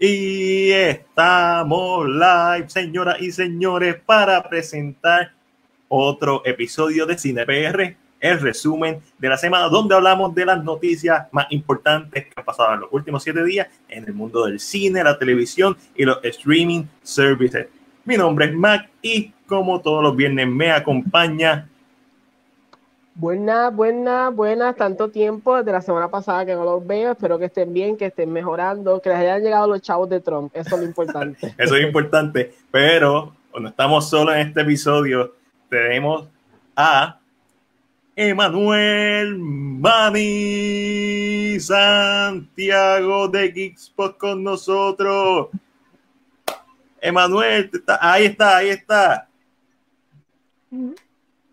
Y estamos live, señoras y señores, para presentar otro episodio de Cine PR, el resumen de la semana, donde hablamos de las noticias más importantes que han pasado en los últimos siete días en el mundo del cine, la televisión y los streaming services. Mi nombre es Mac y como todos los viernes me acompaña Buenas, buenas, buenas, tanto tiempo desde la semana pasada que no los veo. Espero que estén bien, que estén mejorando, que les hayan llegado los chavos de Trump. Eso es lo importante. Eso es importante, pero cuando estamos solos en este episodio, tenemos a Emanuel Mani Santiago de Geekspot con nosotros. Emanuel, ahí está, ahí está.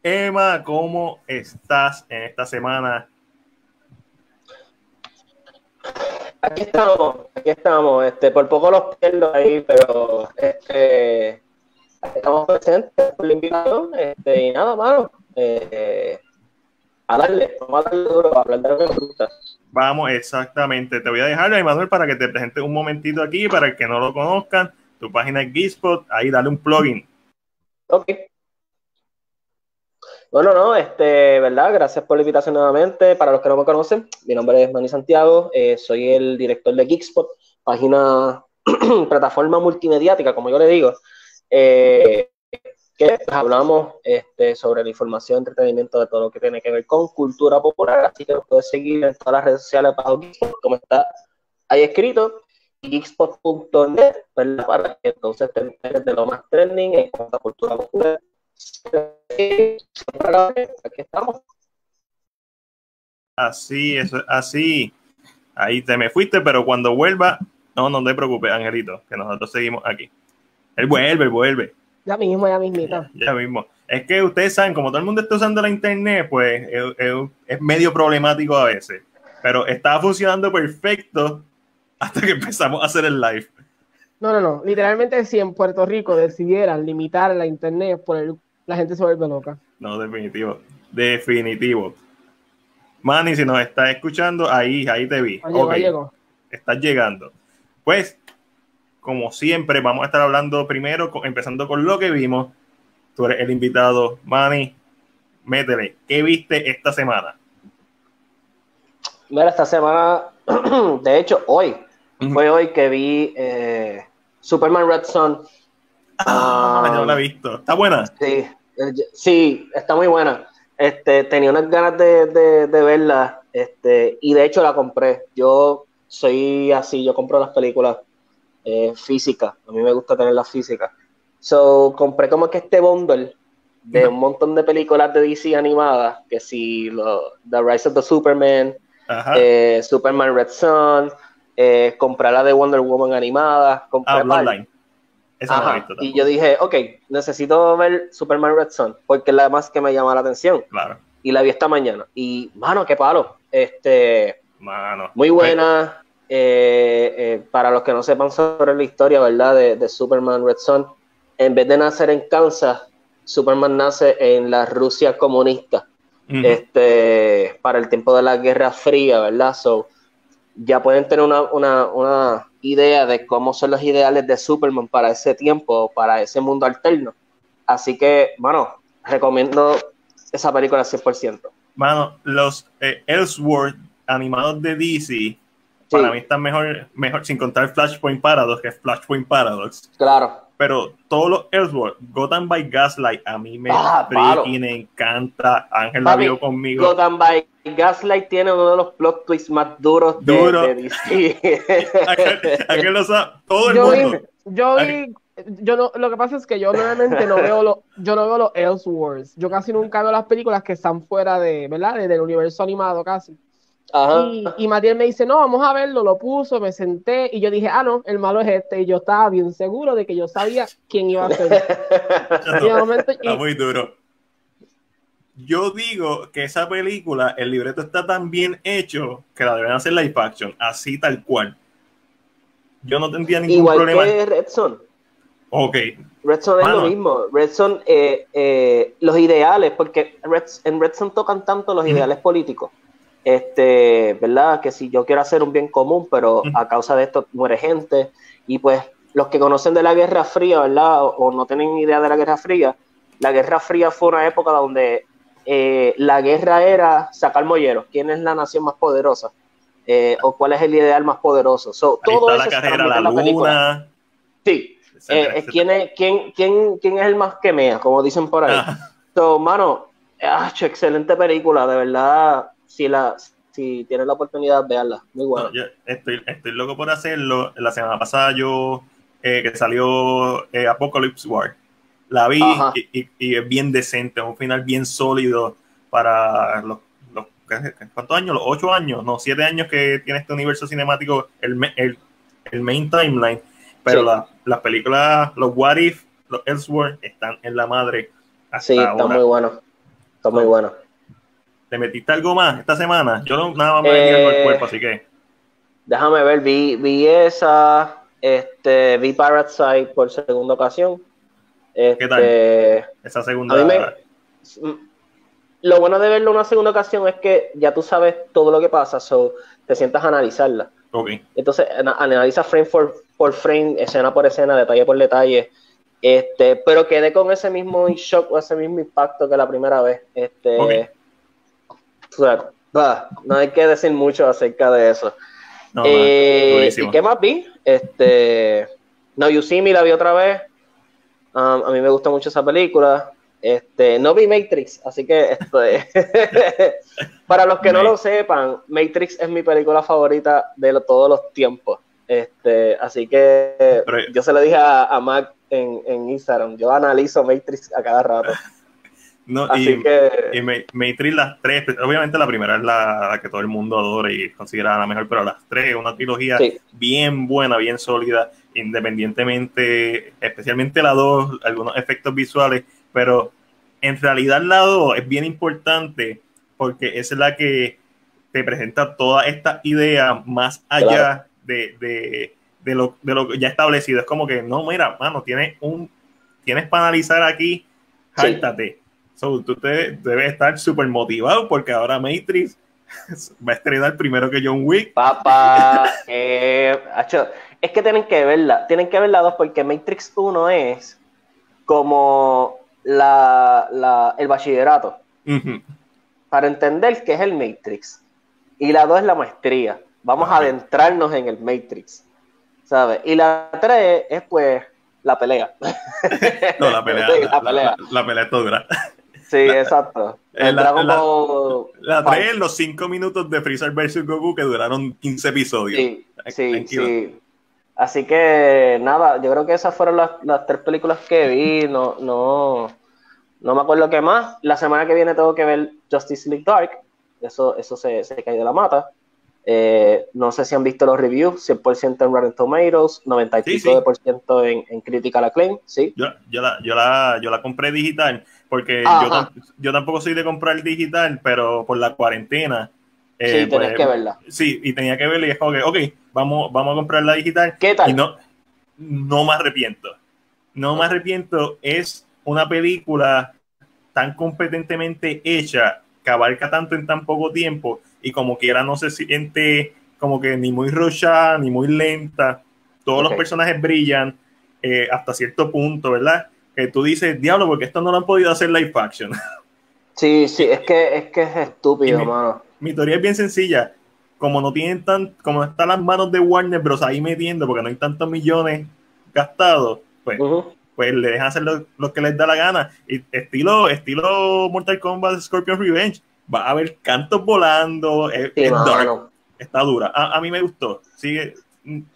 Emma, ¿cómo estás en esta semana? Aquí estamos, aquí estamos. Este, por poco los pierdo ahí, pero este, estamos presentes por la invitación. Este, y nada, mano. Eh, a darle, vamos a darle duro, a hablar de lo que nos gusta. Vamos, exactamente. Te voy a dejar, Emanuel, para que te presentes un momentito aquí, para el que no lo conozcan. Tu página es Geekspot, ahí dale un plugin. Ok. Bueno, no, este, ¿verdad? Gracias por la invitación nuevamente. Para los que no me conocen, mi nombre es Manny Santiago, eh, soy el director de Geekspot, página, plataforma multimediática, como yo le digo, eh, que hablamos este, sobre la información, entretenimiento de todo lo que tiene que ver con cultura popular, así que nos puedes seguir en todas las redes sociales para Geekspot, como está ahí escrito, geekspot.net, Para que entonces te enteres de lo más trending en cuanto a cultura popular Aquí estamos. Así, eso, así. Ahí te me fuiste, pero cuando vuelva, no, no te preocupes, Angelito, que nosotros seguimos aquí. Él vuelve, él vuelve. Ya mismo, ya mismito. Ya, mismo. Es que ustedes saben, como todo el mundo está usando la internet, pues es, medio problemático a veces. Pero estaba funcionando perfecto hasta que empezamos a hacer el live. No, no, no. Literalmente, si en Puerto Rico decidieran limitar la internet por el la gente se vuelve loca. No, definitivo. Definitivo. Manny, si nos estás escuchando, ahí, ahí te vi. Estás llegando. Pues, como siempre, vamos a estar hablando primero, empezando con lo que vimos. Tú eres el invitado. Manny, métele. ¿Qué viste esta semana? Mira, esta semana, de hecho, hoy, fue hoy que vi eh, Superman Red Son Ah, yo la he visto. ¿Está buena? Sí, sí, está muy buena. Este, tenía unas ganas de, de, verla, este, y de hecho la compré. Yo soy así, yo compro las películas eh, físicas. A mí me gusta tener las físicas. So, compré como que este bundle de un montón de películas de DC animadas, que si lo, The Rise of the Superman, eh, Superman Red Sun, eh, compré la de Wonder Woman animada, compré ah, y yo dije, ok, necesito ver Superman Red Son, porque es la más que me llama la atención. Claro. Y la vi esta mañana. Y, mano, qué palo. Este, mano. Muy buena. Eh, eh, para los que no sepan sobre la historia, ¿verdad? De, Superman Red Son, en vez de nacer en Kansas, Superman nace en la Rusia comunista. Este, para el tiempo de la Guerra Fría, ¿verdad? So, ya pueden tener una, una, una idea de cómo son los ideales de Superman para ese tiempo, para ese mundo alterno. Así que, bueno, recomiendo esa película 100%. Mano, los eh, Ellsworth animados de DC, para mí están mejor, mejor, sin contar Flashpoint Paradox, que es Flashpoint Paradox. Claro. Pero todos los Ellsworth, Gotham by Gaslight, a mí me ah, encanta. Ángel la vio conmigo. Gotham by Gaslight tiene uno de los plot twists más duros de, de DC. Ángel lo sabe, todo el mundo. yo vi, yo no, lo que pasa es que yo normalmente no veo los, yo no veo los Ellsworths. Yo casi nunca veo las películas que están fuera de, ¿verdad? Del universo animado casi. Y, y Matías me dice, no, vamos a verlo, lo puso, me senté y yo dije, ah, no, el malo es este. Y yo estaba bien seguro de que yo sabía quién iba a ser. Está muy duro. Yo digo que esa película, el libreto está tan bien hecho que la deben hacer live action, así tal cual. Yo no tendría ningún Igual problema. Que Red Son. Ok. Red Son es lo mismo. Red Son, eh, eh, los ideales, porque en Red Son tocan tanto los ideales políticos este, ¿verdad? Que si yo quiero hacer un bien común, pero a causa de esto muere gente, y pues los que conocen de la Guerra Fría, ¿verdad? O, no tienen idea de la Guerra Fría, la Guerra Fría fue una época donde eh, la guerra era sacar molleros, quién es la nación más poderosa, eh, o cuál es el ideal más poderoso. todo eso la carrera, la, luna. Sí, eh, ¿quién, es, quién, quién, quién, es el más que mea, como dicen por ahí. Ah. So, mano, ah, excelente película, de verdad. Si la si tienes la oportunidad, veanla. Muy buena. estoy, estoy loco por hacerlo. La semana pasada yo, eh, que salió eh, Apocalypse War, la vi y, es bien decente, un final bien sólido para los, los, ¿cuántos años? Los ocho años, no, siete años que tiene este universo cinemático, el, el, el main timeline. Pero las películas, los What If, los Elsewhere, están en la madre. sí, está muy bueno. Está muy bueno. ¿Te metiste algo más esta semana? Yo no, nada más me metí el cuerpo, así que. Déjame ver, vi, vi esa, este, vi Parasite por segunda ocasión. ¿Qué tal? Este, esa segunda. lo bueno de verlo una segunda ocasión es que ya tú sabes todo lo que pasa, so te sientas a analizarla. Okay. Entonces, analiza frame por, por frame, escena por escena, detalle por detalle. Este, pero quedé con ese mismo shock o ese mismo impacto que la primera vez. Este, no hay que decir mucho acerca de eso. Eh, ¿Y qué más vi? Este, no, You See Me la vi otra vez. Um, a mí me gusta mucho esa película. Este, no vi Matrix, así que esto para los que no lo sepan, Matrix es mi película favorita de todos los tiempos. Este, así que yo se lo dije a, Mac en, en, Instagram, yo analizo Matrix a cada rato. No, y, que... Matrix, las tres, obviamente la primera es la, que todo el mundo adora y considera la mejor, pero las tres es una trilogía bien buena, bien sólida, independientemente, especialmente la dos, algunos efectos visuales, pero en realidad la dos es bien importante porque es la que te presenta toda esta idea más allá de, de, de, lo, de lo ya establecido. Es como que, no, mira, mano, tienes un, tienes para analizar aquí, jáltate. So, tú te, debes estar súper motivado porque ahora Matrix va a estrenar primero que John Wick. Papá, eh, es que tienen que verla, tienen que verla dos porque Matrix 1 es como la, la el bachillerato. Para entender qué es el Matrix. Y la 2 es la maestría. Vamos a adentrarnos en el Matrix. ¿Sabes? Y la 3 es pues la pelea. no, la pelea. la, pelea. La, pelea es dura. Sí, exacto. El la, la, la los 5 minutos de Freezer vs. Goku que duraron 15 episodios. Sí, sí, sí. Así que nada, yo creo que esas fueron las, las, tres películas que vi. No, no, no me acuerdo qué más. La semana que viene tengo que ver Justice League Dark. Eso, eso se, se cae de la mata. Eh, no sé si han visto los reviews, 100% en Rotten Tomatoes, 95% en, en Critical Acclaim, ¿sí? Yo, yo, la, yo, la, yo la compré digital porque yo, yo, tampoco soy de comprar digital, pero por la cuarentena. Eh, sí, pues, que verla. Sí, y tenía que verla y es como que, ok, vamos, vamos a comprar la digital. ¿Qué tal? Y no, no me arrepiento. No me arrepiento. Es una película tan competentemente hecha que abarca tanto en tan poco tiempo y como quiera no se siente como que ni muy rocha ni muy lenta. Todos los personajes brillan eh, hasta cierto punto, ¿verdad? Que tú dices, diablo, porque esto no lo han podido hacer live action. Sí, sí, es que es, que es estúpido, mi, mano. Mi teoría es bien sencilla. Como no tienen tan, como están las manos de Warner Bros. ahí metiendo, porque no hay tantos millones gastados, pues, pues le dejan hacer lo, que les da la gana. Y estilo, estilo Mortal Kombat Scorpion Revenge va a haber cantos volando, es, está dura. A, mí me gustó, sigue,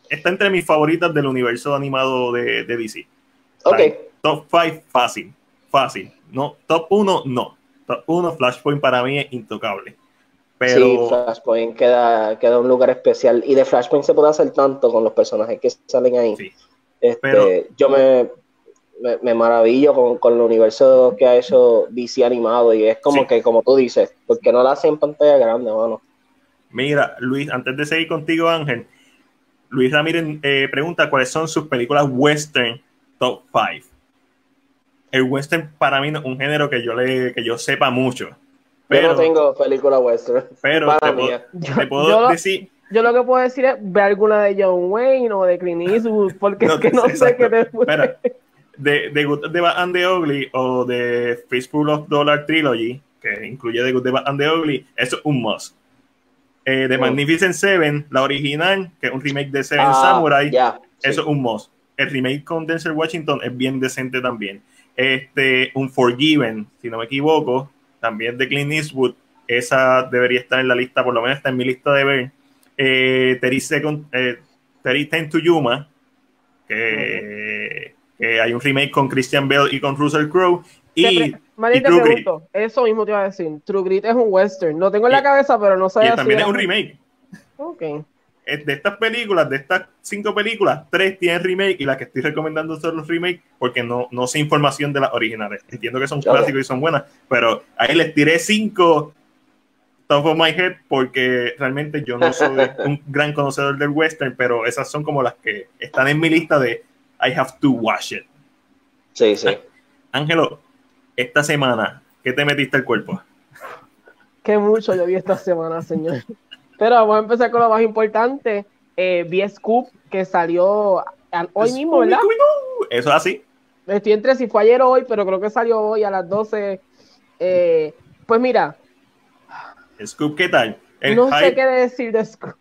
está entre mis favoritas del universo animado de, de DC. Ok. Top 5, fácil, fácil. No, top 1, no. Top 1, Flashpoint para mí es intocable. Pero... Sí, Flashpoint queda, queda un lugar especial. Y de Flashpoint se puede hacer tanto con los personajes que salen ahí. Sí. Este, pero... Yo me, me, maravillo con, con, el universo que ha hecho DC animado y es como que, como tú dices, porque no la hacen en pantalla grande, mano. Mira, Luis, antes de seguir contigo, Ángel, Luis Ramírez eh, pregunta cuáles son sus películas western top 5. El western para mí es un género que yo le que yo sepa mucho. Pero, Yo no tengo película western. Pero te, puedo, decir. Yo lo que puedo decir es ve alguna de John Wayne o de Clint Eastwood, porque es que no sé qué después. Espera, de, de Good, the and the Ugly o de Fistful of Dollar Trilogy, que incluye The Good, the and the Ugly, eso es un must. Eh, The Magnificent Seven, la original, que es un remake de Seven ah, Samurai, eso es un must. El remake con Denzel Washington es bien decente también. Este, un Forgiven, si no me equivoco, también de Clint Eastwood, esa debería estar en la lista, por lo menos está en mi lista de ver. Eh, Terry, Second, eh, Ten to Yuma, que, hay un remake con Christian Bell y con Russell Crowe. Y, te pregunto, eso mismo te iba a decir. True Grit es un western. Lo tengo en la cabeza, pero no sabía Y también es un remake. Ok. De estas películas, de estas cinco películas, tres tienen remake y las que estoy recomendando son los remakes porque no, no sé información de las originales. Entiendo que son clásicos y son buenas, pero ahí les tiré cinco top of my head porque realmente yo no soy un gran conocedor del western, pero esas son como las que están en mi lista de I have to watch it. Sí, sí. Ángelo, esta semana, ¿qué te metiste al cuerpo? Qué mucho yo vi esta semana, señor. Pero vamos a empezar con lo más importante. Eh, vi Scoop, que salió hoy mismo, ¿verdad? Eso es así. Estoy entre si fue ayer o hoy, pero creo que salió hoy a las 12. Eh, pues mira, Scoop, ¿qué tal? no sé qué decir de Scoop.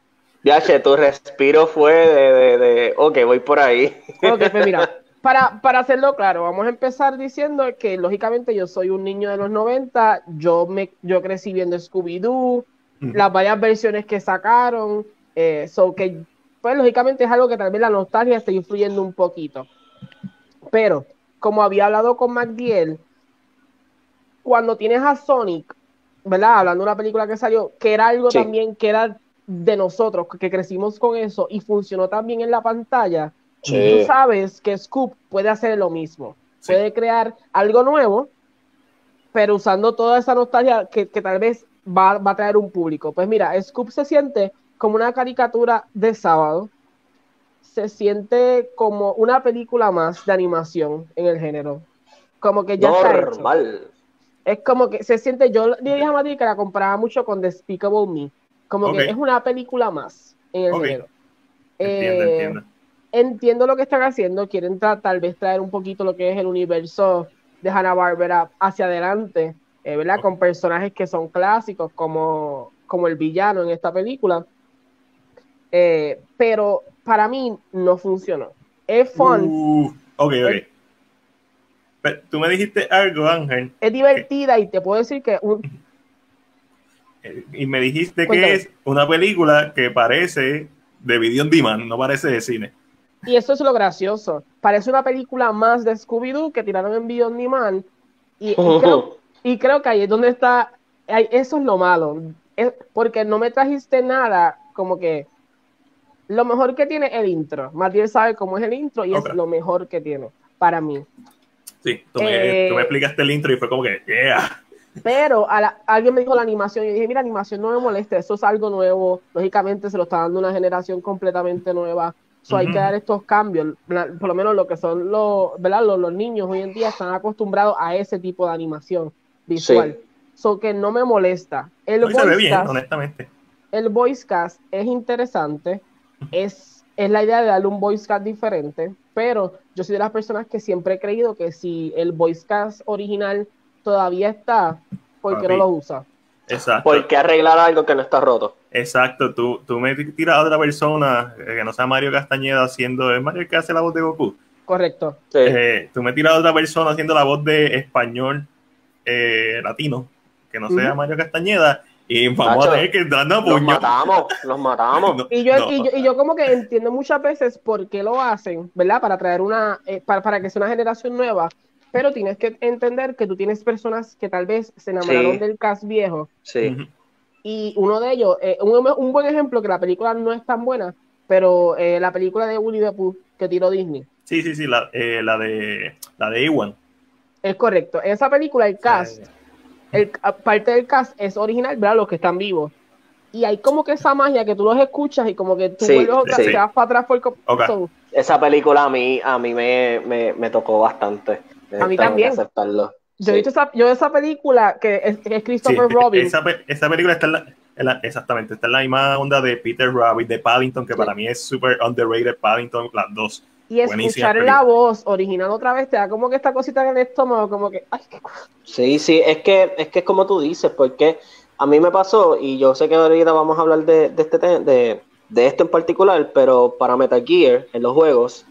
Ya, che, tu respiro fue de, de, ok, voy por ahí. Ok, pues mira, para, para hacerlo claro, vamos a empezar diciendo que lógicamente yo soy un niño de los 90, yo, me, yo crecí viendo Scooby-Doo, las varias versiones que sacaron, eh, que pues lógicamente es algo que tal vez la nostalgia está influyendo un poquito. Pero, como había hablado con MacDiel, cuando tienes a Sonic ¿verdad? Hablando de una película que salió, que era algo también que era de nosotros, que crecimos con eso y funcionó también en la pantalla, tú sabes que Scoop puede hacer lo mismo. Puede crear algo nuevo, pero usando toda esa nostalgia que, tal vez va, va, a traer un público. Pues mira, Scoop se siente como una caricatura de sábado, se siente como una película más de animación en el género. Como que ya Normal. está hecho es como que se siente, yo le dije a Mati que la comparaba mucho con Despicable Me, como que es una película más en el género. Entiendo, eh, entiendo. entiendo. lo que están haciendo, quieren tal vez traer un poquito lo que es el universo de Hanna-Barbera hacia adelante, eh, ¿verdad? Con personajes que son clásicos, como, como el villano en esta película. Eh, pero para mí no funcionó. Es fun. Uh, ok, ok tú me dijiste algo, Ángel. Es divertida y te puedo decir que... Y me dijiste que es una película que parece de video on demand, no parece de cine. Y eso es lo gracioso. Parece una película más de Scooby-Doo que tiraron en video on demand. Y, creo, que ahí es donde está... Eso es lo malo. porque no me trajiste nada como que... Lo mejor que tiene el intro. Matías sabe cómo es el intro y es lo mejor que tiene para mí. Sí, tú me, eh, explicaste el intro y fue como que, yeah. Pero alguien me dijo la animación y yo dije, mira, animación no me molesta, eso es algo nuevo. Lógicamente se lo está dando una generación completamente nueva. So, Hay que dar estos cambios. Por lo menos lo que son los, ¿verdad? Los, niños hoy en día están acostumbrados a ese tipo de animación visual. So que no me molesta. El voice se ve bien, honestamente. El voice cast es interesante. Es, es la idea de darle un voice cast diferente pero yo soy de las personas que siempre he creído que si el voice cast original todavía está, ¿por qué no lo usa? Exacto. ¿Por qué arreglar algo que no está roto? Exacto, tú, tú me tiras a otra persona eh, que no sea Mario Castañeda haciendo, es Mario que hace la voz de Goku. Correcto. Eh, tú me tiras a otra persona haciendo la voz de español eh, latino, que no sea Mario Castañeda, y vamos a tener que darnos Los matamos, los matamos. y, yo, y, yo, y, yo, como que entiendo muchas veces por qué lo hacen, ¿verdad? Para traer una, eh, para, para, que sea una generación nueva, pero tienes que entender que tú tienes personas que tal vez se enamoraron del cast viejo. Sí. Y uno de ellos, eh, un, un, buen ejemplo, que la película no es tan buena, pero eh, la película de Woody the Pooh que tiró Disney. Sí, sí, sí, la, la de la de Ewan. Es correcto. Esa película, el cast el, parte del cast es original, ¿verdad? Los que están vivos. Y hay como que esa magia que tú los escuchas y como que tú vuelves otra, sí. vas para atrás por Esa película a mí, a mí me, me, me tocó bastante. A mí también. aceptarlo. Yo he visto esa, yo esa película que es, es Christopher Robin. Esa, esa, película está en la, exactamente, está en la misma onda de Peter Rabbit, de Paddington, que para mí es súper underrated Paddington, las dos. Y escuchar la voz original otra vez te da como que esta cosita en el estómago, como que, ay, qué Sí, sí, es que, es que es como tú dices, porque a mí me pasó, y yo sé que ahorita vamos a hablar de, de este de, de esto en particular, pero para Metal Gear, en los juegos,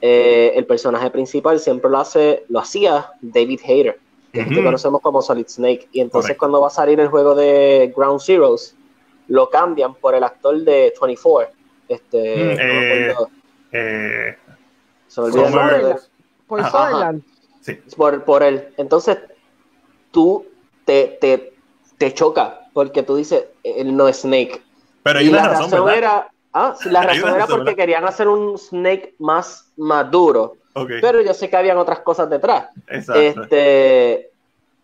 eh, el personaje principal siempre lo hace, lo hacía David Hayter, que conocemos como Solid Snake. Y entonces cuando va a salir el juego de Ground Zeroes, lo cambian por el actor de 24. Este, mm, eh, se por Sutherland. Sí. Por, por él. Entonces, tú te, te, te choca porque tú dices, él no es Snake. Pero hay una razón, era, ah, la razón era porque querían hacer un Snake más maduro. Pero yo sé que habían otras cosas detrás. Exacto. Este,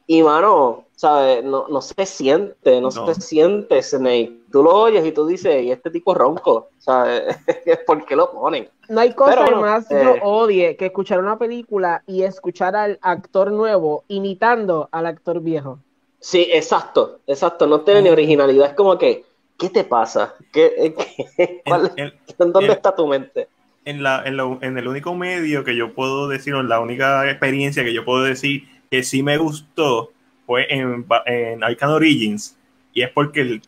y mano, ¿sabes? No, no se siente, no, se siente Snake. Tú lo oyes y tú dices, y este tipo ronco, ¿sabes? ¿Por qué lo ponen? No hay cosa que más yo eh, odie que escuchar una película y escuchar al actor nuevo imitando al actor viejo. Sí, exacto, exacto. No tiene ni originalidad. Es como que, ¿qué te pasa? ¿Qué, dónde está tu mente? En, la, en, el único medio que yo puedo decir, o la única experiencia que yo puedo decir que sí me gustó fue en, en Arcan Origins. Y es porque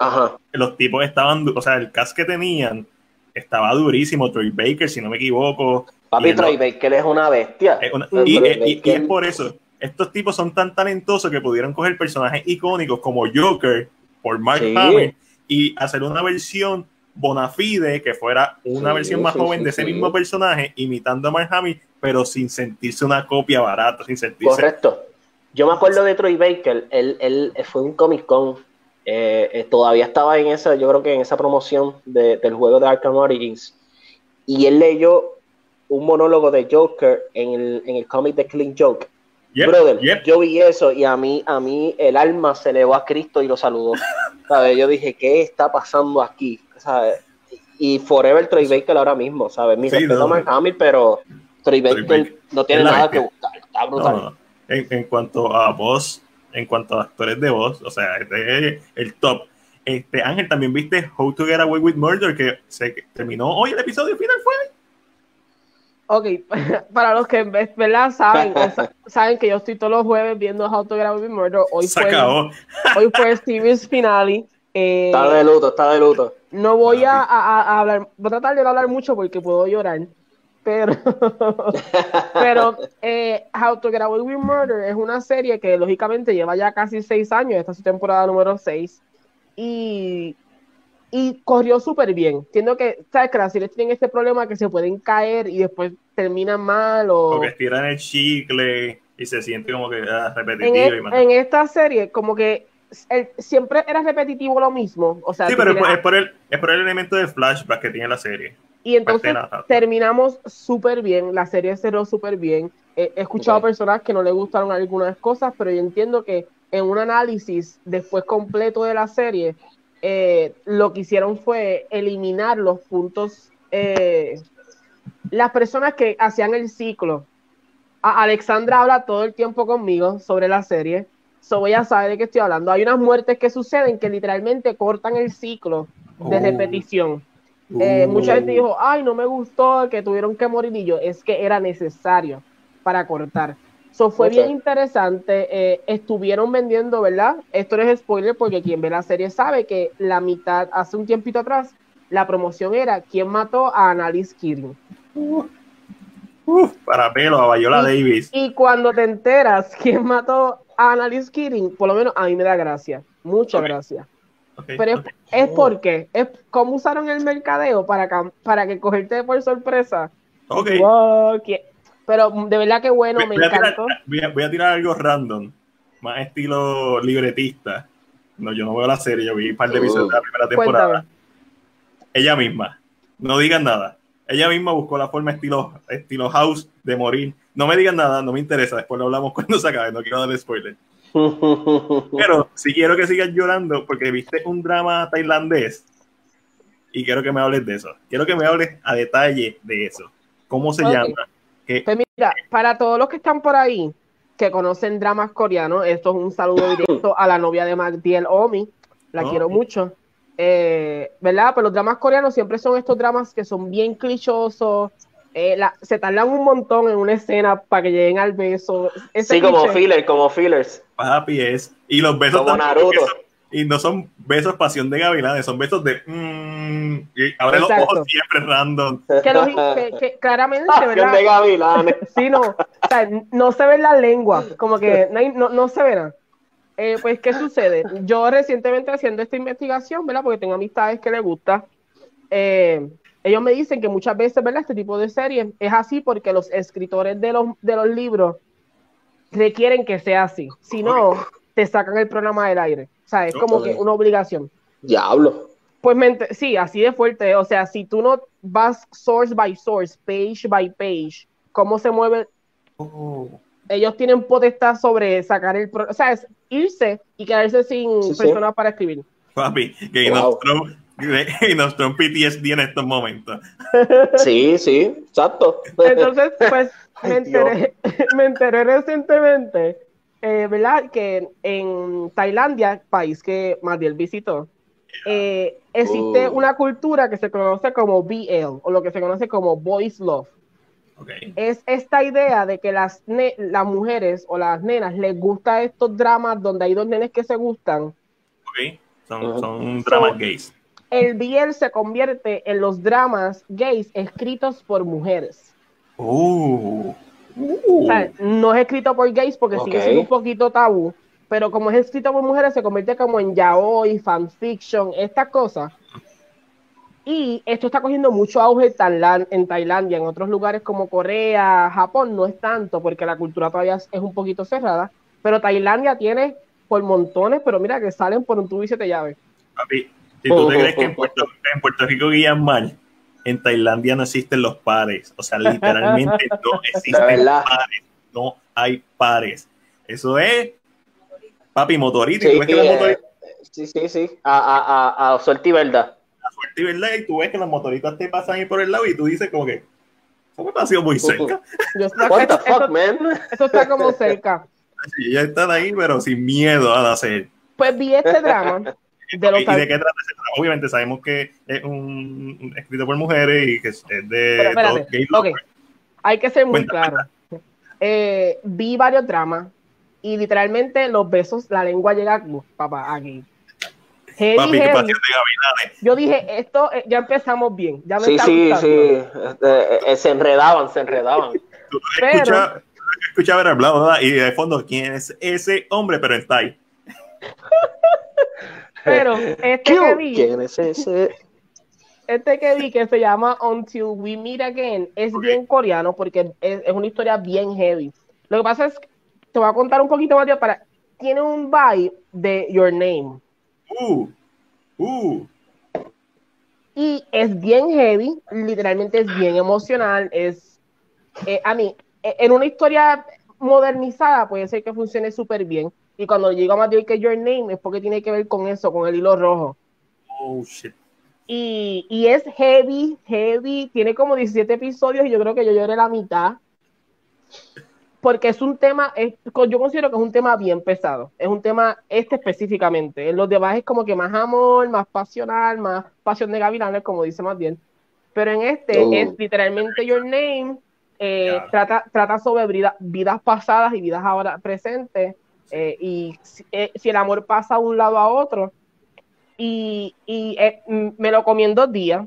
los tipos estaban, o sea, el cast que tenían estaba durísimo. Troy Baker, si no me equivoco. Papi, Troy Baker es una bestia. y, es por eso estos tipos son tan talentosos que pudieron coger personajes icónicos como Joker por Mark Hamill y hacer una versión bona fide que fuera una versión más joven de ese mismo personaje imitando a Mark Hamill pero sin sentirse una copia barata, sin sentirse... Correcto. Yo me acuerdo de Troy Baker, él, él fue un Comic Con, eh, eh, todavía estaba en esa, yo creo que en esa promoción del juego de Arkham Origins, y él leyó un monólogo de Joker en el, en el cómic de Clean Joke, Brother, yo vi eso y a mí, a mí el alma se elevó a Cristo y lo saludó. ¿sabes? Yo dije, ¿qué está pasando aquí? ¿sabes? Y Forever Troy Baker ahora mismo, ¿sabes? Mi sí, no, a Hamill, pero Troy Baker, no tiene nada que buscar. Está brutal. En, cuanto a voz, en cuanto a actores de voz, o sea, este es el top. Este, Ángel, también viste How to Get Away with Murder, que se terminó hoy el episodio final, ¿fue? Ok, para los que ¿verdad? saben, saben que yo estoy todos los jueves viendo How to Get Away with Murder. Hoy fue, hoy fue Steven's finale. Eh, está de luto, está de luto. No voy a, a, hablar, voy a tratar de no hablar mucho porque puedo llorar. Pero, pero eh, How to Get Away with Murder es una serie que lógicamente lleva ya casi seis años, esta es su temporada número seis. Y y corrió súper bien. Entiendo que, ¿sabes? Que las series tienen este problema que se pueden caer y después terminan mal o... que estiran el chicle y se siente como que ah, repetitivo. En, esta serie, como que siempre era repetitivo lo mismo. O sea, sí, pero es por, el, es por el elemento de flashback que tiene la serie. Y entonces terminamos súper bien, la serie cerró súper bien. He, escuchado personas que no le gustaron algunas cosas, pero yo entiendo que en un análisis después completo de la serie, eh, lo que hicieron fue eliminar los puntos, eh, las personas que hacían el ciclo. Alexandra habla todo el tiempo conmigo sobre la serie, so voy a saber de qué estoy hablando. Hay unas muertes que suceden que literalmente cortan el ciclo de oh. repetición. Eh, mucha gente dijo, ay, no me gustó que tuvieron que morir y yo, es que era necesario para cortar. Eso fue bien interesante. Eh, estuvieron vendiendo, ¿verdad? Esto no es spoiler porque quien ve la serie sabe que la mitad, hace un tiempito atrás, la promoción era quién mató a Annalise Keating. para pelo, a Viola Davis. Y cuando te enteras quién mató a Annalise Keating, por lo menos a mí me da gracia. Muchas gracias. Pero es, porque, es como usaron el mercadeo para, para que cogerte por sorpresa. Ok. Pero de verdad que bueno, me encantó. voy, a, tirar algo random, más estilo libretista. No, yo no veo la serie, yo vi un par de episodios de la primera temporada. Ella misma, no digan nada. Ella misma buscó la forma estilo, estilo house de morir. No me digan nada, no me interesa. Después lo hablamos cuando se acabe, no quiero darle spoiler. Pero si quiero que sigas llorando porque viste un drama tailandés y quiero que me hables de eso. Quiero que me hables a detalle de eso. ¿Cómo se llama? Pues mira, para todos los que están por ahí, que conocen dramas coreanos, esto es un saludo directo a la novia de Magdiel Omi, la quiero mucho. Eh, ¿Verdad? Pero los dramas coreanos siempre son estos dramas que son bien clichosos, eh, se tardan un montón en una escena para que lleguen al beso. sí, como fillers, como fillers. Papi es. Y los besos y no son besos pasión de gavilanes, son besos de mmm, y abre los ojos siempre random. Que, claramente, ¿verdad? de gavilanes. Sí, no, o sea, no se ve la lengua, como que no, no, se ve nada. Eh, pues, ¿qué sucede? Yo recientemente haciendo esta investigación, ¿verdad? Porque tengo amistades que les gusta. Eh, ellos me dicen que muchas veces, ¿verdad? Este tipo de series es así porque los escritores de los, de los libros requieren que sea así. Si no, te sacan el programa del aire. O sea, es como que una obligación. Diablo. Pues sí, así de fuerte. O sea, si tú no vas source by source, page by page, cómo se mueve. Oh. Ellos tienen potestad sobre sacar el. O sea, es irse y quedarse sin personas para escribir. Papi, que wow y nuestro PTSD en estos momentos. Sí, sí, exacto. Entonces, pues me enteré, me enteré recientemente, eh, ¿verdad? Que en Tailandia, país que Madiel visitó, eh, existe uh. una cultura que se conoce como BL, o lo que se conoce como Boys Love. Okay. Es esta idea de que las, las mujeres o las nenas les gusta estos dramas donde hay dos nenes que se gustan. Ok, son, son dramas gays el BL se convierte en los dramas gays escritos por mujeres. Uh. O sea, no es escrito por gays porque sigue siendo un poquito tabú, pero como es escrito por mujeres se convierte como en yaoi, fanfiction, estas cosas. Y esto está cogiendo mucho auge en Tailandia, en otros lugares como Corea, Japón, no es tanto porque la cultura todavía es un poquito cerrada, pero Tailandia tiene por montones, pero mira que salen por un tubo y siete llaves. Papi, si tú te crees que en Puerto, en Puerto Rico guían mal, en Tailandia no existen los pares. O sea, literalmente no existen pares. No hay pares. Eso es papi motorito. Sí, que eh, sí, sí, sí. A, a, a, a suerte y verdad. A suerte y verdad. Y tú ves que los motoritos te pasan ahí por el lado y tú dices como que eso me sido muy cerca. What the fuck, man? Eso está como cerca. Sí, ya están ahí, pero sin miedo a hacer. Pues vi este drama ¿Y de qué trata? Obviamente sabemos que es un, escrito por mujeres y que es de Hay que ser muy claro. Eh, vi varios dramas y literalmente los besos, la lengua llega papá, aquí. Papi, Yo dije, esto eh, ya empezamos bien. Ya me sí, sí, sí. Este, eh, se enredaban, se enredaban. Escucha, escucha haber hablado. Y de fondo, ¿quién es ese hombre? Pero está ahí. Pero este que vi, Este que vi que se llama Until We Meet Again es bien coreano porque es, una historia bien heavy. Lo que pasa es que te voy a contar un poquito más para. Tiene un vibe de Your Name. Uh, uh. Y es bien heavy, literalmente es bien emocional. Es eh, a mí, e, en una historia modernizada puede ser que funcione súper bien y cuando llega decir que Your Name es porque tiene que ver con eso, con el hilo rojo. Oh, shit. Y, y, es heavy, heavy. Tiene como 17 episodios y yo creo que yo lloré la mitad. Porque es un tema, es, yo considero que es un tema bien pesado. Es un tema este específicamente. En los demás es como que más amor, más pasional, más pasión de gavilanes, como dice más bien. Pero en este oh. es literalmente Your Name. Eh, trata, trata sobre vidas pasadas y vidas ahora presentes eh, y eh, si, el amor pasa de un lado a otro, y, y eh, me lo comí en dos días.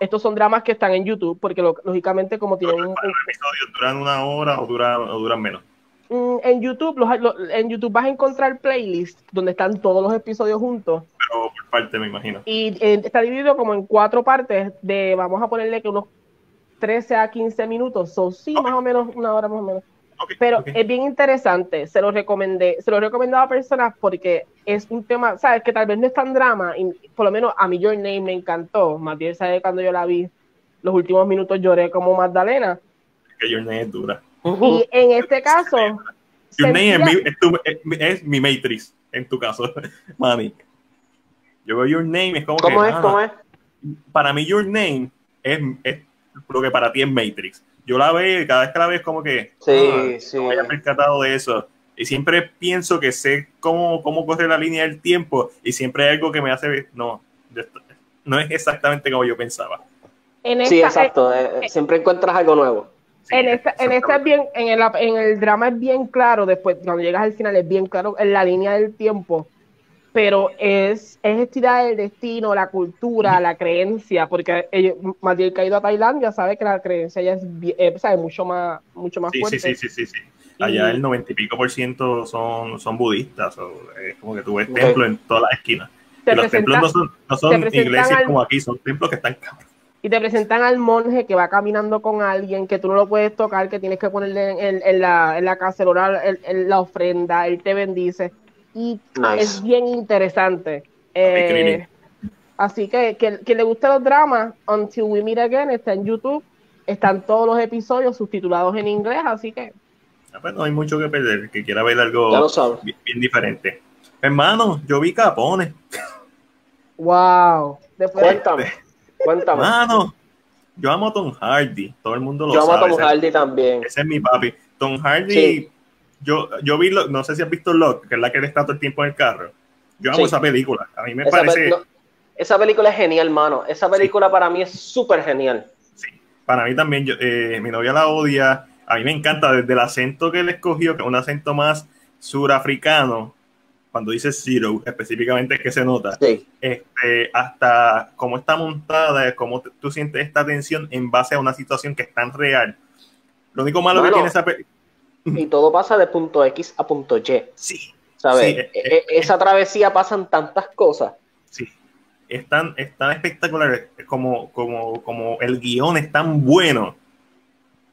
estos son dramas que están en YouTube, porque lógicamente como tienen un, episodios duran una hora o duran, o duran menos. Mm, en YouTube, en YouTube vas a encontrar playlists donde están todos los episodios juntos. Pero por parte, me imagino. Y está dividido como en cuatro partes de, vamos a ponerle que unos 13 a 15 minutos. o sí, más o menos, una hora más o menos. Pero es bien interesante, se lo recomendé, se lo he recomendado a personas porque es un tema, sabes, que tal vez no es tan drama, y por lo menos a mí Your Name me encantó, bien sabe cuando yo la vi, los últimos minutos lloré como Magdalena. Que Your Name es dura. Y en este caso... Your Name es mi, Matrix, en tu caso, mami. Yo veo Your Name, es como ¿Cómo es? ¿Cómo es? Para mí Your Name es, es lo que para ti es Matrix yo la veo y cada vez que la veo es como que sí, ah, sí. no me haya percatado de eso. Y siempre pienso que sé cómo, cómo corre la línea del tiempo y siempre hay algo que me hace ver, no, no es exactamente como yo pensaba. sí, exacto, eh, eh, siempre encuentras algo nuevo. en esta, en esta es bien, en el, en el drama es bien claro, después cuando llegas al final es bien claro en la línea del tiempo pero es, es estirar el destino, la cultura, la creencia, porque ellos, Matiel que ha ido a Tailandia sabe que la creencia ya es, eh, mucho más, mucho más fuerte. Sí, sí, sí, sí, Allá el noventa y pico por ciento son, son budistas, es como que tú ves templos en todas las esquinas. los templos no son, no son iglesias como aquí, son templos que están y te presentan al monje que va caminando con alguien que tú no lo puedes tocar, que tienes que ponerle en, en la, en la cacerola en, la ofrenda, él te bendice y es bien interesante. Eh, así que quien le guste los dramas, Until We Meet Again está en YouTube, están todos los episodios subtitulados en inglés, así que... Ah, pues no hay mucho que perder, que quiera ver algo bien, diferente. Hermano, yo vi Capones. Wow. Cuéntame, cuéntame. Hermano, yo amo a Tom Hardy, todo el mundo lo sabe. Yo amo a Tom Hardy también. Ese es mi papi. Tom Hardy yo, yo vi, no sé si has visto Lock, que es la que él está todo el tiempo en el carro. Yo amo esa película. A mí me parece. esa película es genial, mano. Esa película para mí es súper genial. Sí, para mí también. Yo, eh, mi novia la odia. A mí me encanta desde el acento que él escogió, que es un acento más surafricano. Cuando dice Zero, específicamente es que se nota. Sí. Este, hasta cómo está montada, cómo tú sientes esta tensión en base a una situación que es tan real. Lo único malo que tiene esa película y todo pasa de punto X a punto Y. Sí. ¿Sabes? E, e, esa travesía pasan tantas cosas. Sí. Es tan, es tan espectacular como, como, como el guion es tan bueno.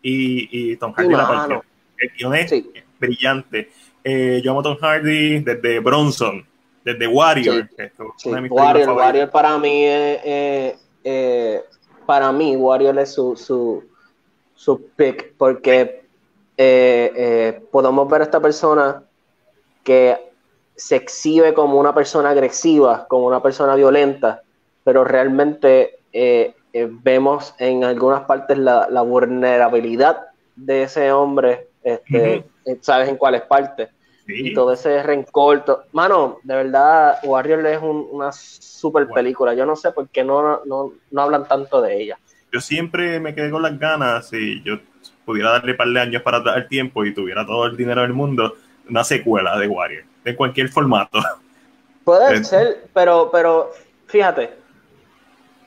Y, y Tom Hardy la El guion es brillante. Eh, yo amo a Tom Hardy desde Bronson, desde Warrior. Warrior, Warrior para mí eh, para mí Warrior es su, su, su pick porque eh, eh, podemos ver a esta persona que se exhibe como una persona agresiva, como una persona violenta, pero realmente eh, vemos en algunas partes la, vulnerabilidad de ese hombre, este, sabes en cuáles partes. Y todo ese rencor. Mano, de verdad, Warrior es una super película. Yo no sé por qué no, no, no hablan tanto de ella. Yo siempre me quedé con las ganas y yo pudiera darle un par de años para atrás el tiempo y tuviera todo el dinero del mundo, una secuela de Warrior, de cualquier formato. Puede ser, pero, pero fíjate,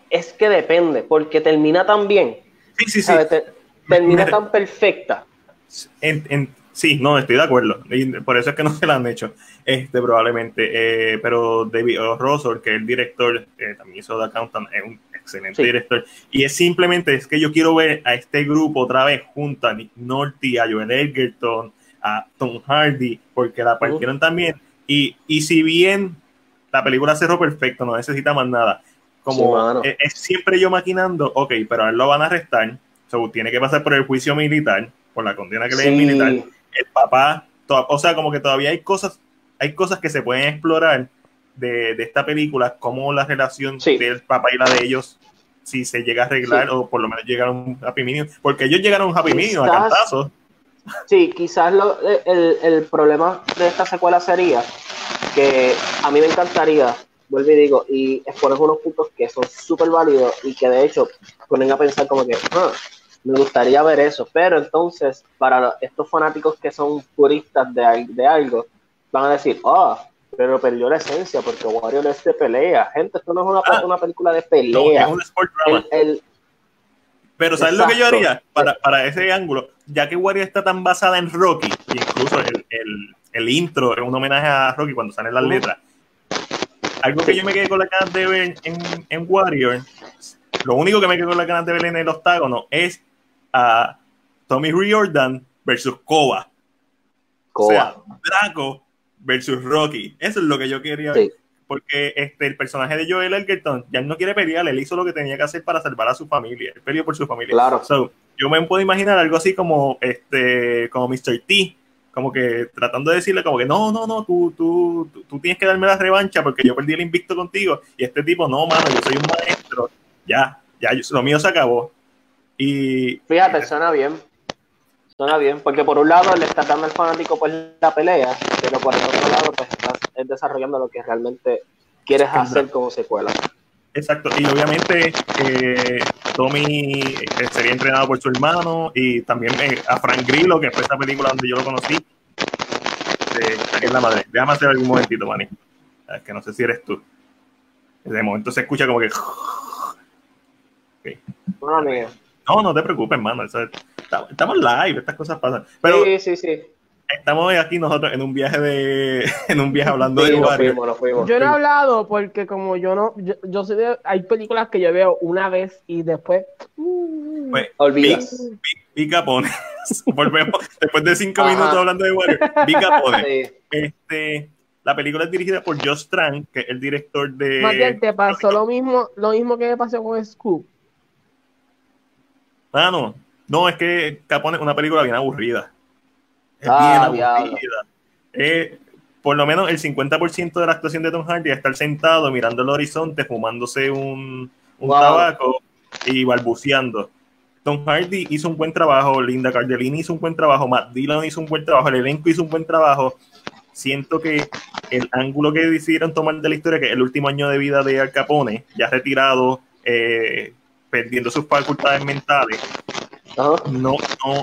es que depende, porque termina tan bien. Sí, sí, sí. termina tan perfecta. En, sí, no, estoy de acuerdo. por eso es que no se la han hecho, este, probablemente. Eh, pero David Rosser, que es el director, eh, también hizo The Accountant, es un excelente director. Y es simplemente es que yo quiero ver a este grupo otra vez junto a Nick Nolte, a Joel Edgerton, a Tom Hardy, porque la partieron también. Y, y si bien la película cerró perfecto, no necesita más nada. Como es, siempre yo maquinando, ok, pero a él lo van a arrestar, so, tiene que pasar por el juicio militar, por la condena que le den militar. El papá, o sea, como que todavía hay cosas, hay cosas que se pueden explorar de, de esta película, como la relación del papá y la de ellos, si se llega a arreglar o por lo menos llegar a un happy medium, porque ellos llegaron a un happy medium a cantazos. Sí, quizás lo, el, el, problema de esta secuela sería que a mí me encantaría, vuelvo y digo, y expones unos puntos que son súper válidos y que de hecho ponen a pensar como que, ah, me gustaría ver eso, pero entonces para estos fanáticos que son puristas de, de algo, van a decir, ah, pero perdió la esencia porque Warrior es de pelea. Gente, esto no es una, ah. una película de pelea. es un sport drama. pero ¿sabes lo que yo haría para, para, ese ángulo? Ya que Warrior está tan basada en Rocky, incluso el, el, el intro es un homenaje a Rocky cuando salen las letras. Algo que yo me quedé con la ganas de ver en, en Warrior, lo único que me quedé con la ganas de ver en el octágono es a Tommy Riordan versus Koba. Koba. O sea, Draco versus Rocky. Eso es lo que yo quería ver. Porque este, el personaje de Joel Elgerton ya no quiere pelear, él hizo lo que tenía que hacer para salvar a su familia. Él peleó por su familia. Claro. yo me puedo imaginar algo así como este como Mr. T, como que tratando de decirle como que no, no, no, tú, tú, tú, tienes que darme la revancha porque yo perdí el invicto contigo. Y este tipo, no, mano, yo soy un maestro. Ya, ya, lo mío se acabó. Y fíjate, suena bien. Suena bien, porque por un lado le estás dando al fanático pues la pelea, pero por el otro lado pues estás desarrollando lo que realmente quieres hacer como secuela. Exacto, y obviamente eh, Tommy eh, sería entrenado por su hermano y también eh, a Frank Grillo, que fue esa película donde yo lo conocí. De, la madre. Déjame hacer algún momentito, Manny. Es que no sé si eres tú. De momento se escucha como que. No, no te preocupes, hermano. Estamos live, estas cosas pasan. Pero, sí, sí, sí estamos aquí nosotros en un viaje de en un viaje hablando de Yo no he hablado porque como yo no yo, soy de hay películas que yo veo una vez y después uh, pues, olvidas. Vi, Capone. Volvemos después de cinco minutos hablando de Wario. Vi Capone. Este la película es dirigida por Josh Strang, que es el director de. Matías, te pasó lo mismo, lo mismo que me pasó con Scoop. Ah, no. No, es que Capone es una película bien aburrida. Es ah, bien aburrida. Eh, por lo menos el 50% de la actuación de Tom Hardy es estar sentado mirando el horizonte, fumándose un, un tabaco y balbuceando. Tom Hardy hizo un buen trabajo, Linda Cardellini hizo un buen trabajo, Matt Dillon hizo un buen trabajo, el elenco hizo un buen trabajo. Siento que el ángulo que decidieron tomar de la historia, que es el último año de vida de Al Capone, ya retirado, eh, perdiendo sus facultades mentales, no, no,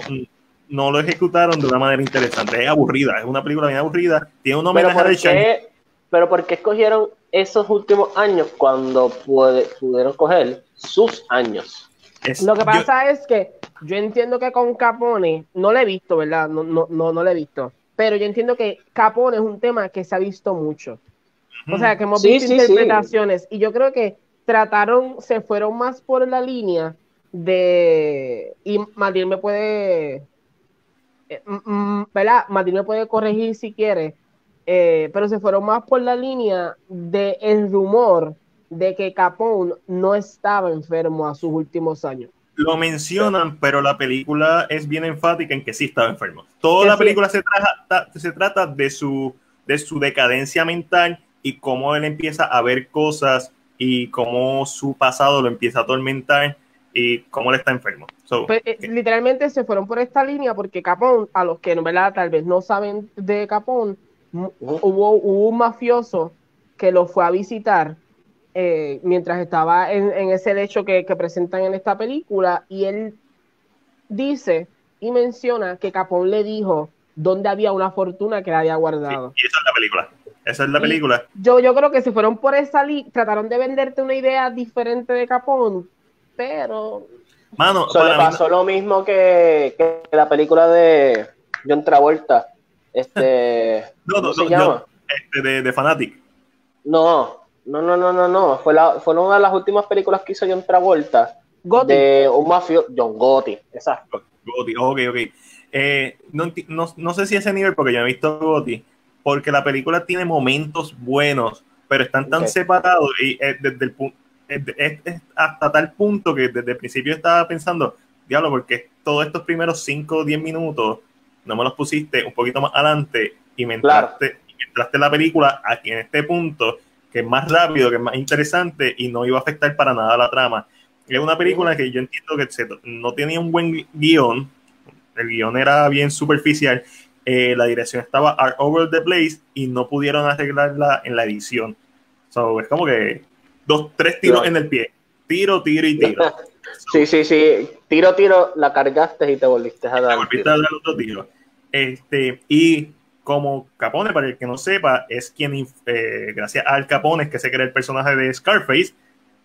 no lo ejecutaron de una manera interesante. Es aburrida, es una película bien aburrida. Tiene un homenaje pero qué, Pero ¿por qué escogieron esos últimos años cuando pudieron coger sus años? lo que pasa es que yo entiendo que con Capone, no lo he visto, ¿verdad? No, no, no, no lo he visto. Pero yo entiendo que Capone es un tema que se ha visto mucho. O sea, que hemos visto interpretaciones. Y yo creo que trataron, se fueron más por la línea de. Y Matilde me puede eh, mm, mm, ¿verdad? Martín me puede corregir si quiere, eh, pero se fueron más por la línea del el rumor de que Capone no estaba enfermo a sus últimos años. Lo mencionan, pero la película es bien enfática en que sí estaba enfermo. Toda la película se, trata, se trata de su, de su decadencia mental y cómo él empieza a ver cosas y cómo su pasado lo empieza a atormentar y cómo él está enfermo. Pues, eh, literalmente se fueron por esta línea porque Capón, a los que ¿verdad? tal vez no saben de Capón, hubo, un mafioso que lo fue a visitar eh, mientras estaba en, ese hecho que, presentan en esta película y él dice y menciona que Capón le dijo dónde había una fortuna que le había guardado. y esa es la película. Esa es la película. yo, yo creo que se fueron por esa línea, trataron de venderte una idea diferente de Capón, pero Mano, le pasó lo mismo que, la película de John Travolta. Este, no, no, se llama? Este, de, Fanatic. No, no, no, no, no, no. Fue, la, fue una de las últimas películas que hizo John Travolta. Gotti. De un mafio, John Gotti, exacto. Gotti, ok, ok. Eh, no, no, no, sé si ese nivel, porque yo he visto Gotti, porque la película tiene momentos buenos, pero están tan separados y eh, desde el punto es, hasta tal punto que desde el principio estaba pensando, diablo, porque todos estos primeros 5 o 10 minutos no me los pusiste un poquito más adelante y me entraste, la película aquí en este punto, que es más rápido, que es más interesante y no iba a afectar para nada la trama. Es una película que yo entiendo que no tenía un buen guion, el guion era bien superficial, eh, la dirección estaba all over the place y no pudieron arreglarla en la edición. So, es como que dos, tres tiros en el pie. Tiro, tiro y tiro. sí, sí, sí. Tiro, tiro, la cargaste y te volviste a dar. Te volviste a dar otro tiro. Este, y como Capone, para el que no sepa, es quien, eh, gracias al Capone, que se crea el personaje de Scarface.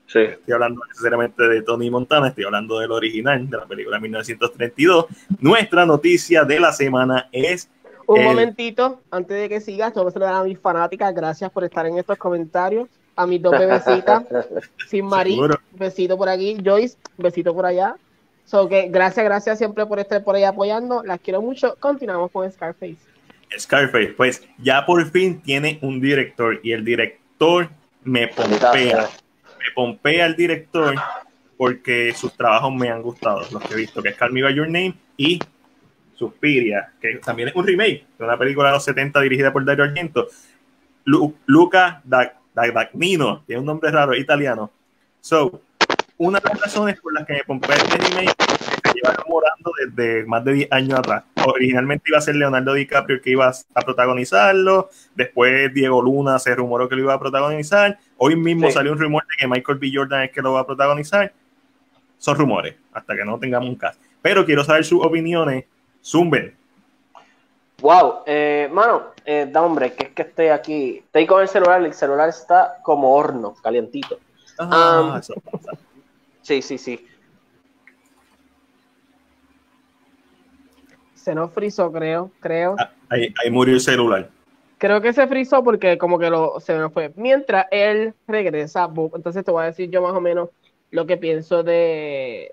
Sí. Estoy hablando necesariamente de Tony Montana, estoy hablando del original, de la película de 1932. Nuestra noticia de la semana es. Un momentito, antes de que sigas, saludar a mis fanáticas. Gracias por estar en estos comentarios a mis dos bebecitas, sin Marí, besito por aquí, Joyce, besito por allá. So que gracias, gracias siempre por estar por ahí apoyando, las quiero mucho. Continuamos con Scarface. Scarface, pues ya por fin tiene un director y el director me pompea. Me pompea el director porque sus trabajos me han gustado, los que he visto, que es Call Me By Your Name y Suspiria, que también es un remake de una película de los 70 dirigida por Dario Argento. Luca da Dagnino, tiene un nombre raro, italiano. So, una de las razones por las que me compré este remake se lleva rumorando desde más de 10 años atrás. Originalmente iba a ser Leonardo DiCaprio el que iba a protagonizarlo, después Diego Luna se rumoró que lo iba a protagonizar, hoy mismo salió un rumor de que Michael B. Jordan es que lo va a protagonizar. Son rumores, hasta que no tengamos un caso. Pero quiero saber sus opiniones. Zumben. Wow, eh, mano, eh, da hombre, que es que estoy aquí, estoy con el celular, el celular está como horno, calientito. Ah. Sí, sí, sí. Se nos frizó, creo, creo. Ah, ahí, murió el celular. Creo que se frizó porque como que lo, se nos fue. Mientras él regresa, entonces te voy a decir yo más o menos lo que pienso de...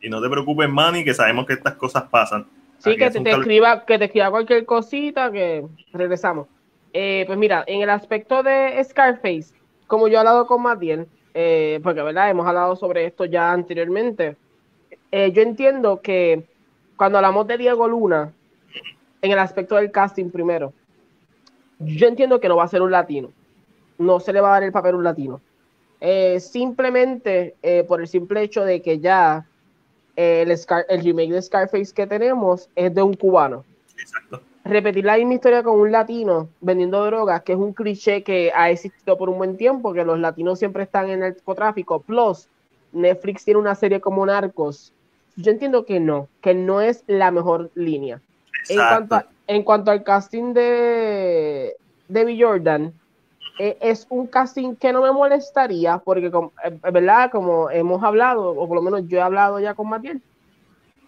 Y no te preocupes, Manny, que sabemos que estas cosas pasan. Sí, que te, escriba, que te escriba cualquier cosita, que regresamos. Eh, pues mira, en el aspecto de Scarface, como yo he hablado con Matiel, eh, porque verdad hemos hablado sobre esto ya anteriormente. Eh, yo entiendo que cuando hablamos de Diego Luna, en el aspecto del casting primero, yo entiendo que no va a ser un latino, no se le va a dar el papel a un latino. Simplemente por el simple hecho de que ya el, el remake de Scarface que tenemos es de un cubano. Exacto repetir la misma historia con un latino vendiendo drogas, que es un cliché que ha existido por un buen tiempo, que los latinos siempre están en el narcotráfico. Plus, Netflix tiene una serie como Narcos. Yo entiendo que no, que no es la mejor línea. En cuanto, en cuanto, al casting de Debbie Jordan, eh, es un casting que no me molestaría, porque, eh, ¿verdad? Como hemos hablado, o por lo menos yo he hablado ya con Matiel,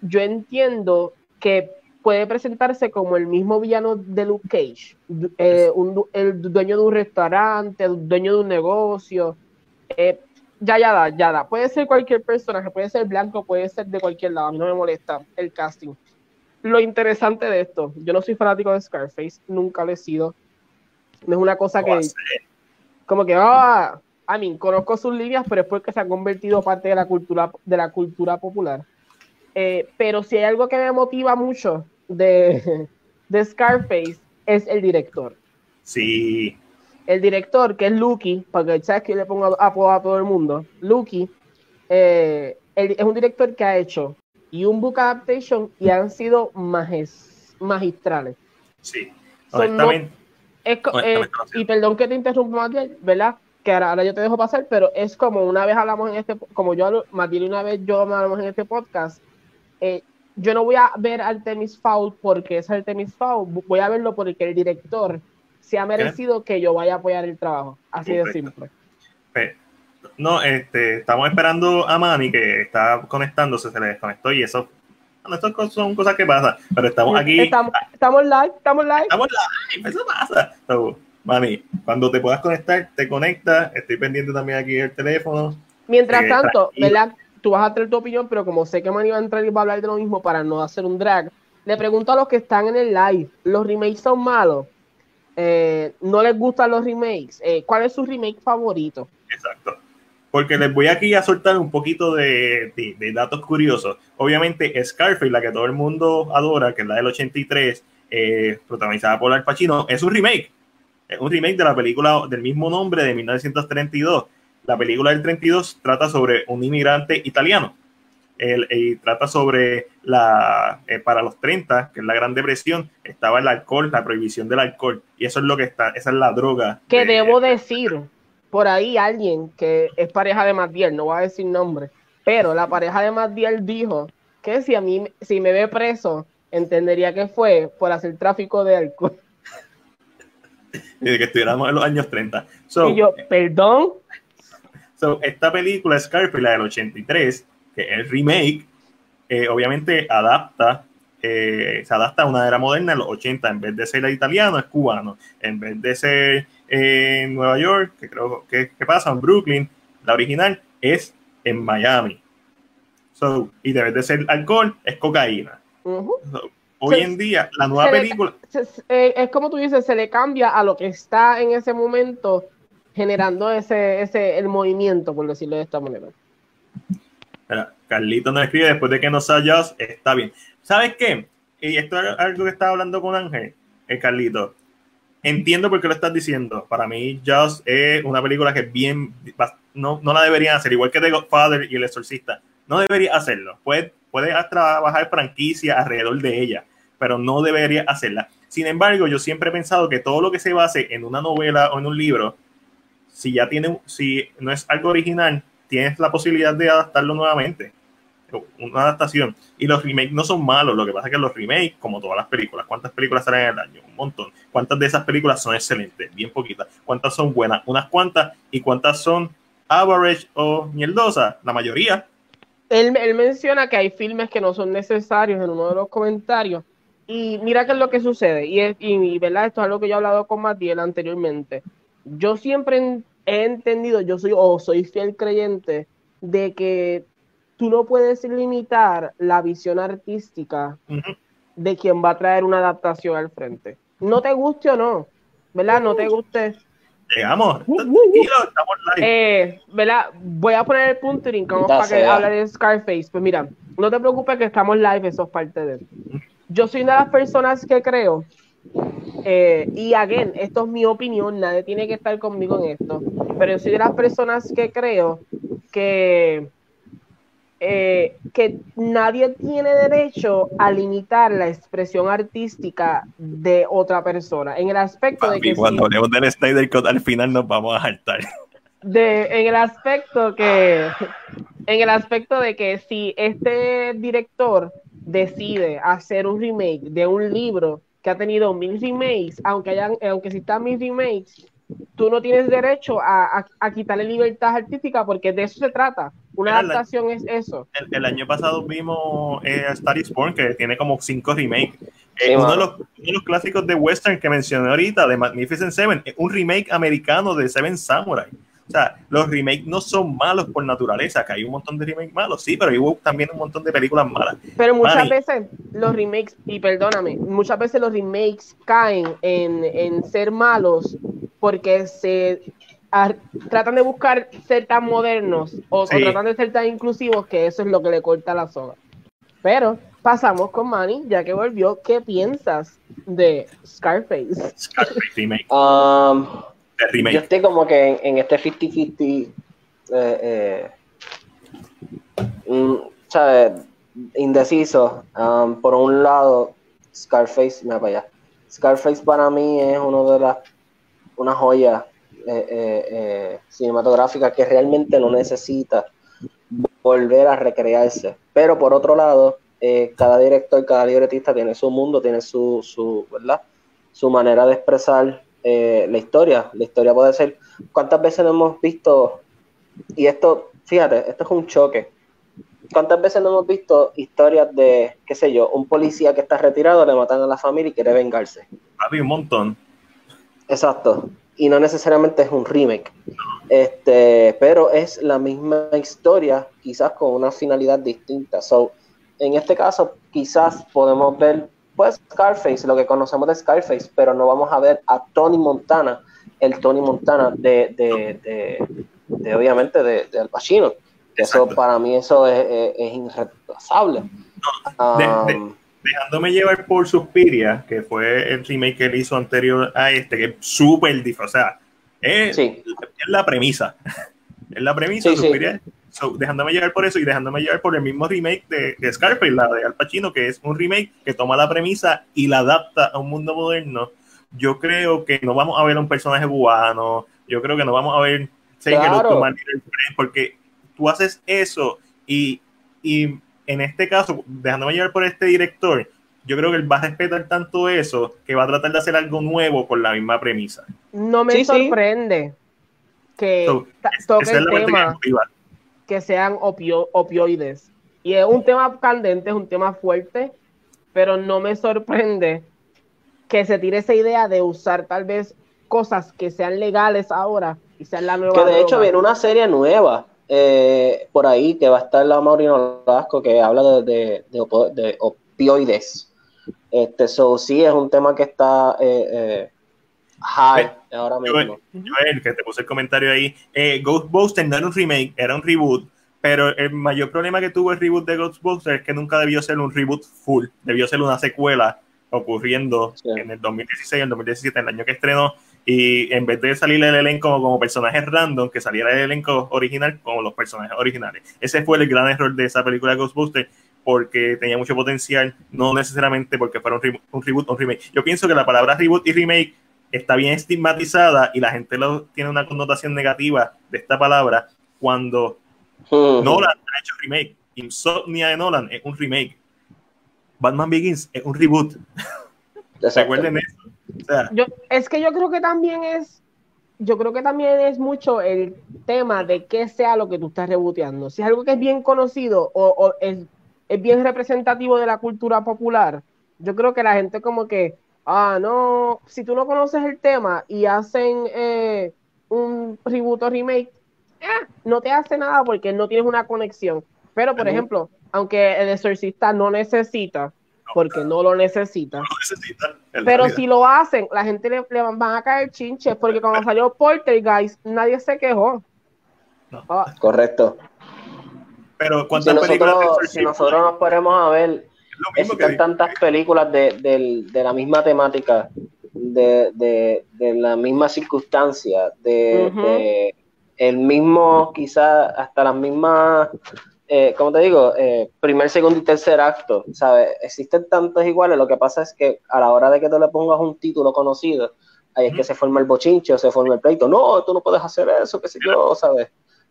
yo entiendo que puede presentarse como el mismo villano de Luke Cage, eh, el dueño de un restaurante, el dueño de un negocio. Eh, ya, ya da, ya da. Puede ser cualquier personaje, puede ser blanco, puede ser de cualquier lado. A mí no me molesta el casting. Lo interesante de esto, yo no soy fanático de Scarface, nunca lo he sido. No es una cosa que. Como que, ah, a mí conozco sus líneas, pero es porque se ha convertido parte de la cultura, de la cultura popular. Eh, pero si hay algo que me motiva mucho de, de Scarface es el director. Sí. El director, que es Lucky, porque sabes que le pongo apodo a todo el mundo. Lucky eh, es un director que ha hecho y un book adaptation y han sido magistrales. Sí, honestamente. Eh, y perdón que te interrumpa, ¿verdad? Que ahora, yo te dejo pasar, pero es como una vez hablamos en este, como yo, Matilde, una vez yo hablamos en este podcast, eh, yo no voy a ver Artemis Fowl porque es Artemis Fowl, voy a verlo porque el director se ha merecido que yo vaya a apoyar el trabajo. Así de simple. No, este, estamos esperando a Manny que está conectándose, se le desconectó y eso. Bueno, estas son cosas que pasan, pero estamos aquí. Estamos, estamos live, estamos live. Estamos live, eso pasa. So, Manny, cuando te puedas conectar, te conectas. Estoy pendiente también aquí del teléfono. Mientras eh, tanto, ¿verdad? Tú vas a tener tu opinión, pero como sé que Manny va a entrar y va a hablar de lo mismo para no hacer un drag, le pregunto a los que están en el live, ¿los remakes son malos? Eh, ¿No les gustan los remakes? Eh, ¿Cuál es su remake favorito? Exacto. Porque les voy aquí a soltar un poquito de, datos curiosos. Obviamente, Scarface, la que todo el mundo adora, que es la del 83, eh, protagonizada por Al Pacino, es un remake. Es un remake de la película del mismo nombre de 1932 la película del 32 trata sobre un inmigrante italiano y trata sobre la, eh, para los 30, que es la Gran Depresión, estaba el alcohol, la prohibición del alcohol, y eso es lo que está, esa es la droga. Que debo decir, por ahí alguien que es pareja de Matiel, no voy a decir nombre, pero la pareja de Matiel dijo que si a mí, si me ve preso, entendería que fue por hacer tráfico de alcohol. y de que estuviéramos en los años 30. y yo, perdón. So, esta película, Scarface, la del 83, que es el remake, eh, obviamente adapta, eh, se adapta a una era moderna en los 80, en vez de ser italiano, es cubano, en vez de ser eh, en Nueva York, que creo que, pasa en Brooklyn, la original es en Miami. So, y debe de ser alcohol, es cocaína. hoy en día, la nueva película... es como tú dices, se le cambia a lo que está en ese momento generando ese, ese, el movimiento, por decirlo de esta manera. Carlito nos escribe después de que no hayas, está bien. ¿Sabes qué? Y esto es algo que estaba hablando con Ángel, el Carlito. entiendo por qué lo estás diciendo. Para mí, Just es una película que bien, no, no la deberían hacer, igual que The Godfather y El Exorcista. No debería hacerlo. Puede, puede trabajar franquicia alrededor de ella, pero no debería hacerla. Sin embargo, yo siempre he pensado que todo lo que se base en una novela o en un libro, si ya tiene, si no es algo original, tienes la posibilidad de adaptarlo nuevamente una adaptación. Y los remakes no son malos, lo que pasa es que los remakes, como todas las películas, ¿cuántas películas salen en el año? Un montón. ¿Cuántas de esas películas son excelentes? Bien poquitas. ¿Cuántas son buenas? Unas cuantas. ¿Y cuántas son average o mierdosas? La mayoría. Él, él menciona que hay filmes que no son necesarios en uno de los comentarios. Y mira qué es lo que sucede. Y, es, y, ¿verdad? Esto es algo que yo he hablado con Matiel anteriormente. Yo siempre he entendido, yo soy o soy fiel creyente de que tú no puedes limitar la visión artística de quien va a traer una adaptación al frente. No te guste o no, ¿verdad? No te guste. Llegamos. estamos live. Eh, ¿verdad? Voy a poner el punto y para que hable de Scarface. Pues mira, no te preocupes que estamos live, eso es parte de él. Yo soy una de las personas que creo, eh, y again, esto es mi opinión, nadie tiene que estar conmigo en esto, pero yo soy de las personas que creo que eh, que nadie tiene derecho a limitar la expresión artística de otra persona. En el aspecto de que. Cuando hablemos del Snyder Cut, al final nos vamos a saltar. De, en el aspecto que. En el aspecto de que si este director decide hacer un remake de un libro que ha tenido mil remakes, aunque hayan, aunque existan mil remakes, tú no tienes derecho a, a, quitarle libertad artística porque de eso se trata. Una adaptación es eso. El, año pasado vimos eh, Star is Born, que tiene como cinco remakes. Eh, uno, de los, clásicos de western que mencioné ahorita, de Magnificent Seven, es un remake americano de Seven Samurai. O sea, los remakes no son malos por naturaleza, que hay un montón de remakes malos, sí, pero hubo también un montón de películas malas. Pero muchas veces los remakes, y perdóname, muchas veces los remakes caen en, en ser malos porque se tratan de buscar ser tan modernos o, tratan de ser tan inclusivos que eso es lo que le corta la soga. Pero pasamos con Manny, ya que volvió. ¿Qué piensas de Scarface? Scarface remake. Um, yo estoy como que en, este 50-50, eh, eh, mm, Indeciso. Um, por un lado, Scarface, me para allá. Scarface para mí es uno de las una joya eh, cinematográfica que realmente no necesita volver a recrearse. Pero por otro lado, cada director, cada libretista tiene su mundo, tiene su, su, ¿verdad? su manera de expresar la historia. La historia puede ser, ¿cuántas veces no hemos visto? Y esto, fíjate, esto es un choque. ¿Cuántas veces no hemos visto historias de, qué sé yo, un policía que está retirado, le matan a la familia y quiere vengarse? Había un montón. Exacto. Y no necesariamente es un remake. Este, pero es la misma historia, quizás con una finalidad distinta. So, en este caso, quizás podemos ver, pues, Scarface, lo que conocemos de Scarface, pero no vamos a ver a Tony Montana, el Tony Montana de, de, de, obviamente, de, Al Pacino. Eso, para mí, eso es, es, irreemplazable. Um, dejándome llevar por Suspiria, que fue el remake que él hizo anterior a este, que es súper diferente. O sea, es, la premisa. es la premisa Suspiria. Dejándome llevar por eso y dejándome llevar por el mismo remake de, de, Scarface, la de Al Pacino, que es un remake que toma la premisa y la adapta a un mundo moderno. Yo creo que no vamos a ver un personaje cubano, yo creo que no vamos a ver claro. porque tú haces eso y, y en este caso, dejándome llevar por este director, yo creo que él va a respetar tanto eso que va a tratar de hacer algo nuevo con la misma premisa. No me sorprende que toque el tema que, sean opioides. Y es un tema candente, es un tema fuerte, pero no me sorprende que se tire esa idea de usar tal vez cosas que sean legales ahora y sean la nueva. Que de hecho viene una serie nueva eh, por ahí que va a estar la Maurino Lasco que habla de, de, opioides. Este, so, sí, es un tema que está eh, eh, high ahora mismo. Joel, que te puse el comentario ahí. Ghostbusters no era un remake, era un reboot. Pero el mayor problema que tuvo el reboot de Ghostbusters es que nunca debió ser un reboot full, debió ser una secuela ocurriendo en el 2016, el 2017, el año que estrenó, y en vez de salir el elenco como personajes random, que saliera el elenco original como los personajes originales. Ese fue el gran error de esa película de Ghostbusters, porque tenía mucho potencial, no necesariamente porque fuera un, un reboot o un remake. Yo pienso que la palabra reboot y remake está bien estigmatizada y la gente lo, tiene una connotación negativa de esta palabra cuando Nolan ha hecho remake. Insomnia de Nolan es un remake. Batman Begins es un reboot. Recuerden eso es que yo creo que también es, yo creo que también es mucho el tema de qué sea lo que tú estás reboteando. Si es algo que es bien conocido o, es, bien representativo de la cultura popular, yo creo que la gente como que, ah, no, si tú no conoces el tema y hacen eh, un reboot o remake, eh, no te hace nada porque no tienes una conexión. Pero, por ejemplo, aunque el exorcista no necesita porque no lo necesita. Pero si lo hacen, la gente le, van a caer chinches, porque cuando salió Poltergeist, nadie se quejó. Ah. Correcto. Pero si nosotros, si nosotros nos ponemos a ver, existen tantas películas de, la misma temática, de, la misma circunstancia, de, el mismo, quizás hasta las mismas eh, como te digo, eh, primer, segundo y tercer acto, ¿sabes? Existen tantos iguales, lo que pasa es que a la hora de que tú le pongas un título conocido, ahí es que se forma el bochinche o se forma el pleito. No, tú no puedes hacer eso, qué sé yo, ¿sabes?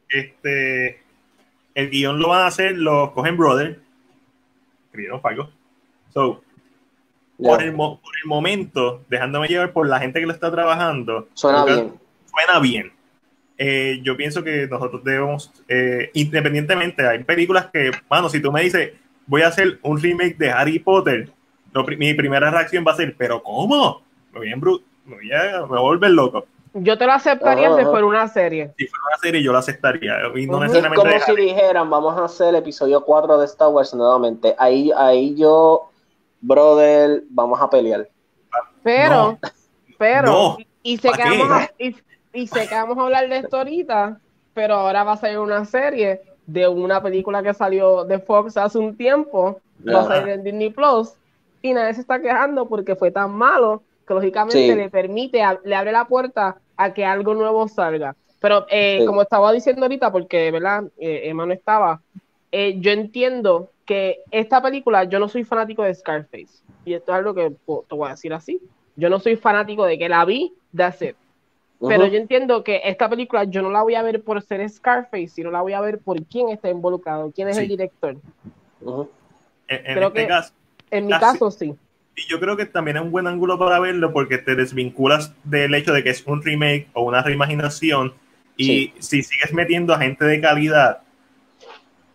Este, el guion lo van a hacer los Cohen Brothers, escribieron algo. So, por, el, por el momento, dejándome llevar por la gente que lo está trabajando, suena bien. Suena bien eh, yo pienso que nosotros debemos, eh, independientemente, hay películas que, bueno, si tú me dices, voy a hacer un remake de Harry Potter, mi primera reacción va a ser, pero ¿cómo? Me voy a, me voy a, me volver loco. Yo te lo aceptaría si fuera una serie. Si fuera una serie, yo lo aceptaría. Y no es como si dijeran, vamos a hacer el episodio 4 de Star Wars nuevamente. Ahí, ahí yo, brother, vamos a pelear. Pero, pero, y, se quedamos, y sé que vamos a hablar de esto ahorita, pero ahora va a salir una serie de una película que salió de Fox hace un tiempo, va a salir en Disney Plus, y nadie se está quejando porque fue tan malo que lógicamente le permite, le abre la puerta a que algo nuevo salga. Pero eh, como estaba diciendo ahorita, porque verdad, eh, Emma no estaba, eh, yo entiendo que esta película, yo no soy fanático de Scarface, y esto es algo que te voy a decir así, yo no soy fanático de que la vi, that's it. Pero yo entiendo que esta película yo no la voy a ver por ser Scarface, sino la voy a ver por quién está involucrado, quién es el director. En, este caso, en mi caso sí. Y yo creo que también es un buen ángulo para verlo porque te desvinculas del hecho de que es un remake o una reimaginación y si sigues metiendo a gente de calidad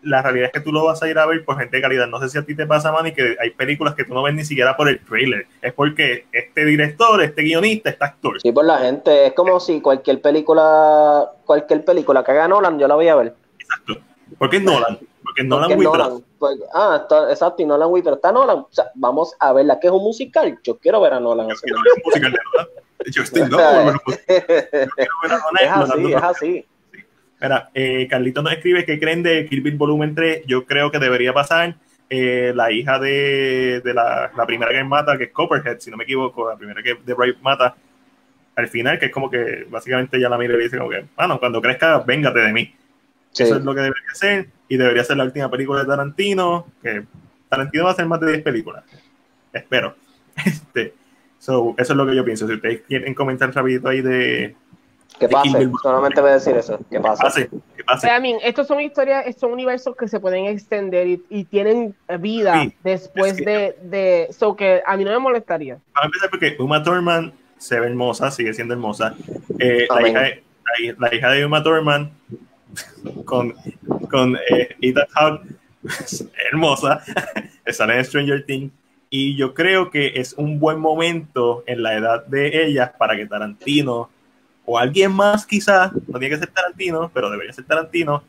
la realidad es que tú lo vas a ir a ver por gente de calidad. No sé si a ti te pasa, Manny, que hay películas que tú no ves ni siquiera por el trailer. Es porque este director, este guionista, este actor. Sí, por la gente. Es como si cualquier película, cualquier película que haga Nolan, yo la voy a ver. Exacto. ¿Por qué Nolan? Porque Nolan Nolan, pues, ah, está, exacto, y Nolan Wither. Está Nolan. O sea, vamos a verla, que es un musical. Yo quiero ver a Nolan. Yo quiero ver un musical de Nolan. Yo estoy loco. yo quiero ver a Nolan. Es así, es así. Mira, eh, Carlito nos escribe que creen de Kill Bill Volumen 3. Yo creo que debería pasar. Eh, la hija de, de la, la, primera que mata, que es Copperhead, si no me equivoco, la primera que de Brave mata, al final, que es como que básicamente ya la mira y le dice como que, bueno, cuando crezca, véngate de mí. Eso es lo que debería ser, y debería ser la última película de Tarantino, que Tarantino va a hacer más de 10 películas. Espero. Este, so, eso es lo que yo pienso. Si ustedes quieren comentar rapidito ahí de, ¿Qué pasa? Solamente voy a decir eso. ¿Qué pasa? ¿Qué pasa? estos son historias, estos son universos que se pueden extender y, tienen vida después de, de eso que a mí no me molestaría. Para empezar, porque Uma Thurman se ve hermosa, sigue siendo hermosa. Eh, la, hija de, la, hija de, Uma Thurman con, con eh, Ethan Hawke, hermosa, sale en Stranger Things. Y yo creo que es un buen momento en la edad de ellas para que Tarantino o alguien más quizás, no tiene que ser Tarantino, pero debería ser Tarantino,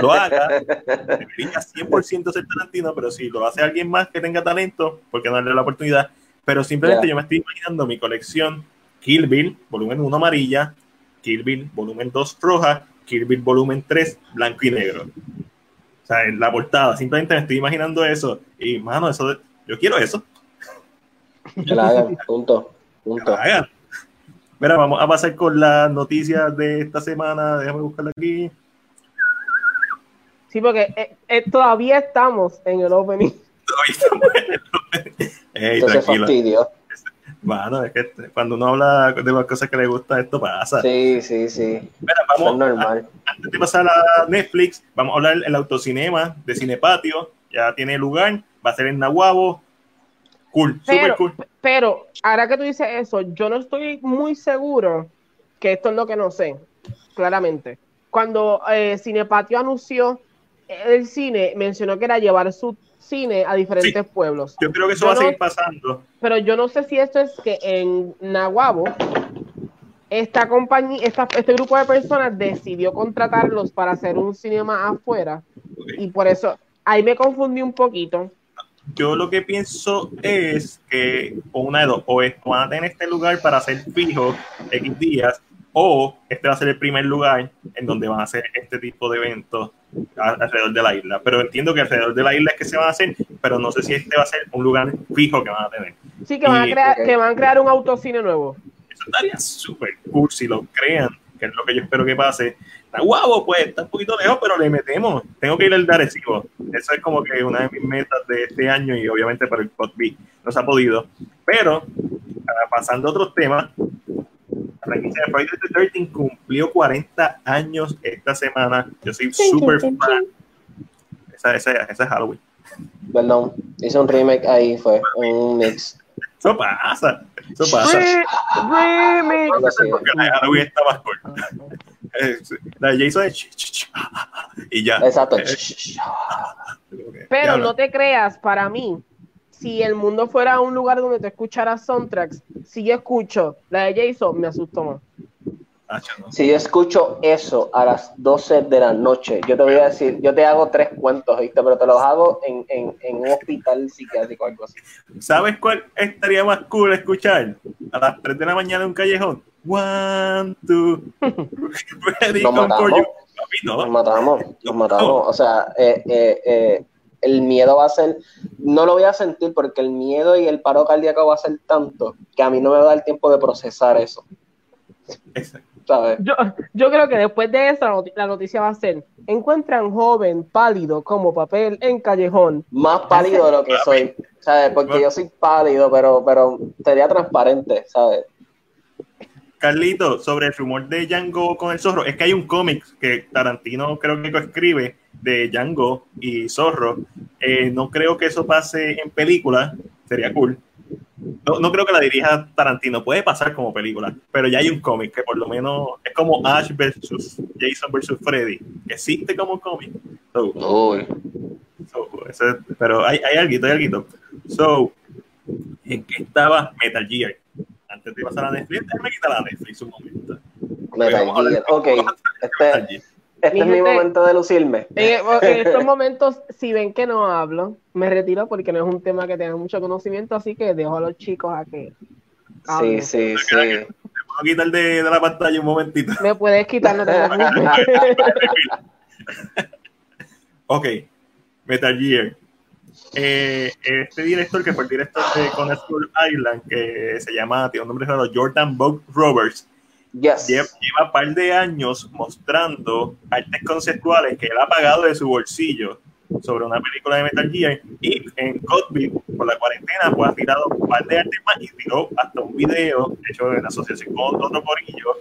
lo haga, debería 100% ser Tarantino, pero si lo hace alguien más que tenga talento, porque no darle la oportunidad? Pero simplemente yo me estoy imaginando mi colección Kill Bill, volumen 1 amarilla, Kill Bill, volumen 2 roja, Kill Bill, volumen 3 blanco y negro. O sea, en la portada, simplemente me estoy imaginando eso. Y, mano, eso, yo quiero eso. Que la hagan, punto. punto. Mira, vamos a pasar con las noticias de esta semana. Déjame buscarla aquí. Sí, porque eh, eh, todavía estamos en el opening. Todavía estamos en el opening. Ey, tranquilo. Bueno, es que cuando uno habla de las cosas que le gusta, esto pasa. Sí, sí, sí. Mira, vamos, es normal. antes de pasar a Netflix, vamos a hablar del autocinema de Cinepatio. Ya tiene lugar, va a ser en Nahuabo. Cool, super cool. Pero ahora que tú dices eso, yo no estoy muy seguro que esto es lo que no sé, claramente. Cuando eh, Cinepatio anunció el cine, mencionó que era llevar su cine a diferentes pueblos. Yo creo que eso va a seguir pasando. Pero yo no sé si esto es que en Nahuabo esta compañía, este grupo de personas decidió contratarlos para hacer un cinema afuera y por eso ahí me confundí un poquito. Yo lo que pienso es que o una de dos, o van a tener este lugar para hacer fijo X días, o este va a ser el primer lugar en donde van a hacer este tipo de eventos alrededor de la isla. Pero entiendo que alrededor de la isla es que se van a hacer, pero no sé si este va a ser un lugar fijo que van a tener. Sí, que van, a, crear, que van a crear un autocine nuevo. Eso estaría súper cool si lo crean, que es lo que yo espero que pase. Está guapo, pues, está un poquito lejos, pero le metemos. Tengo que ir al Darecibo. Eso es como que una de mis metas de este año y obviamente para el PodB no se ha podido. Pero, pasando a otros temas, la franquicia de Friday the 13 cumplió 40 años esta semana. Yo soy súper fan. Esa, esa, esa, es Halloween. Perdón, hice un remake ahí, fue un mix. Eso pasa, eso pasa. Remake. Porque la de Halloween está más corta. La de Jason es y ya. Exacto. Pero no te creas, para mí, si el mundo fuera un lugar donde te escucharas soundtracks, si yo escucho la de Jason, me asusto más. Si yo escucho eso a las 12 de la noche, yo te voy a decir, yo te hago tres cuentos, ¿viste? pero te los hago en, en, en un hospital psiquiátrico o algo así. ¿Sabes cuál estaría más cool escuchar? A las 3 de la mañana en un callejón. One, two, ready, nos matamos, nos matamos, nos matamos. O sea, eh, eh, eh, el miedo va a ser, no lo voy a sentir porque el miedo y el paro cardíaco va a ser tanto que a mí no me va a dar tiempo de procesar eso. Yo, yo creo que después de eso la noticia va a ser, encuentran joven pálido como papel en callejón. Más pálido de lo que soy, ¿sabes? Porque yo soy pálido, pero, pero sería transparente, ¿sabes? Carlito, sobre el rumor de Django con el zorro, es que hay un cómic que Tarantino creo que escribe de Django y Zorro. Eh, no creo que eso pase en película, sería cool. No, creo que la dirija Tarantino, puede pasar como película, pero ya hay un cómic que por lo menos es como Ash versus Jason versus Freddy, que existe como cómic. pero hay, hay algo, hay algo. So, ¿en qué estaba Metal Gear? antes de pasar a Netflix, déjame quitar la Netflix un momento. Metal Gear, ok. Este, este es mi momento de lucirme. En, estos momentos, si ven que no hablo, me retiro porque no es un tema que tenga mucho conocimiento, así que dejo a los chicos a que Sí, sí, sí. ¿Te puedo quitar de, de, la pantalla un momentito? Me puedes quitar, no te Ok, Metal Gear. Eh, este director, que fue el director de Conestable Island, que se llama, tiene un nombre raro, Jordan Bob Roberts, lleva, un par de años mostrando artes conceptuales que él ha pagado de su bolsillo sobre una película de Metal Gear y en COVID, por la cuarentena, pues ha tirado un par de artes más y tiró hasta un video hecho en asociación con otro corillo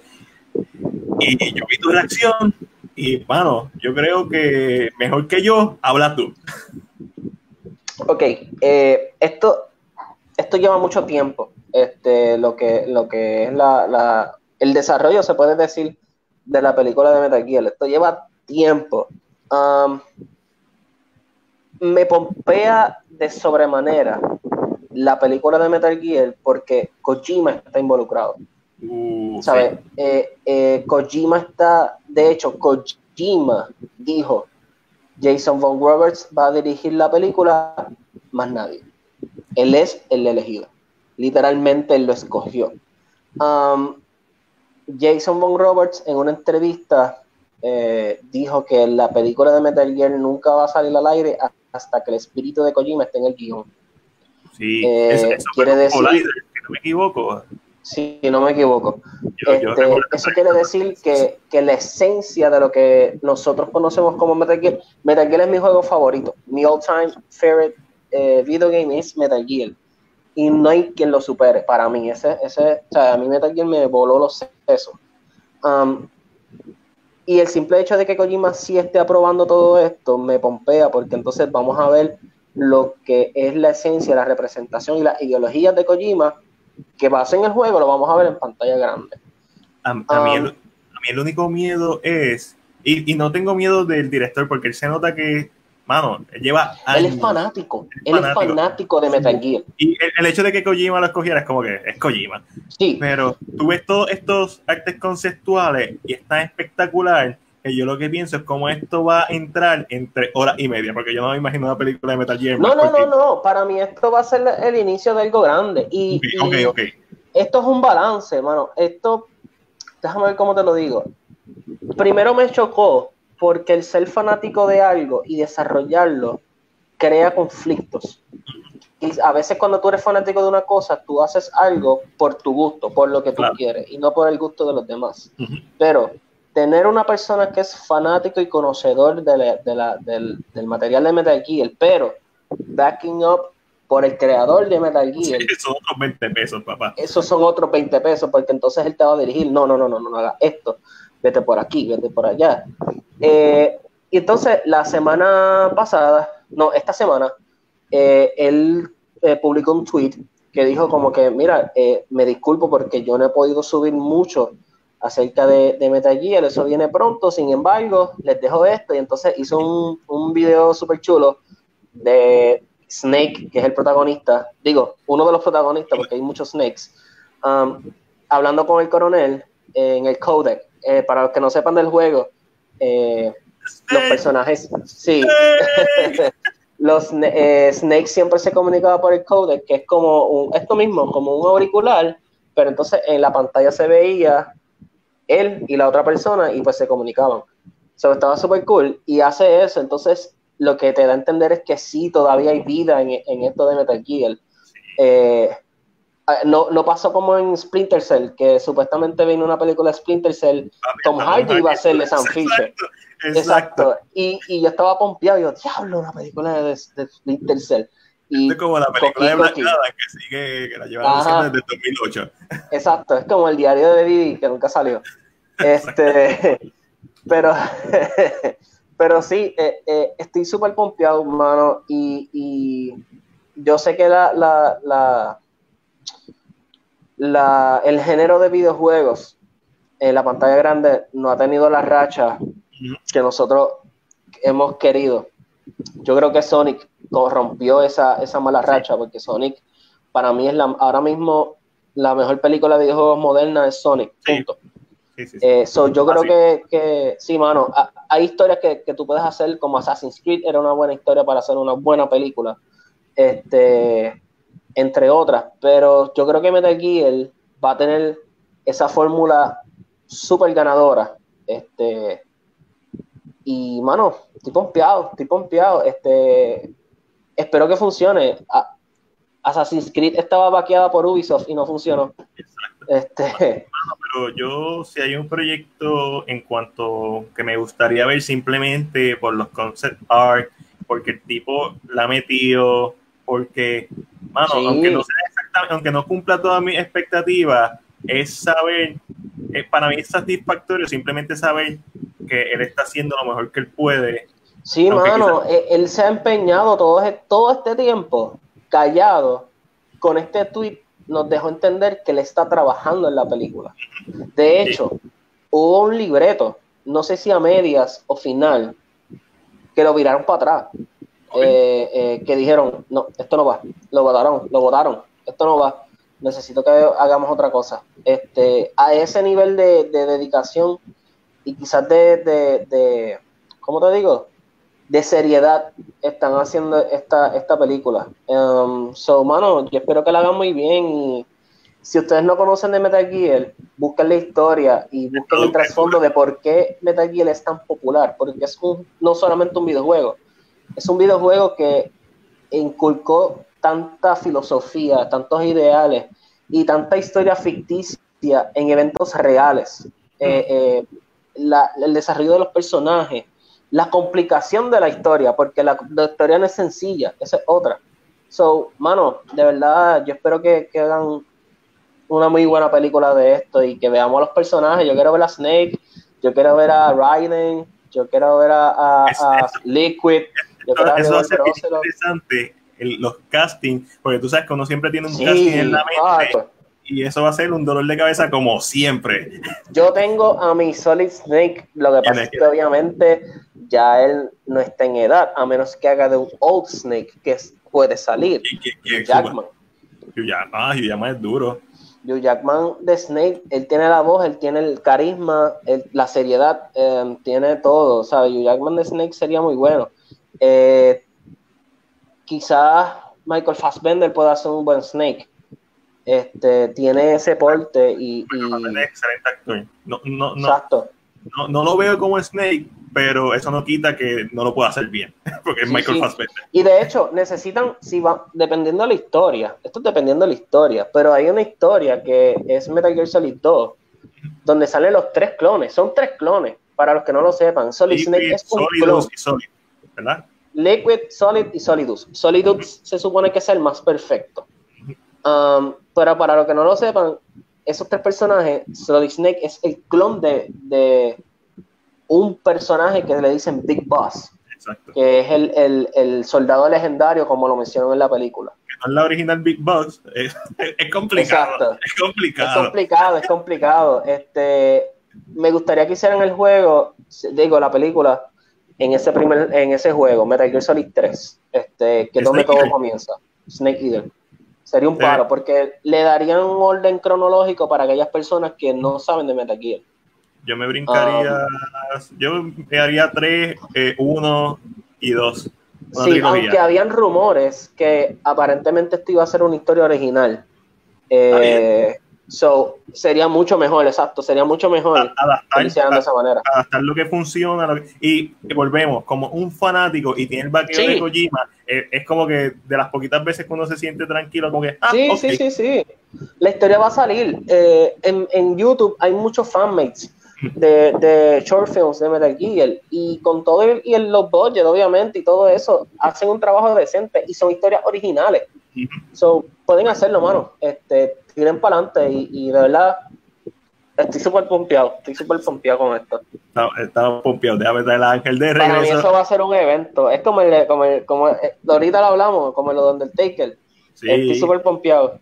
y yo vi tu reacción y, bueno, yo creo que mejor que yo, habla tú. Ok, eh, esto, esto lleva mucho tiempo. Este, lo que, lo que es la, el desarrollo, se puede decir, de la película de Metal Gear. Esto lleva tiempo. Um, me pompea de sobremanera la película de Metal Gear porque Kojima está involucrado. Uh, ¿Sabes? Eh, eh, Kojima está, de hecho, Kojima dijo Jason Von Roberts va a dirigir la película, más nadie. Él es el elegido. Literalmente él lo escogió. Um, Jason Von Roberts en una entrevista eh, dijo que la película de Metal Gear nunca va a salir al aire hasta que el espíritu de Kojima esté en el guion. Sí, eh, quiere decir... si no me equivoco. Si no me equivoco. Este, eso quiere decir que, que, la esencia de lo que nosotros conocemos como Metal Gear, Metal Gear es mi juego favorito. Mi all-time favorite eh, video game es Metal Gear. Y no hay quien lo supere para mí. Ese, ese, o sea, a mí Metal Gear me voló los sesos. Um, y el simple hecho de que Kojima sí esté aprobando todo esto me pompea porque entonces vamos a ver lo que es la esencia, la representación y las ideologías de Kojima que pasa en el juego lo vamos a ver en pantalla grande. A, mí, el, um, a mí, el, único miedo es, y, y, no tengo miedo del director porque él se nota que, mano, él lleva Él es fanático, él es fanático de Metal Gear. Y el, hecho de que Kojima lo escogiera es como que es Kojima. Sí. Pero tú ves todos estos artes conceptuales y es tan espectacular que yo lo que pienso es cómo esto va a entrar entre horas y media, porque yo no me imagino una película de Metal Gear. No, no, no, no, para mí esto va a ser el inicio de algo grande. Y, esto es un balance, hermano. Esto, déjame ver cómo te lo digo. Primero me chocó porque el ser fanático de algo y desarrollarlo crea conflictos. Y a veces cuando tú eres fanático de una cosa, tú haces algo por tu gusto, por lo que tú quieres, y no por el gusto de los demás. Pero tener una persona que es fanático y conocedor de del, material de Metal Gear, pero backing up por el creador de Metal Gear. esos son otros 20 pesos, papá. Esos son otros 20 pesos, porque entonces él te va a dirigir, no, no, no, no, no, haga esto, vete por aquí, vete por allá. Eh, y entonces la semana pasada, no, esta semana, eh, él eh, publicó un tweet que dijo como que, mira, me disculpo porque yo no he podido subir mucho acerca de, de, Metal Gear, eso viene pronto, sin embargo, les dejo esto y entonces hizo un, video súper chulo de Snake, que es el protagonista, digo, uno de los protagonistas, porque hay muchos Snakes, um, hablando con el coronel en el codec. Eh, para los que no sepan del juego, eh, los personajes, sí, los eh, Snake siempre se comunicaba por el codec, que es como un, esto mismo, como un auricular, pero entonces en la pantalla se veía él y la otra persona y pues se comunicaban. So, estaba súper cool y hace eso, entonces lo que te da a entender es que sí, todavía hay vida en, en esto de Metal Gear. Eh, no, no, pasó como en Splinter Cell, que supuestamente vino una película de Splinter Cell, Tom Hardy iba a ser de Sam Fisher. Exacto. Y, y, yo estaba pompeado, yo, diablo, una película de, de Splinter Cell. Y es como la película de Black que sigue, que la llevan desde 2008. Exacto, es como el diario de Didi, que nunca salió. Este, pero, pero sí, eh, eh, estoy súper pompeado, hermano, y, y, yo sé que la, la, la, la, el género de videojuegos en la pantalla grande no ha tenido la racha que nosotros hemos querido. Yo creo que Sonic corrompió esa, esa mala racha, porque Sonic para mí es la, ahora mismo la mejor película de videojuegos moderna es Sonic, punto. Eh, yo creo que, que, sí, mano, hay historias que, que, tú puedes hacer como Assassin's Creed era una buena historia para hacer una buena película, este, entre otras, pero yo creo que Metal Gear va a tener esa fórmula súper ganadora, este, y mano, estoy pompeado, estoy pompeado, este, espero que funcione. Assassin's Creed estaba vaqueada por Ubisoft y no funcionó. Este... pero yo, si hay un proyecto en cuanto que me gustaría ver simplemente por los concept art, porque el tipo la ha metido, porque, mano, aunque no sea exactamente, aunque no cumpla todas mis expectativas, es saber, es, para mí es satisfactorio simplemente saber que él está haciendo lo mejor que él puede. Sí, mano, e, él, se ha empeñado todo, todo este tiempo callado con este tweet nos dejó entender que él está trabajando en la película. De hecho, hubo un libreto, no sé si a medias o final, que lo viraron para atrás. Eh, eh, que dijeron, no, esto no va, lo votaron, lo votaron, esto no va, necesito que hagamos otra cosa. Este, a ese nivel de, dedicación y quizás de, de, de, ¿cómo te digo? de seriedad están haciendo esta, esta película. Um, so, mano, yo espero que la hagan muy bien. si ustedes no conocen de Metal Gear, busquen la historia y busquen el trasfondo de por qué Metal Gear es tan popular. Porque es un, no solamente un videojuego, es un videojuego que inculcó tanta filosofía, tantos ideales y tanta historia ficticia en eventos reales. Eh, eh, el desarrollo de los personajes, la complicación de la historia, porque la, historia no es sencilla, esa es otra. So, mano, de verdad, yo espero que, que, hagan una muy buena película de esto y que veamos a los personajes. Yo quiero ver a Snake, yo quiero ver a Raiden, yo quiero ver a, Liquid. Eso a ser interesante, los castings, porque tú sabes que uno siempre tiene un casting en la mente. Y eso va a ser un dolor de cabeza como siempre. Yo tengo a mi Solid Snake, lo que pasa es que obviamente ya él no está en edad, a menos que haga de un Old Snake que puede salir. Hugh Jackman. Hugh Jackman, ah, Hugh Jackman es duro. Hugh Jackman de Snake, él tiene la voz, él tiene el carisma, la seriedad, em, tiene todo, ¿sabes? Hugh Jackman de Snake sería muy bueno. Eh, quizás Michael Fassbender pueda hacer un buen Snake. Este, tiene ese porte y... excelente actor. No, no, no, Exacto. No, no, lo veo como Snake, pero eso no quita que no lo pueda hacer bien, porque es Michael Fassbender. Y de hecho, necesitan, si va, dependiendo de la historia, esto es dependiendo de la historia, pero hay una historia que es Metal Gear Solid 2, donde salen los tres clones, son tres clones, para los que no lo sepan. Solid Snake es un clon. Y Solid, ¿verdad? Liquid, Solid y Solidus. Solidus se supone que es el más perfecto. Um, pero para los que no lo sepan, esos tres personajes, Solid Snake es el clon de, de un personaje que le dicen Big Boss. Que es el, el, el, soldado legendario, como lo mencionó en la película. Es la original Big Boss. Es, es complicado. Es complicado. Es complicado, es complicado. Este, me gustaría que hicieran el juego, digo, la película, en ese primer, en ese juego, Metal Gear Solid 3, este, que es donde todo comienza. Snake Eater. Sería un paro, porque le darían un orden cronológico para aquellas personas que no saben de Metal Gear. Yo me brincaría, ah. yo me haría 3, 1 eh, y 2. Sí, aunque habían rumores que aparentemente esto iba a ser una historia original. Eh, So, sería mucho mejor, exacto, sería mucho mejor adaptar, de esa manera. adaptar lo que funciona y volvemos, como un fanático y tiene el vaqueo de Kojima, eh, es como que de las poquitas veces que uno se siente tranquilo, como que, ah, sí, sí, sí, sí, la historia va a salir. Eh, en, en, YouTube hay muchos fanmates de, de, short films de Metal Gear y con todo el, y el, los budget, obviamente, y todo eso, hacen un trabajo decente y son historias originales. So, pueden hacerlo, mano. Este, tiren para adelante y, de verdad estoy súper pompeado, estoy súper pompeado con esto. Estaba pompeado, déjame traer el ángel de regreso. Para mí eso va a ser un evento, es como el, como el, como eh, ahorita lo hablamos, como lo de Undertaker. Sí. Estoy súper pompeado.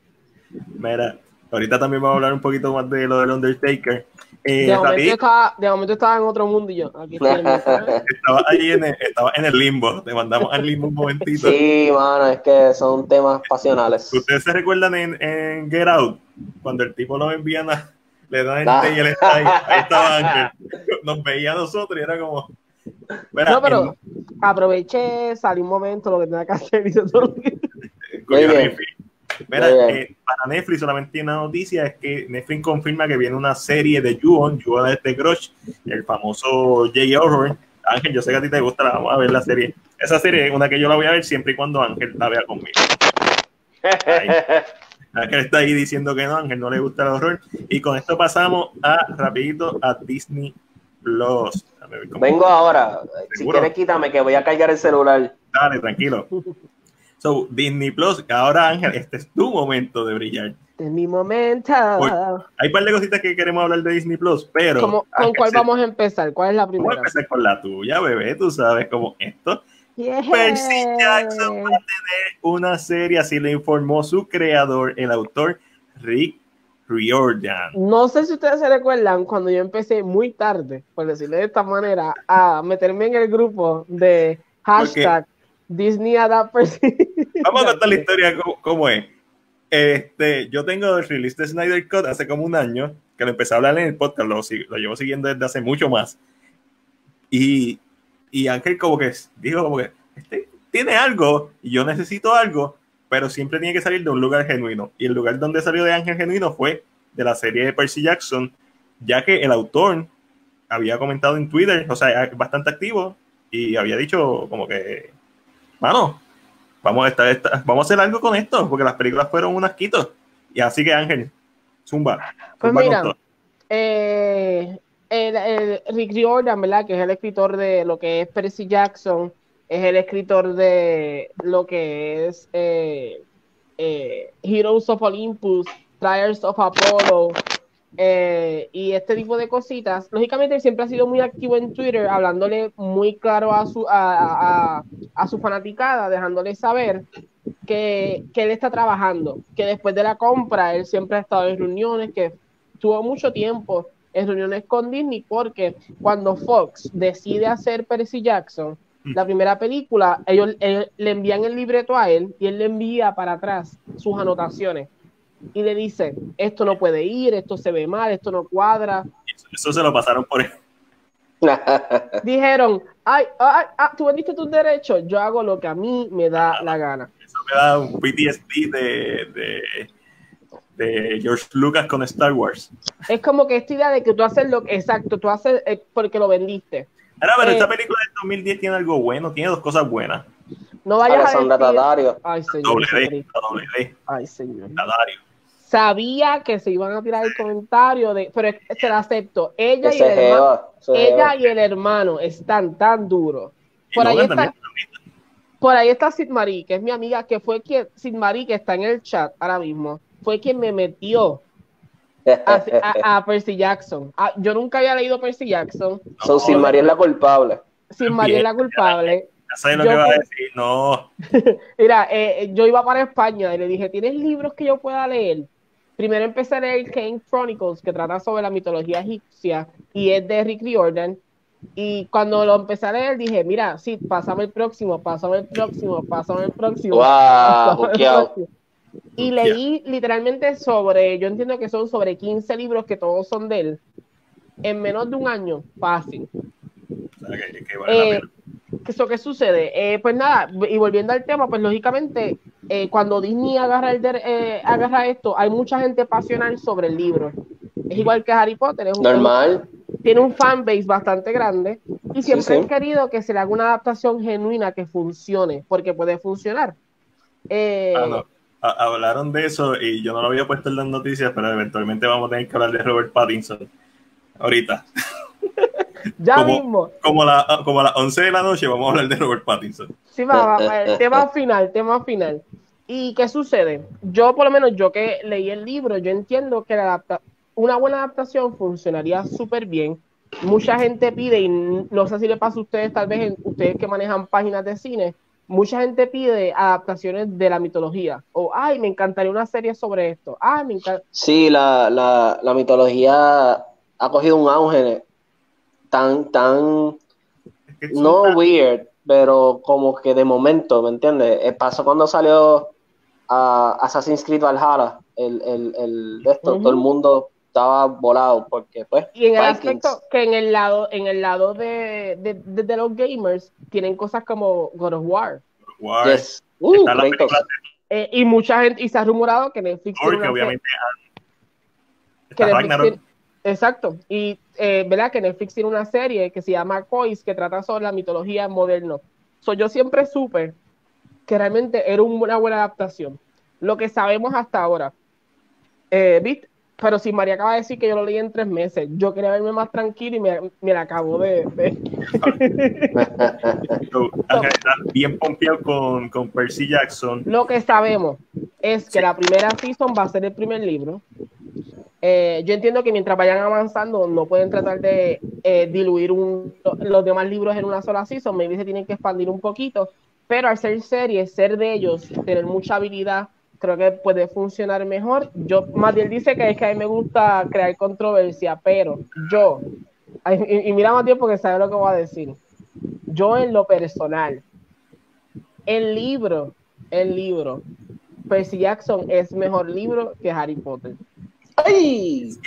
Mira, ahorita también vamos a hablar un poquito más de lo del Undertaker. De, momento estaba, de, momento estaba, en otro mundo y yo. Aquí estaba ahí en el, estaba en el limbo. Te mandamos al limbo un momentito. Sí, mano, es que son temas pasionales. ¿Ustedes se recuerdan en, en Get Out? Cuando el tipo nos envía a, le da el ah. y él está ahí. Ahí estaba Ángel. Nos veía a nosotros y era como. no, pero aproveché, salí un momento, lo que tenía que hacer y todo lo que. Mira, eh, para Netflix solamente tiene una noticia, es que Netflix confirma que viene una serie de Ju-On es de Crush, el famoso J. Horror. Ángel, yo sé que a ti te gusta, vamos a ver la serie. Esa serie es una que yo la voy a ver siempre y cuando Ángel la vea conmigo. Ángel está ahí diciendo que no, Ángel no le gusta el horror. Y con esto pasamos a rapidito a Disney Plus. Vengo ahora. Si quieres, quítame que voy a cargar el celular. Dale, tranquilo. So, Disney Plus, ahora Ángel, este es tu momento de brillar. Este es mi momento. hay un par de cositas que queremos hablar de Disney Plus, pero. ¿Con cuál vamos a empezar? ¿Cuál es la primera? Vamos a empezar con la tuya, bebé. Tú sabes cómo esto. Percy Jackson va a tener una serie, así lo informó su creador, el autor Rick Riordan. No sé si ustedes se recuerdan cuando yo empecé muy tarde, por decirlo de esta manera, a meterme en el grupo de hashtag. Disney adapta. Vamos a contar la historia cómo, es. Este, yo tengo el release de Snyder Cut hace como un año, que lo empecé a hablar en el podcast, lo, lo llevo siguiendo desde hace mucho más. Y, y Ángel como que dijo como que este tiene algo y yo necesito algo, pero siempre tiene que salir de un lugar genuino. Y el lugar donde salió de Ángel genuino fue de la serie de Percy Jackson, ya que el autor había comentado en Twitter, o sea, bastante activo, y había dicho como que mano, vamos a, estar, vamos a hacer algo con esto, porque las películas fueron un asquito. Y así que Ángel, zumba. Pues mira, eh, el, Rick Riordan, ¿verdad? Que es el escritor de lo que es Percy Jackson, es el escritor de lo que es eh, eh, Heroes of Olympus, Trials of Apollo, eh, y este tipo de cositas. Lógicamente, siempre ha sido muy activo en Twitter, hablándole muy claro a su, a, su fanaticada, dejándole saber que, que, él está trabajando, que después de la compra él siempre ha estado en reuniones, que tuvo mucho tiempo en reuniones con Disney, porque cuando Fox decide hacer Percy Jackson, mm. la primera película, ellos le envían el libreto a él y él le envía para atrás sus anotaciones y le dice, esto no puede ir, esto se ve mal, esto no cuadra. Eso, se lo pasaron por él. Dijeron, ay, ay, ah, tú vendiste tus derechos, yo hago lo que a mí me da la gana. Eso me da un PTSD de, de, George Lucas con Star Wars. Es como que esta idea de que tú haces lo que, exacto, tú haces eh, porque lo vendiste. Ahora, pero esta eh, película del 2010 tiene algo bueno, tiene dos cosas buenas. No vayas a decir... Ay, señor. Ay, señor sabía que se iban a tirar el comentario de, pero se lo acepto. Ella y el hermano, ella y el hermano están tan duros. Por ahí está, por ahí está Sid Marie, que es mi amiga, que fue quien, Sid Marie, que está en el chat ahora mismo, fue quien me metió a, Percy Jackson. Ah, yo nunca había leído Percy Jackson. So, Sid Marie es la culpable. Sid Marie es la culpable. Ya lo que va a decir, no. Mira, eh, yo iba para España y le dije, ¿tienes libros que yo pueda leer? Primero empecé a leer Kane Chronicles, que trata sobre la mitología egipcia y es de Rick Riordan. Y cuando lo empecé a leer, dije, mira, sí, pásame el próximo, pásame el próximo, pásame el próximo. Y leí literalmente sobre, yo entiendo que son sobre 15 libros que todos son de él, en menos de un año, fácil. Eh, ¿Eso qué sucede? Eh, pues nada, y volviendo al tema, pues lógicamente eh, cuando Disney agarra, el eh, agarra esto, hay mucha gente pasional sobre el libro. Es igual que Harry Potter. Es Normal. tiene un fanbase bastante grande y siempre han querido que se le haga una adaptación genuina que funcione, porque puede funcionar. Eh, ah, hablaron de eso y yo no lo había puesto en las noticias, pero eventualmente vamos a tener que hablar de Robert Pattinson. Ahorita. ya mismo. Como, la, como a las 11 de la noche vamos a hablar de Robert Pattinson. Sí, va, el tema final, tema final. ¿Y qué sucede? Yo, por lo menos, yo que leí el libro, yo entiendo que la una buena adaptación funcionaría súper bien. Mucha gente pide, y no sé si le pasa a ustedes, tal vez ustedes que manejan páginas de cine, mucha gente pide adaptaciones de la mitología. O, ay, me encantaría una serie sobre esto. Ay, me encanta. Sí, la, la, la mitología ha cogido un auge tan, tan, no weird, pero como que de momento, ¿me entiendes? Eh, pasó cuando salió a Assassin's Creed Valhalla, el, el, el de esto, todo el mundo estaba volado porque pues y en el aspecto que en el lado en el lado de, de, los gamers tienen cosas como God of War, War. Uh, eh, y mucha gente y se ha rumorado que Netflix Porque obviamente que Netflix Exacto. Y eh, verdad que Netflix tiene una serie que se llama Cois que trata sobre la mitología moderna. So, yo siempre supe que realmente era una buena adaptación. Lo que sabemos hasta ahora. Eh, Pero si María acaba de decir que yo lo leí en tres meses, yo quería verme más tranquilo y me, me la acabo de. bien pompeado con, con Percy Jackson. Lo que sabemos es que la primera season va a ser el primer libro. Eh, yo entiendo que mientras vayan avanzando no pueden tratar de eh, diluir los demás libros en una sola season, maybe se tienen que expandir un poquito, pero al ser series, ser de ellos, tener mucha habilidad, creo que puede funcionar mejor. Yo, Matiel dice que es que a mí me gusta crear controversia, pero yo, y, y mira Matiel porque sabe lo que voy a decir, yo en lo personal, el libro, el libro, Percy Jackson es mejor libro que Harry Potter.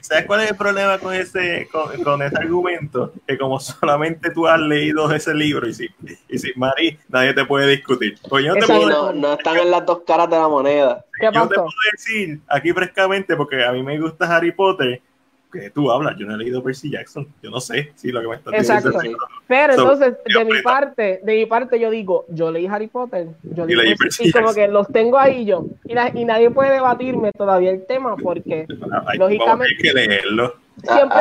¿Sabes cuál es el problema con ese, con, ese argumento? Que como solamente tú has leído ese libro y si, y si Mari, nadie te puede discutir. Pues yo no, no, están en las dos caras de la moneda. yo te puedo decir aquí frescamente, porque a mí me gusta Harry Potter, que tú hablas, yo no he leído Percy Jackson, yo no sé si lo que me estás Exacto. Pero entonces, de mi parte, de mi parte yo digo, yo leí Harry Potter, yo leí y, leí Percy y como que los tengo ahí yo, y, y, nadie puede debatirme todavía el tema porque lógicamente hay que leerlo. Siempre,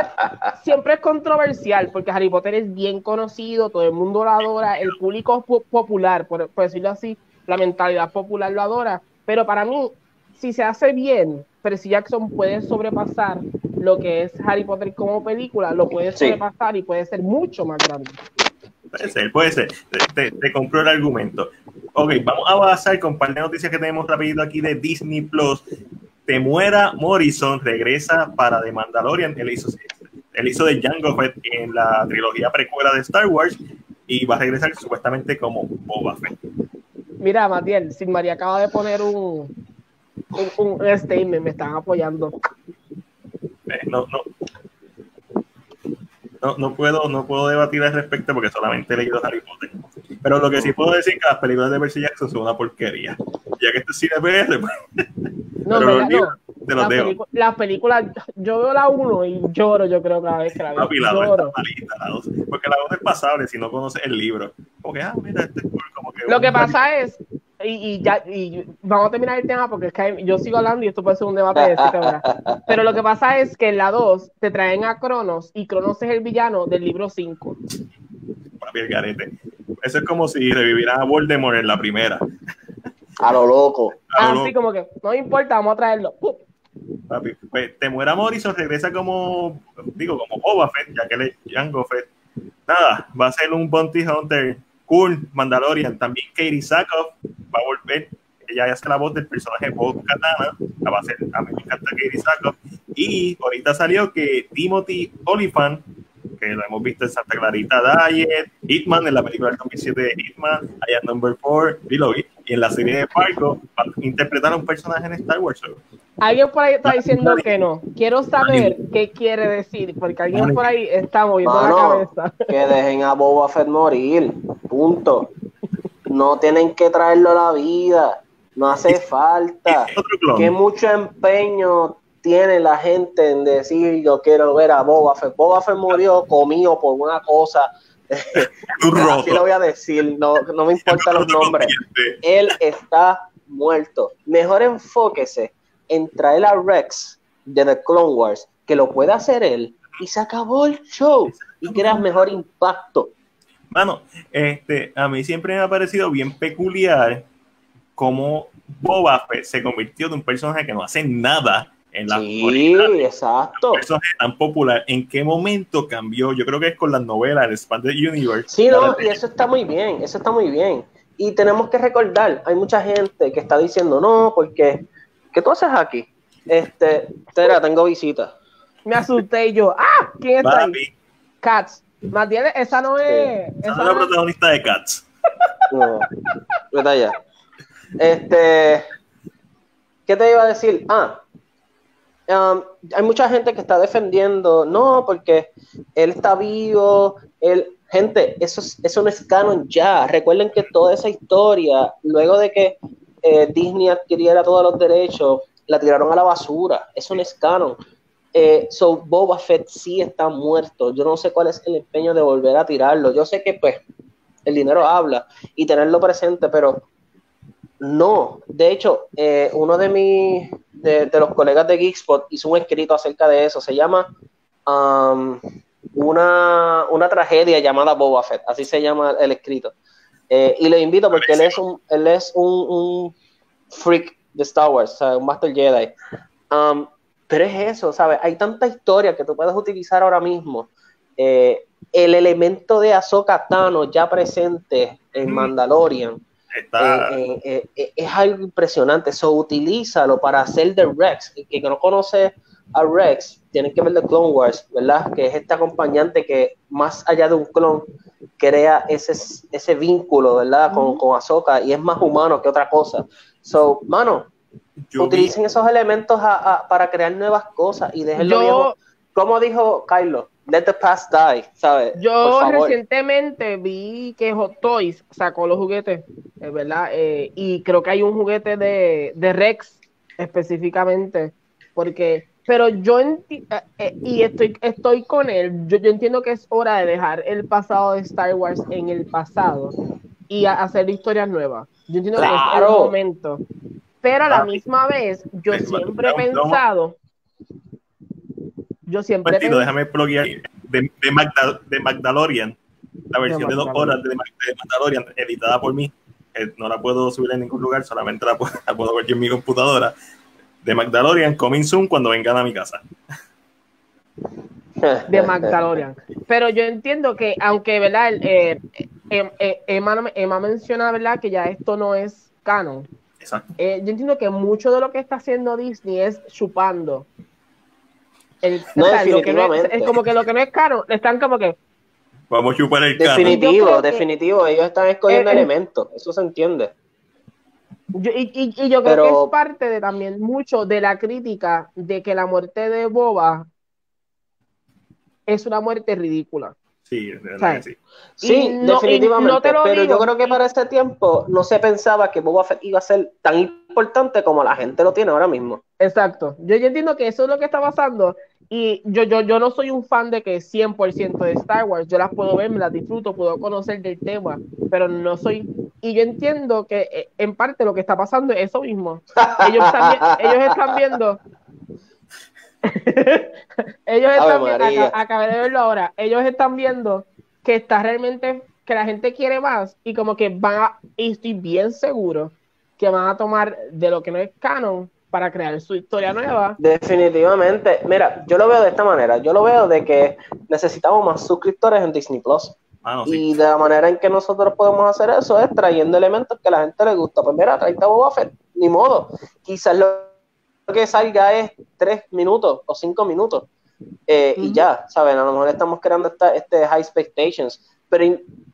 siempre es controversial porque Harry Potter es bien conocido, todo el mundo lo adora, el público popular, por, por decirlo así, la mentalidad popular lo adora, pero para mí, si se hace bien, Percy Jackson puede sobrepasar lo que es Harry Potter como película, lo puede sobrepasar y puede ser mucho más grande. Puede ser, puede ser. Te, te, compró el argumento. Ok, vamos a avanzar con un par de noticias que tenemos rapidito aquí de Disney Plus. Temuera Morrison regresa para The Mandalorian. Él hizo, él hizo de Jango Fett en la trilogía precuela de Star Wars y va a regresar supuestamente como Boba Fett. Mira, Matiel, Sin María acaba de poner un, un, un statement, me están apoyando. No, no. No, no, puedo, no puedo debatir al respecto porque solamente he leído Harry Potter. Pero lo que sí puedo decir es que las películas de Percy Jackson son una porquería. Ya que este es cine PR, pues. No, pero no. Te los las, las películas, yo veo la 1 y lloro, yo creo, cada vez que la veo. La, lloro. la 2, porque la 2 es pasable si no conoces el libro. Como que, ah, mira, este es como que. Lo que pasa es y, ya y vamos a terminar el tema porque es que yo sigo hablando y esto puede ser un debate de siete horas. Pero lo que pasa es que en la 2 te traen a Cronos y Cronos es el villano del libro 5. Eso es como si revivieran a Voldemort en la primera. A lo loco. Así como que, no importa, vamos a traerlo. Papi, pues te muera Morrison, regresa como, digo, como Boba Fett, ya que le Jango Fett. Nada, va a ser un Bounty Hunter cool, Mandalorian. También Katie Sackhoff va a volver. Ella hace la voz del personaje Bob Katana. La va a hacer, a mí me encanta Katie Sackhoff. Y ahorita salió que Timothy Oliphant, que lo hemos visto en Santa Clarita Diet, Hitman en la película del 2007 de Hitman, I Number 4, y en la serie de Fargo, interpretar a un personaje en Star Wars. Alguien por ahí está diciendo que no. Quiero saber qué quiere decir, porque alguien por ahí está moviendo la cabeza. Que dejen a Boba Fett morir. Punto. No tienen que traerlo a la vida. No hace falta. Que mucho empeño tiene la gente en decir yo quiero ver a Boba Fett. Boba Fett murió comido por una cosa. Así lo voy a decir, no, no me importan los nombres. Él está muerto. Mejor enfóquese en traer a Rex de The Clone Wars, que lo pueda hacer él, y se acabó el show y creas mejor impacto. Mano, este, a mí siempre me ha parecido bien peculiar cómo Boba Fett se convirtió en un personaje que no hace nada en la sí, exacto. Un personaje tan popular. ¿En qué momento cambió? Yo creo que es con las novelas, el Expanded Universe. Sí, no, y eso está muy bien, eso está muy bien. Y tenemos que recordar, hay mucha gente que está diciendo, no, porque ¿qué tú haces aquí? Este, espera, tengo visita. Me asusté y yo, ¡ah! ¿Quién está ahí? Cats. Matías, esa no es. Esa no es la protagonista de Cats. No, vete allá. Este, ¿qué te iba a decir? Ah, um, hay mucha gente que está defendiendo, no, porque él está vivo, él, gente, eso, eso no es canon ya. Recuerden que toda esa historia, luego de que eh, Disney adquiriera todos los derechos, la tiraron a la basura. Eso no es canon. Eh, so Boba Fett sí está muerto. Yo no sé cuál es el empeño de volver a tirarlo. Yo sé que pues el dinero habla y tenerlo presente, pero no. De hecho, eh, uno de mis de, los colegas de Geekspot hizo un escrito acerca de eso. Se llama um, una, una tragedia llamada Boba Fett. Así se llama el escrito. Eh, y le invito porque él es un, él es un, freak de Star Wars, sea, un Master Jedi. Um, pero es eso, ¿sabes? Hay tanta historia que tú puedes utilizar ahora mismo. Eh, el elemento de Ahsoka Tano ya presente en Mandalorian eh, es algo impresionante. Eso utilízalo para hacer de Rex. El que no conoce a Rex, tiene que ver de Clone Wars, ¿verdad? Que es este acompañante que más allá de un clon crea ese, ese vínculo, ¿verdad? Con, con Ahsoka y es más humano que otra cosa. So, mano, utilicen esos elementos para crear nuevas cosas y déjenlo yo, Como dijo Kylo, let the past die, ¿sabes? Yo recientemente vi que Hot Toys sacó los juguetes, ¿verdad? Eh, y creo que hay un juguete de, de Rex específicamente, porque pero yo eh, eh, y estoy, estoy con él, yo, yo, entiendo que es hora de dejar el pasado de Star Wars en el pasado y hacer historias nuevas. Yo entiendo que es el momento. Pero a la misma vez, yo siempre he pensado, yo siempre déjame pluguear de, de, Magda, de Magdalorian, la versión de, dos horas de, de Magdalorian, editada por mí. no la puedo subir en ningún lugar, solamente la puedo, la puedo ver en mi computadora de Magdalorian coming soon cuando vengan a mi casa. De Magdalorian. Pero yo entiendo que, aunque, ¿verdad? Eh, eh, eh, Emma, menciona, ¿verdad? Que ya esto no es canon. Exacto. yo entiendo que mucho de lo que está haciendo Disney es chupando. El, no, es, como que lo que no es canon, están como que. Vamos a chupar el canon. Definitivo, definitivo. Ellos están escogiendo elementos. Eso se entiende y, yo creo que es parte de también mucho de la crítica de que la muerte de Boba es una muerte ridícula. Sí, sí. sí definitivamente. pero yo creo que para ese tiempo no se pensaba que Boba Fett iba a ser tan importante como la gente lo tiene ahora mismo. Exacto. Yo, yo entiendo que eso es lo que está pasando y yo, yo, yo no soy un fan de que 100% de Star Wars, yo las puedo ver, me las disfruto, puedo conocer del tema, pero no soy... Y yo entiendo que eh, en parte lo que está pasando es eso mismo. Ellos están, ellos están viendo... ellos están viendo, acabé de verlo ahora, ellos están viendo que está realmente, que la gente quiere más y como que van a, y estoy bien seguro que van a tomar de lo que no es canon para crear su historia nueva. Definitivamente. Mira, yo lo veo de esta manera. Yo lo veo de que necesitamos más suscriptores en Disney Plus. Ah, y de la manera en que nosotros podemos hacer eso es trayendo elementos que a la gente le gusta. Pues mira, trae a Boba Fett. Ni modo. Quizás lo que salga es tres minutos o cinco minutos. Eh, y ya, ¿saben? A lo mejor estamos creando esta, este high expectations. Pero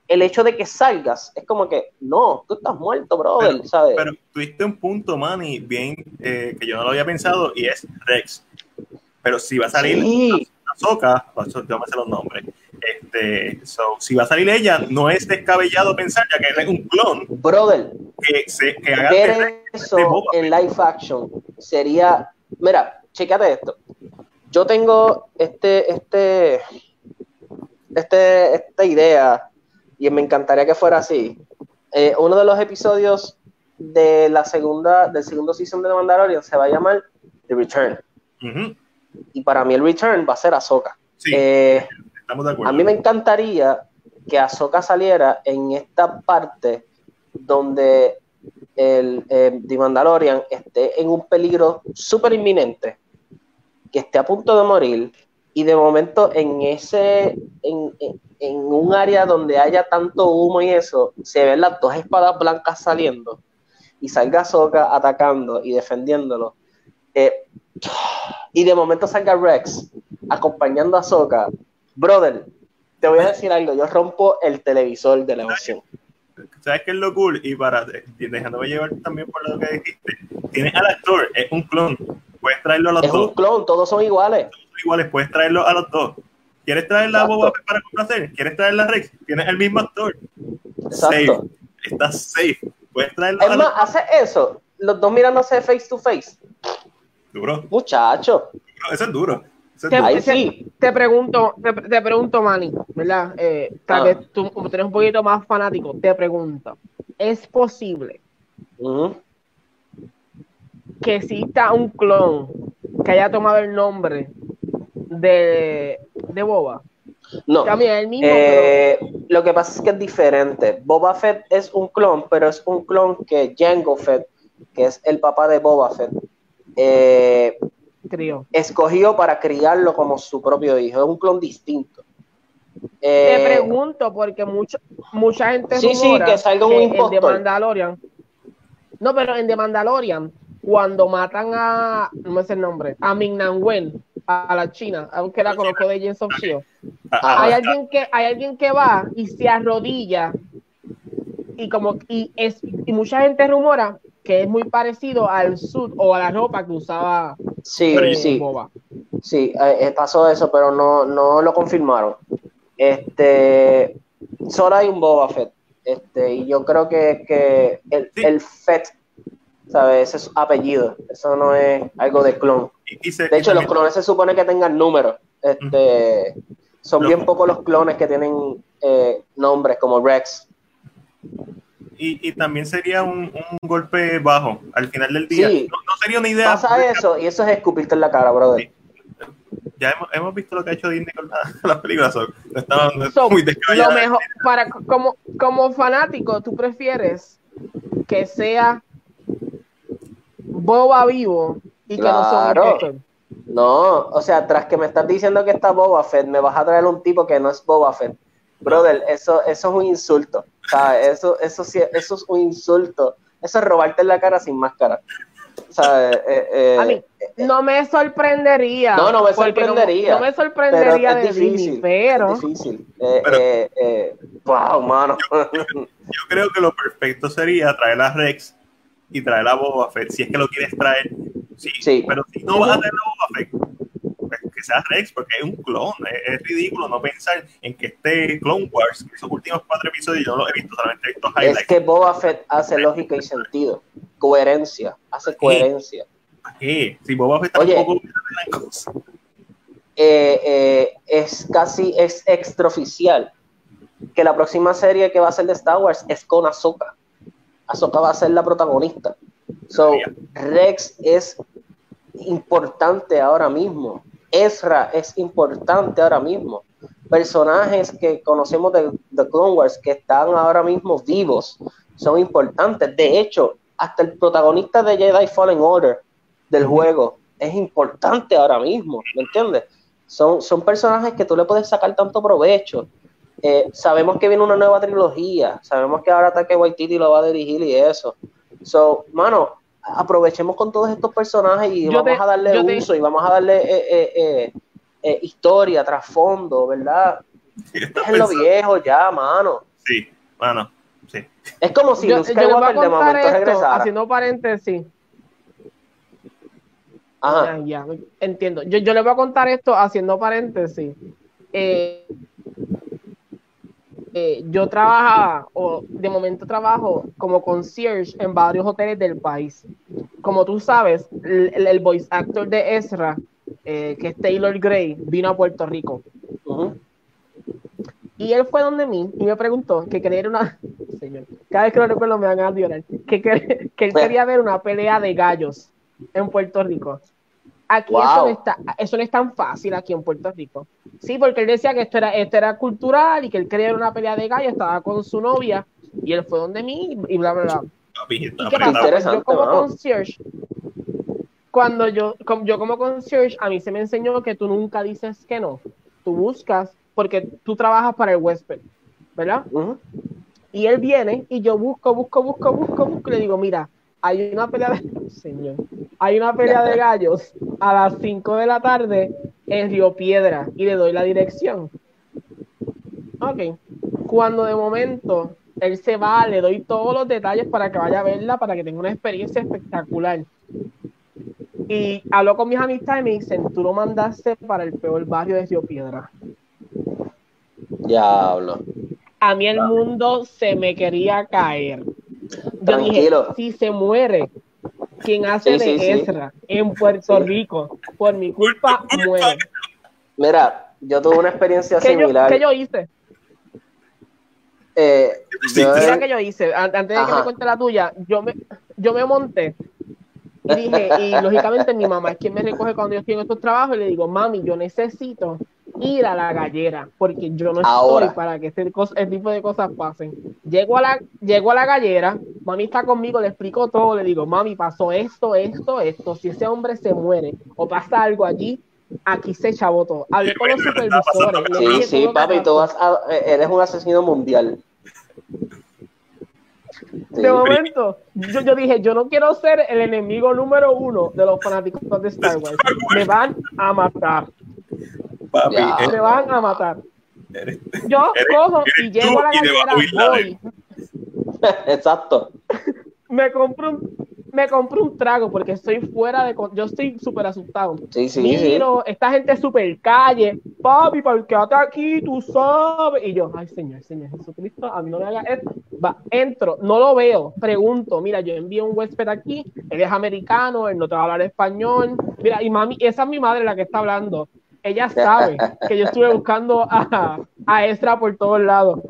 el hecho de que salgas es como que, no, tú estás muerto, brother, pero, ¿sabes? Pero tuviste un punto, Manny, bien, eh, que yo no lo había pensado, y es Rex. Pero si va a salir sí. Azoka, yo me sé los nombres, este, so, si va a salir ella, no es descabellado pensar, ya que es un clon. Brother, que, se, que haga ver eso en live action sería, mira, chécate esto. Yo tengo este, este, este, esta idea y me encantaría que fuera así. Eh, uno de los episodios de la segunda, del segundo season de The Mandalorian se va a llamar The Return. Y para mí el Return va a ser Ahsoka. Eh, estamos de acuerdo. A mí me encantaría que Ahsoka saliera en esta parte donde el eh, The Mandalorian esté en un peligro súper inminente, que esté a punto de morir, y de momento en ese, en, en un área donde haya tanto humo y eso, se ven las dos espadas blancas saliendo y salga Soka atacando y defendiéndolo. Eh, y de momento salga Rex acompañando a Soka. Brother, te voy a decir algo, yo rompo el televisor de la emoción. ¿Sabes qué es lo cool? Y para dejándome llevar también por lo que dijiste, tienes al actor, es un clon, puedes traerlo a los dos. Es un clon, todos son iguales. Iguales, puedes traerlo a los dos ¿Quieres traer la Boba para complacer? ¿Quieres traer la Rex? Tienes el mismo actor. Safe. Estás safe. Puedes traerlo. Es más, hace eso. Los dos mirándose face to face. Duro. Muchacho. Eso es duro. te, sí. te, pregunto, te, pregunto, Manny, ¿verdad? Eh, tal ah. vez tú, como tienes un poquito más fanático, te pregunto, ¿es posible que exista un clon que haya tomado el nombre de, de Boba. No. Eh, lo que pasa es que es diferente. Boba Fett es un clon, pero es un clon que Jango Fett, que es el papá de Boba Fett, eh, escogió para criarlo como su propio hijo. Es un clon distinto. Te eh, pregunto, porque mucho, mucha gente. Sí, sí, que salga un En The Mandalorian. No, pero en The Mandalorian, cuando matan a. No me sé el nombre. A Ming Wen a la China, aunque la conozco de James of Hay alguien que hay alguien que va y se arrodilla y como y es y mucha gente rumora que es muy parecido al sud o a la ropa que usaba sí, eh, sí. Boba. Sí, eh, eh, pasó eso, pero no, no lo confirmaron. Este solo hay un Boba Fett. Este, y yo creo que, que el, el Fett ¿sabes? Ese es apellido, eso no es algo de clon. de hecho, los clones se supone que tengan números. Este, son bien pocos los clones que tienen eh, nombres como Rex. Y, también sería un, golpe bajo al final del día. No, sería una idea. Pasa eso y eso es escupirte en la cara, brother. Ya hemos, visto lo que ha hecho Disney con las películas. muy Lo mejor, para, como, como fanático, ¿tú prefieres que sea Boba vivo y que no son No, o sea, tras que me estás diciendo que está Boba Fett, me vas a traer un tipo que no es Boba Fett. Brother, eso, eso es un insulto. Eso, eso, eso es un insulto. Eso es robarte la cara sin máscara. Eh, eh, a mí no me sorprendería. No, no me sorprendería. No, me sorprendería de difícil, pero. Es difícil. Eh, wow, mano. Yo, creo que lo perfecto sería traer a Rex y traer a Boba Fett. Si es que lo quieres traer, sí. Pero si no vas a traer a Boba Fett, que sea Rex, porque es un clon. Es, ridículo no pensar en que este Clone Wars, que esos últimos cuatro episodios yo no lo he visto, solamente estos highlights. Es que Boba Fett hace lógica y sentido. Coherencia, hace coherencia. ¿Para qué? Si Boba Fett tampoco eh, eh, es casi es extraoficial que la próxima serie que va a ser de Star Wars es con Ahsoka. Ahsoka va a ser la protagonista. So, Rex es importante ahora mismo. Ezra es importante ahora mismo. Personajes que conocemos de, The Clone Wars que están ahora mismo vivos son importantes. De hecho, hasta el protagonista de Jedi Fallen Order del juego es importante ahora mismo, ¿me entiendes? Son, son personajes que tú le puedes sacar tanto provecho. Eh, sabemos que viene una nueva trilogía, sabemos que ahora Taque Waititi lo va a dirigir y eso. So, mano, aprovechemos con todos estos personajes y vamos a darle uso y vamos a darle eh, eh, eh, historia, trasfondo, ¿verdad? Es lo viejo ya, mano. Sí, mano, sí. Es como si Luke Skywalker de momento regresara. Haciendo paréntesis. Ajá. Ya, entiendo. Yo, yo le voy a contar esto haciendo paréntesis. Eh, eh, yo trabajaba, o de momento trabajo como concierge en varios hoteles del país. Como tú sabes, el, voice actor de Ezra, eh, que es Taylor Gray, vino a Puerto Rico. Y él fue donde mí y me preguntó que quería una. Señor, cada vez que lo recuerdo me van a llorar. Que, que, que él quería ver una pelea de gallos en Puerto Rico. Aquí eso, no está, eso no es tan fácil aquí en Puerto Rico. Sí, porque él decía que esto era, esto era cultural y que él quería una pelea de gallo, estaba con su novia y él fue donde mí y bla, bla, bla. ¿Y qué pasa? yo como concierge, cuando yo, yo como concierge, a mí se me enseñó que tú nunca dices que no. Tú buscas, porque tú trabajas para el huésped, ¿verdad? Y él viene y yo busco, busco, busco, busco, busco y le digo, mira, hay una pelea de... Señor. Hay una pelea de gallos a las 5 de la tarde en Río Piedra y le doy la dirección. Ok. Cuando de momento él se va, le doy todos los detalles para que vaya a verla, para que tenga una experiencia espectacular. Y hablo con mis amistades y me dicen, tú lo mandaste para el peor barrio de Río Piedra. Diablo. A mí el mundo se me quería caer. Yo dije, si se muere quien hace de Ezra en Puerto Rico, por mi culpa, muere. Mira, yo tuve una experiencia similar. ¿Qué yo hice? Eh, Mira que yo hice, antes de que me cuente la tuya, yo me, yo me monté dije, y lógicamente mi mamá es quien me recoge cuando yo estoy en estos trabajos y le digo, mami, yo necesito ir a la gallera porque yo no estoy para que este, este, tipo de cosas pasen. Llego a, la, llego a la gallera, mami está conmigo, le explico todo, le digo, mami, pasó esto, esto, esto, si ese hombre se muere o pasa algo allí, aquí se echabó todo. Hablé con los supervisores. Sí, sí, papi, tú vas eres un asesino mundial. De momento, yo, yo, dije, yo no quiero ser el enemigo número uno de los fanáticos de Star Wars. Me van a matar. me van a matar. yo cojo y llego a la gallera, voy. Exacto. Me compro un me compro un trago porque estoy fuera de. Yo estoy súper asustado. Sí, sí, Miro, esta gente súper calle. Papi, ¿por qué estás aquí? Tú sabes. Y yo, ay, Señor, Señor Jesucristo, a mí no me haga esto. Va, entro, no lo veo. Pregunto, mira, yo envío un huésped aquí. Él es americano, él no te va a hablar español. Mira, y mami, esa es mi madre la que está hablando. Ella sabe que yo estuve buscando a, a Estra por todos lados.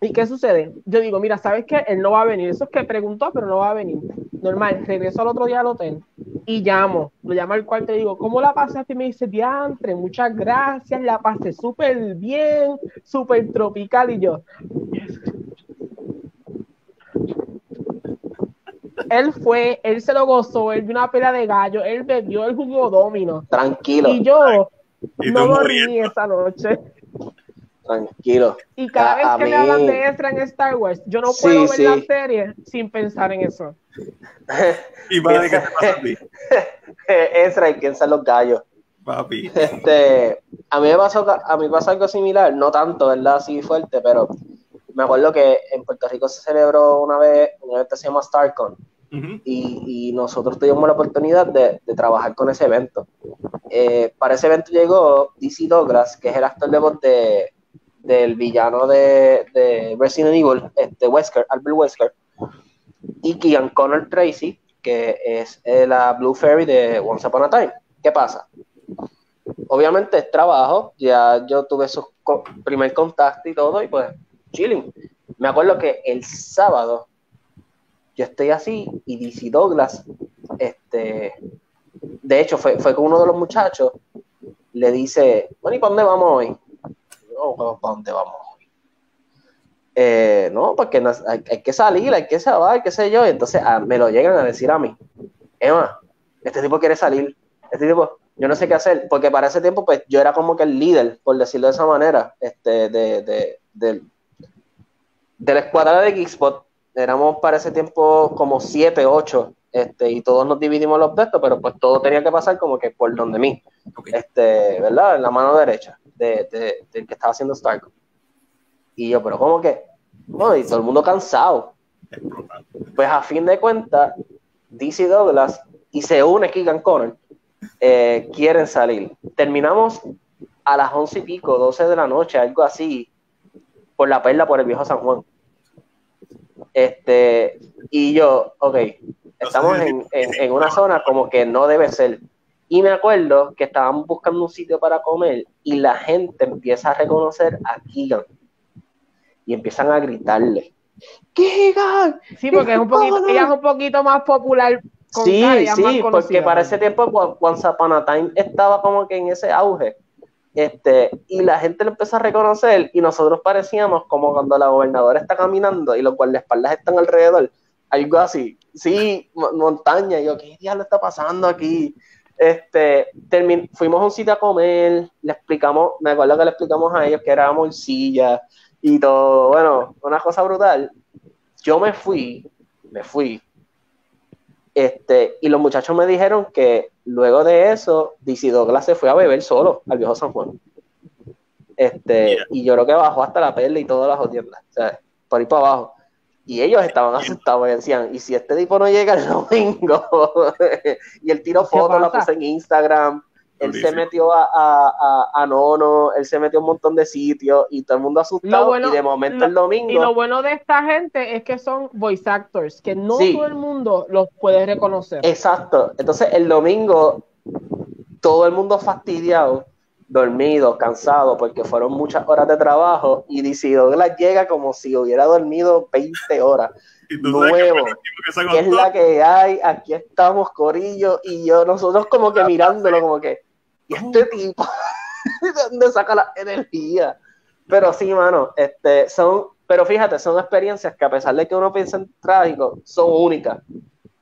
¿Y qué sucede? Yo digo, mira, ¿sabes qué? Él no va a venir. Eso es que preguntó, pero no va a venir. Normal, regreso al otro día al hotel y llamo. Lo llamo al cuarto y digo, ¿cómo la pasaste? Y me dice, diantre, muchas gracias, la pasé súper bien, súper tropical. Y yo, él fue, él se lo gozó, él vio una pelea de gallo, él bebió, el jugó domino. Tranquilo. Y yo no dormí esa noche. Tranquilo. Y cada vez que me hablan de Ezra en Star Wars, yo no puedo ver la serie sin pensar en eso. ¿Y para qué te pasa a ti? Ezra y quién son los gallos. Papi. Este, a mí me pasó, a mí pasó algo similar, no tanto, ¿verdad? Así fuerte, pero me acuerdo que en Puerto Rico se celebró una vez un evento que se llama StarCon y, y, nosotros tuvimos la oportunidad de, de trabajar con ese evento. Eh, para ese evento llegó DC Douglas, que es el actor de voz de, del villano de, de Resident Evil, este Wesker, Albert Wesker, y Kian Connor Tracy, que es la Blue Fairy de Once Upon a Time. ¿Qué pasa? Obviamente es trabajo, ya yo tuve su primer contacto y todo, y pues chilling. Me acuerdo que el sábado yo estoy así y DC Douglas, este, de hecho fue, fue con uno de los muchachos, le dice, bueno, ¿y para dónde vamos hoy? No, ¿para dónde vamos? Eh, no, porque hay, que salir, hay que saber, qué sé yo. Entonces ah, me lo llegan a decir a mí, Emma, este tipo quiere salir, este tipo, yo no sé qué hacer, porque para ese tiempo, pues yo era como que el líder, por decirlo de esa manera, este, de, de, de, de la escuadra de Geekspot, éramos para ese tiempo como siete, ocho, este, y todos nos dividimos los textos, pero pues todo tenía que pasar como que por donde mí, este, ¿verdad? En la mano derecha de, de, del que estaba haciendo Stark. Y yo, pero ¿cómo que? Bueno, y todo el mundo cansado. Pues a fin de cuentas, DC Douglas y se une Keegan Connor, eh, quieren salir. Terminamos a las once y pico, doce de la noche, algo así, por la perla, por el viejo San Juan. Este, y yo, ok, estamos en, en, una zona como que no debe ser. Y me acuerdo que estábamos buscando un sitio para comer y la gente empieza a reconocer a Keegan. Y empiezan a gritarle. ¡Keegan! Sí, porque es un poquito, ella es un poquito más popular. sí, sí, porque para ese tiempo Once Upon a Time estaba como que en ese auge. Este, y la gente lo empezó a reconocer y nosotros parecíamos como cuando la gobernadora está caminando y los guardaespaldas están alrededor, algo así, sí, montaña, y yo, ¿qué diablo está pasando aquí? Este, fuimos a un sitio a comer, le explicamos, me acuerdo que le explicamos a ellos que era morcilla y todo, bueno, una cosa brutal. Yo me fui, me fui, este, y los muchachos me dijeron que luego de eso, Douglas se fue a beber solo al viejo San Juan. Este, y yo creo que bajó hasta la perla y todas las tiendas, o sea, por ahí para abajo. Y ellos estaban asustados y decían, ¿y si este tipo no llega el domingo? y él tiró fotos, la puse en Instagram, él se metió a, a, a, Nono, él se metió a un montón de sitios y todo el mundo asustado. Y de momento el domingo... Y lo bueno de esta gente es que son voice actors, que no todo el mundo los puede reconocer. Exacto, entonces el domingo todo el mundo fastidiado, dormido, cansado, porque fueron muchas horas de trabajo y DC Douglas llega como si hubiera dormido 20 horas. Nuevo, que es la que hay, aquí estamos Corillo y yo, nosotros como que mirándolo como que y este tipo, ¿de dónde saca la energía? Pero sí, mano, este, son, pero fíjate, son experiencias que a pesar de que uno piensa en trágico, son únicas.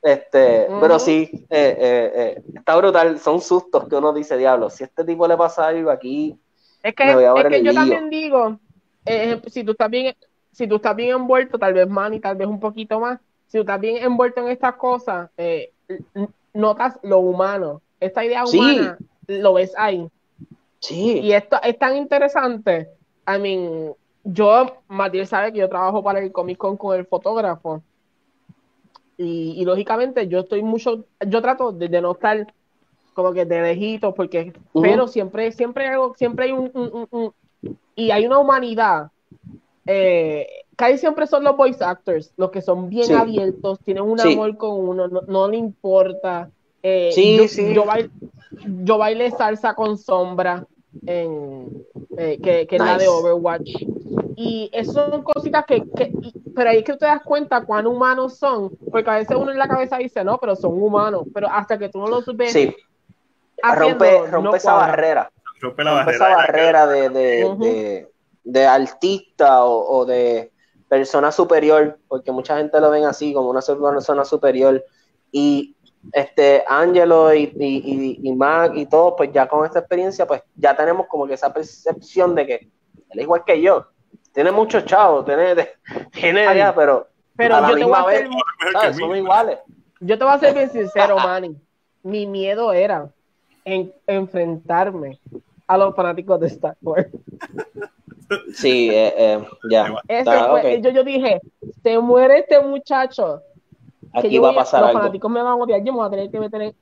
Este, pero sí, eh, eh, eh, está brutal, son sustos que uno dice, diablo, si este tipo le pasa algo aquí, es que, es que yo también digo, si tú estás bien, si tú estás bien envuelto, tal vez más y tal vez un poquito más, si tú estás bien envuelto en estas cosas, notas lo humano, esta idea humana lo ves ahí. Sí. Y esto es tan interesante. I mean, yo, Matías sabe que yo trabajo para el Comic Con con el fotógrafo. Y, lógicamente yo estoy mucho, yo trato de, no estar como que de lejitos, porque, pero siempre, siempre hay algo, siempre hay un, y hay una humanidad. Eh, casi siempre son los voice actors, los que son bien abiertos, tienen un amor con uno, no, le importa. Eh, sí, yo, sí. Yo, bailé salsa con sombra en, eh, que, que es la de Overwatch. Y eso son cositas que, pero ahí es que tú te das cuenta cuán humanos son, porque a veces uno en la cabeza dice, no, pero son humanos, pero hasta que tú no los ves. Sí. rompe, rompe esa barrera. Rompe, la barrera, esa barrera de, de, artista o, de persona superior, porque mucha gente lo ven así, como una persona superior. Y este Angelo y, y, y, Mac y todo, pues ya con esta experiencia, pues ya tenemos como que esa percepción de que él es igual que yo tiene muchos chavos, tiene, tiene pero, pero yo te voy a ser, Son iguales. Yo te voy a ser bien sincero, Manny. Mi miedo era en, enfrentarme a los fanáticos de Star Wars. Sí, eh, eh, ya. yo, yo dije, se muere este muchacho. Aquí va a pasar los algo. Los fanáticos me van a odiar, yo me voy a tener que meter en...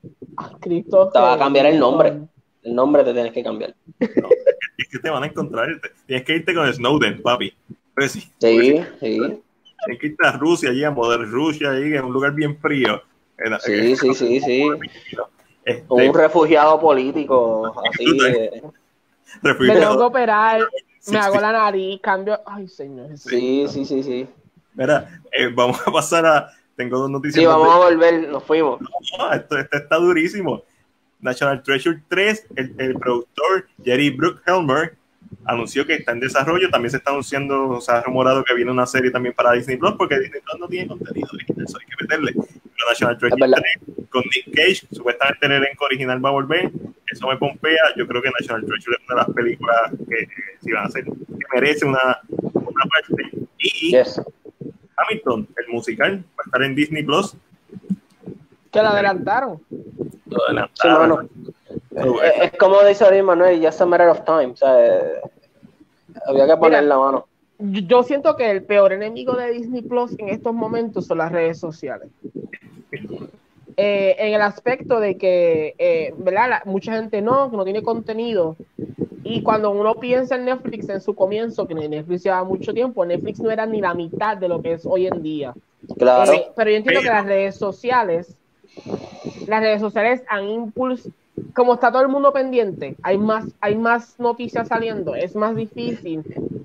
Cristo. Te va a cambiar el nombre. El nombre te tienes que cambiar. No, es que te van a encontrar. Tienes que irte con Snowden, papi. Pues sí, sí. Tienes que irte a Rusia, allí a Modern Rusia, ahí en un lugar bien frío. Sí, sí, sí, sí. Este, un refugiado político, así. Me tengo que operar, me hago la nariz, cambio. Ay, señor. Sí, sí, sí, sí. Mira, eh, vamos a pasar a. Tengo dos noticias. Sí, vamos a volver, nos fuimos. esto, esto está durísimo. National Treasure 3, el, productor Jerry Bruckheimer anunció que está en desarrollo. También se está anunciando, se ha rumorado que viene una serie también para Disney Plus, porque Disney Plus no tiene contenido eso hay que meterle. Pero National Treasure 3 con Nick Cage, supuestamente el elenco original va a volver. Eso me pompea. Yo creo que National Treasure es una de las películas que, si van a ser, que merece una, una parte. Y Hamilton, el musical, va a estar en Disney Plus. Que lo adelantaron. Eh, es, como dice ahorita Manuel, ya es a matter of time. O sea, eh, había que poner la mano. Yo siento que el peor enemigo de Disney Plus en estos momentos son las redes sociales. Eh, en el aspecto de que, ¿verdad? mucha gente no, que no tiene contenido. Y cuando uno piensa en Netflix en su comienzo, que Netflix lleva mucho tiempo, Netflix no era ni la mitad de lo que es hoy en día. Claro. pero yo entiendo que las redes sociales las redes sociales han impulsado, como está todo el mundo pendiente, hay más, hay más noticias saliendo, es más difícil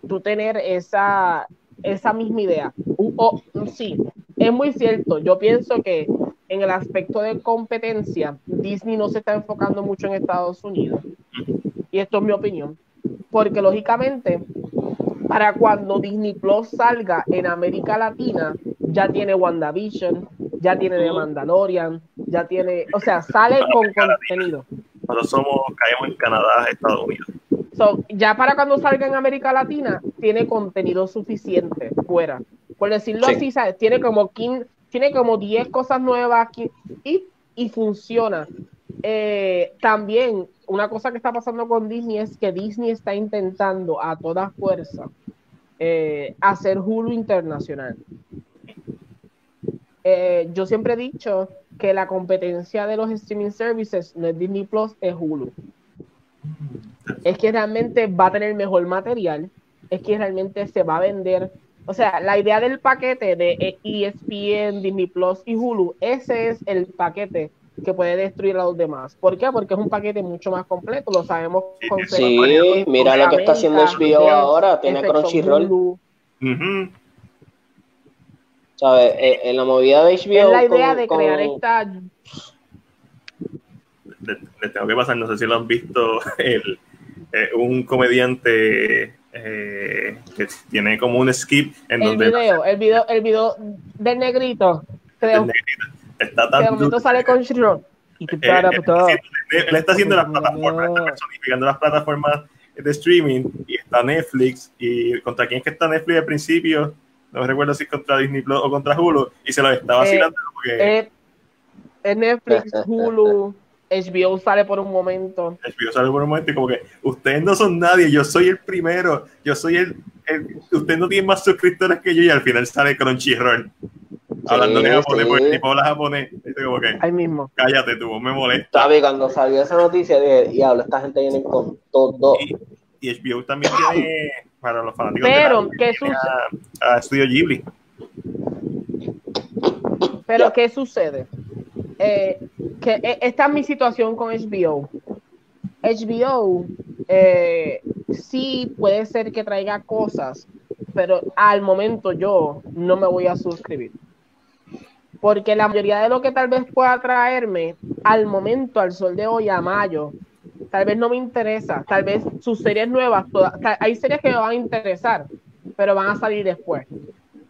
tú tener esa, esa misma idea. sí, es muy cierto. Yo pienso que en el aspecto de competencia, Disney no se está enfocando mucho en Estados Unidos. Y esto es mi opinión. Porque lógicamente, para cuando Disney Plus salga en América Latina, ya tiene WandaVision, ya tiene The Mandalorian, ya tiene, o sea, sale con contenido. Cuando somos, caemos en Canadá, Estados Unidos. ya para cuando salga en América Latina, tiene contenido suficiente fuera. Por decirlo así, ¿sabes? Tiene como 15, tiene como 10 cosas nuevas aquí y, y funciona. Eh, también una cosa que está pasando con Disney es que Disney está intentando a toda fuerza eh, hacer Hulu internacional. Eh, yo siempre he dicho que la competencia de los streaming services no es Disney Plus, es Hulu. Es que realmente va a tener mejor material, es que realmente se va a vender. O sea, la idea del paquete de ESPN, Disney Plus y Hulu, ese es el paquete que puede destruir a los demás. ¿Por qué? Porque es un paquete mucho más completo, lo sabemos. Con sí, mira lo que está haciendo HBO ahora, tiene Crunchyroll. ¿Sabes? Eh, en la movida de HBO. Es la idea de crear esta. Les tengo que pasar, no sé si lo han visto, el, eh, un comediante eh, que tiene como un skip en el donde. Video, el video, el video del negrito, creo. Del negrito. Está tan. De momento sale con Shiro. Y eh, él, está haciendo las plataformas, está personificando las plataformas de streaming y está Netflix. ¿Y contra quién es que está Netflix al principio? no me recuerdo si es contra Disney Plus o contra Hulu, y se lo estaba eh, vacilando porque... Eh, Netflix, Hulu, HBO sale por un momento. HBO sale por un momento y como que ustedes no son nadie, yo soy el primero, yo soy el, el usted no tiene más suscriptores que yo y al final sale Crunchyroll. Hablando de japonés, sí. porque tipo habla japonés. Como que, Ahí mismo. Cállate tú, me molesta. Sabe, cuando salió esa noticia, dije, diablo, esta gente viene con todo. Y, y HBO también tiene, para los fanáticos Pero, de la, ¿qué tiene a, a Studio Ghibli. Pero, Ya. ¿qué sucede? Eh, que eh, esta es mi situación con HBO. HBO eh, sí puede ser que traiga cosas, pero al momento yo no me voy a suscribir. Porque la mayoría de lo que tal vez pueda traerme al momento, al sol de hoy, a mayo, tal vez no me interesa. Tal vez sus series nuevas, hay series que me van a interesar, pero van a salir después.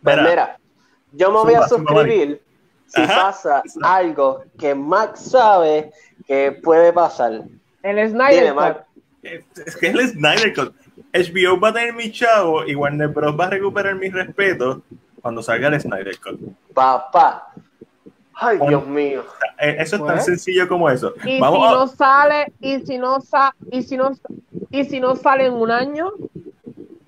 Pues Mira. yo me voy a suscribir si Ajá. pasa algo que Max sabe que puede pasar. El Snyder Dime, Cut. Max. Es es que es el Snyder Cut. HBO va a tener mi chavo y Warner Bros. va a recuperar mi respeto cuando salga el Snyder Cut. Papá. Ay, Dios mío. Eh, Eso es tan Pues. sencillo como eso. Y Vamos si a- no sale, y si no sa y si no y si no sale en un año,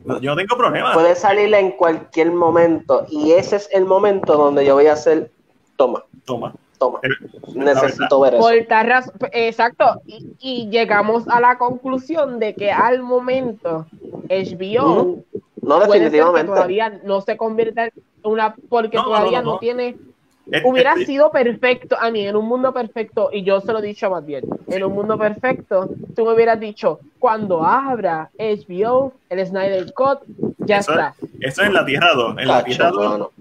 no, yo no tengo problema. Puede salir en cualquier momento. Y ese es el momento donde yo voy a hacer. Toma, Toma. toma. Eh, Necesito ver eso. por tal razón, exacto, y, y llegamos a la conclusión de que al momento HBO Ujú. No, puede ser que definitivamente. todavía no se convierta en una, porque No, todavía no, no, no. tiene, Eh, hubiera eh, sido perfecto, a mí, en un mundo perfecto, y yo se lo he dicho a Matiel, en un mundo perfecto, tú me hubieras dicho, cuando abra HBO, el Snyder Cut, ya eso, está. eso es en la Tierra 2. En la Tierra 2, mano.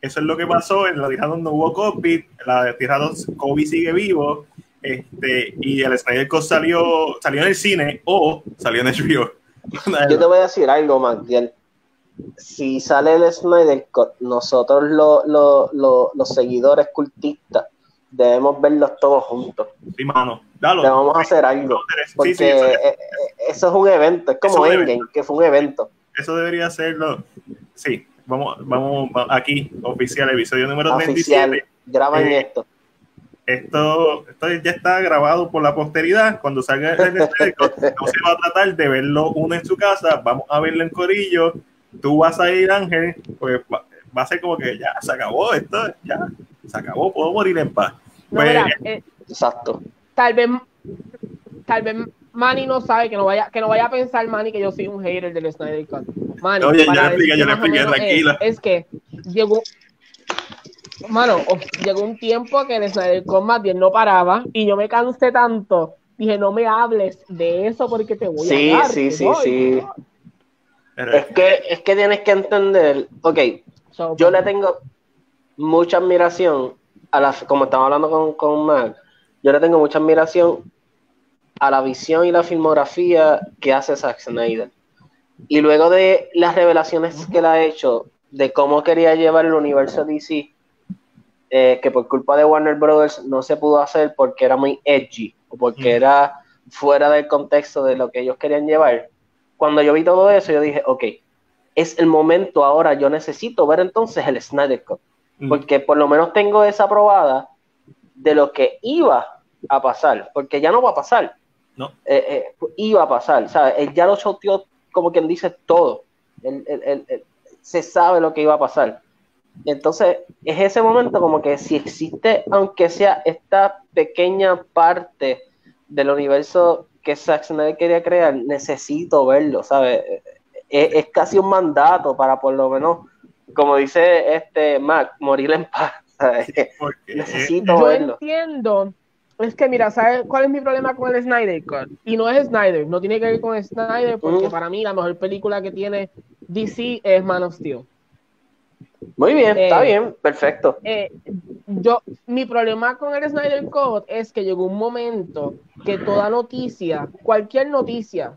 eso es lo que pasó. En la Tierra 2 no hubo COVID. En la Tierra 2, Kobe sigue vivo. Este, y el Snyder Cut salió, salió en el cine o salió en HBO. Yo te voy a decir algo, Magdiel. Si sale el Snyder Cut, nosotros lo- lo- lo- los seguidores cultistas debemos verlos todos juntos. Sí, mano. Dalo. Debemos hacer algo. Porque Sí, sí, eso, eh, eh, eso es un evento, es como Endgame, que fue un evento. eso debería serlo. Sí, vamos, vamos va- aquí, oficial, episodio número Oficial, 27. graban Eh, esto. Esto, esto ya está grabado por la posteridad. Cuando salga el no se va a tratar de verlo uno en su casa, vamos a verlo en Corillo. Tú vas a ir, Ángel, pues va, va a ser como que ya se acabó esto, ya se acabó, puedo morir en paz. No, Pues, mira, eh, Exacto. tal vez tal vez Manny no sabe que no vaya que no vaya a pensar Manny que yo soy un hater del Snyder Cut. Manny, Oye, yo para le expliqué, yo le expliqué, menos tranquila. Es, es que llegó Mano, oh, llegó un tiempo que el Snyder Cut más bien no paraba y yo me cansé tanto. Dije, no me hables de eso porque te voy Sí, a dar. sí, sí, voy, sí. pero- Es que, es que tienes que entender, ok, So, yo le tengo mucha admiración a la, como estaba hablando con, con Mac, yo le tengo mucha admiración a la visión y la filmografía que hace Zack Snyder. Y luego de las revelaciones que él ha hecho de cómo quería llevar el universo DC, eh, que por culpa de Warner Brothers no se pudo hacer porque era muy edgy o porque Mm. era fuera del contexto de lo que ellos querían llevar. Cuando yo vi todo eso, yo dije, ok, es el momento ahora, yo necesito ver entonces el Snyder Cut, Mm. porque por lo menos tengo esa probada de lo que iba a pasar, porque ya no va a pasar, No. Eh, eh, iba a pasar, ¿sabes? Él ya lo choteó como quien dice todo, Él- él- él- él- se sabe lo que iba a pasar. Entonces, es ese momento como que si existe, aunque sea esta pequeña parte del universo que Zack Snyder quería crear, necesito verlo, ¿sabes? Es, es casi un mandato para por lo menos, como dice este Mac, morir en paz. ¿sabes? Necesito yo verlo. entiendo. Es que mira, ¿sabes cuál es mi problema con el Snyder Cut? Y no es Snyder, no tiene que ver con Snyder, porque Mm. para mí la mejor película que tiene DC es Man of Steel. Muy bien, Eh, está bien, perfecto. Eh, yo, mi problema con el Snyder Cut es que llegó un momento que toda noticia, cualquier noticia,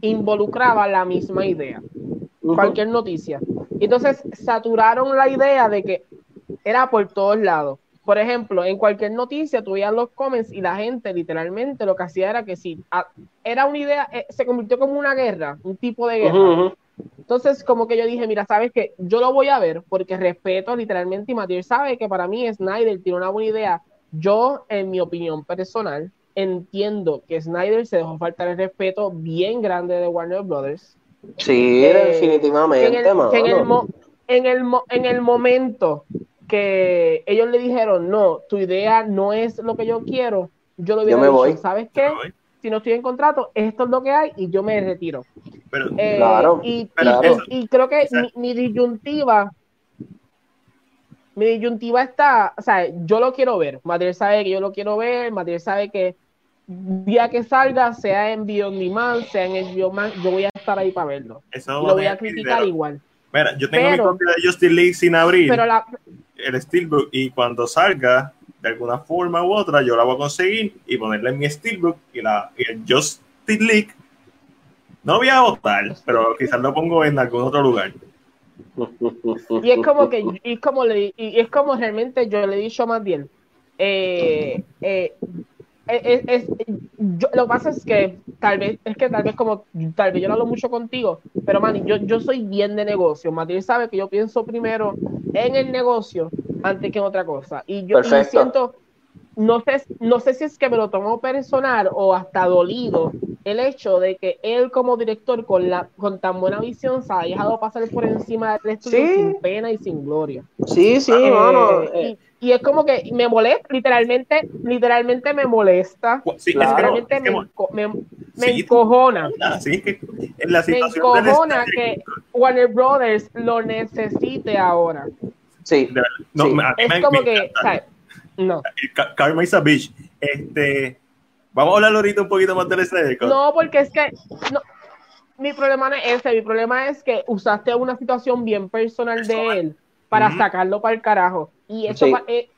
involucraba la misma idea. Cualquier noticia. Entonces saturaron la idea de que era por todos lados. Por ejemplo, en cualquier noticia tú veías los comments y la gente literalmente lo que hacía era que si ah, era una idea, eh, se convirtió como una guerra, un tipo de guerra. Entonces, como que yo dije, mira, sabes que yo lo voy a ver porque respeto literalmente y Matías sabe que para mí Snyder tiene una buena idea. Yo, en mi opinión personal, entiendo que Snyder se dejó faltar el respeto bien grande de Warner Brothers. Sí, Eh, que en definitivamente, el, que en el mo- en el mo- en el momento que ellos le dijeron, no, tu idea no es lo que yo quiero, yo lo hubiera me dicho, voy. ¿sabes qué? Me voy. Si no estoy en contrato, esto es lo que hay y yo me retiro. Pero, Eh, Claro, y, y- claro. y- y creo que mi, mi disyuntiva, mi disyuntiva está, o sea, yo lo quiero ver. Material sabe que yo lo quiero ver, Material sabe que día que salga, sea en Beyond sea en el Bioman, yo voy a estar ahí para verlo. eso lo voy a criticar dinero. igual. Mira, yo tengo Pero- mi copia de Justice League sin abrir, Pero la, el Steelbook, y cuando salga, de alguna forma u otra, yo la voy a conseguir y ponerla en mi Steelbook y, la, y el Justice League. No voy a votar, pero quizás lo pongo en algún otro lugar. y es como que, y es como le, y es como realmente yo le he dicho más bien. Eh, eh, es, es- yo- lo que pasa es que tal vez, es que tal vez como, tal vez yo no hablo mucho contigo, pero man, yo, yo soy bien de negocio. Matías sabe que yo pienso primero en el negocio antes que en otra cosa. Y yo y Perfecto. siento, no sé, no sé si es que me lo tomo personal o hasta dolido el hecho de que él como director con la con tan buena visión se ha dejado pasar por encima del estudio Sí. sin pena y sin gloria. Sí, sí, Eh, mano. y- eh, y, es como que me molesta, literalmente, literalmente me molesta. Sí, Claro. es que no, Literalmente es que me, me, me Sí. encojona. Sí, es que en la Me situación del encojona estadio- que Warner Brothers lo necesite ahora. sí. no, me- a mí Es me- como me que, encanta. ¿sabes? No. Ka- Karma is a bitch. Este, vamos a hablar ahorita un poquito más del Cut. No, porque es que no, mi problema no es ese, mi problema es que usaste una situación bien personal de él para sacarlo para el carajo. Y eso Sí.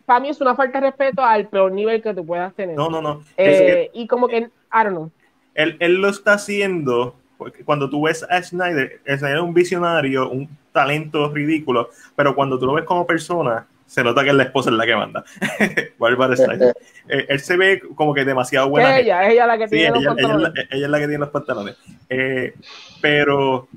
para mí es una falta de respeto al peor nivel que tú puedas tener. No, no, no. Es Eh, que y como que, I don't know. él, él lo está haciendo porque cuando tú ves a Snyder, Snyder es un visionario, un talento ridículo, pero cuando tú lo ves como persona, se nota que es la esposa es la que manda. Bárbara. Eh, él se ve como que demasiado buena. Es ella, es ella la que Sí, tiene ella, los ella es pantalones. la, ella es la que tiene los pantalones. Eh, pero,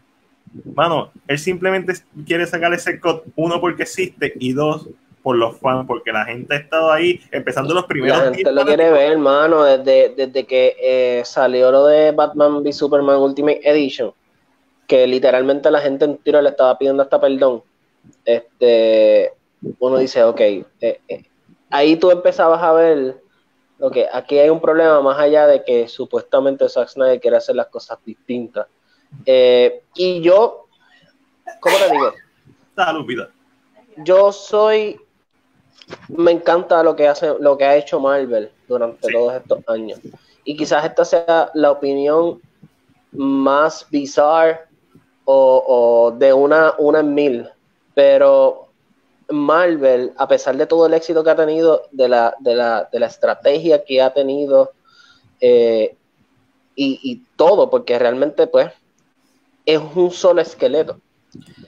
mano, él simplemente quiere sacar ese cut, uno porque existe y dos por los fans, porque la gente ha estado ahí empezando los primeros La gente lo quiere ver, hermano, desde, desde que eh, salió lo de Batman v Superman Ultimate Edition, que literalmente la gente en tiro le estaba pidiendo hasta perdón. Este, uno dice, ok, eh, eh, ahí tú empezabas a ver, ok, aquí hay un problema más allá de que supuestamente Zack Snyder quiere hacer las cosas distintas. Eh, y yo, ¿cómo te digo? Salud, vida. yo soy me encanta lo que hace lo que ha hecho Marvel durante Sí. todos estos años y quizás esta sea la opinión más bizarra o, o de una una en mil pero Marvel a pesar de todo el éxito que ha tenido de la de la, de la estrategia que ha tenido eh, y, y todo porque realmente pues es un solo esqueleto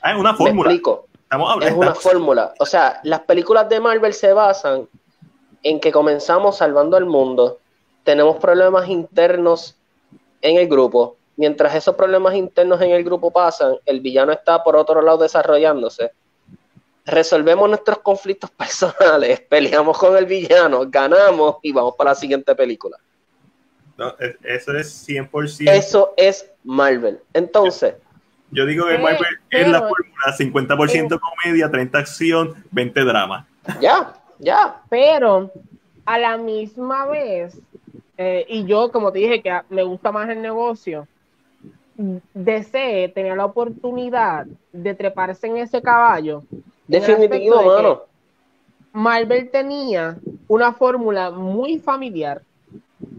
Ah, es una me fórmula. explico Estamos es una fórmula. O sea, las películas de Marvel se basan en que comenzamos salvando al mundo, tenemos problemas internos en el grupo, mientras esos problemas internos en el grupo pasan, el villano está por otro lado desarrollándose. Resolvemos nuestros conflictos personales, peleamos con el villano, ganamos y vamos para la siguiente película. No, es- eso es 100%. Eso es Marvel. Entonces, Yo digo que Eh, Marvel es la fórmula 50% comedia, 30 acción, 20 drama. ya, ya. Pero a la misma vez, eh, y yo, como te dije, que me gusta más el negocio, DC tenía la oportunidad de treparse en ese caballo. Definitivo, de mano. Marvel tenía una fórmula muy familiar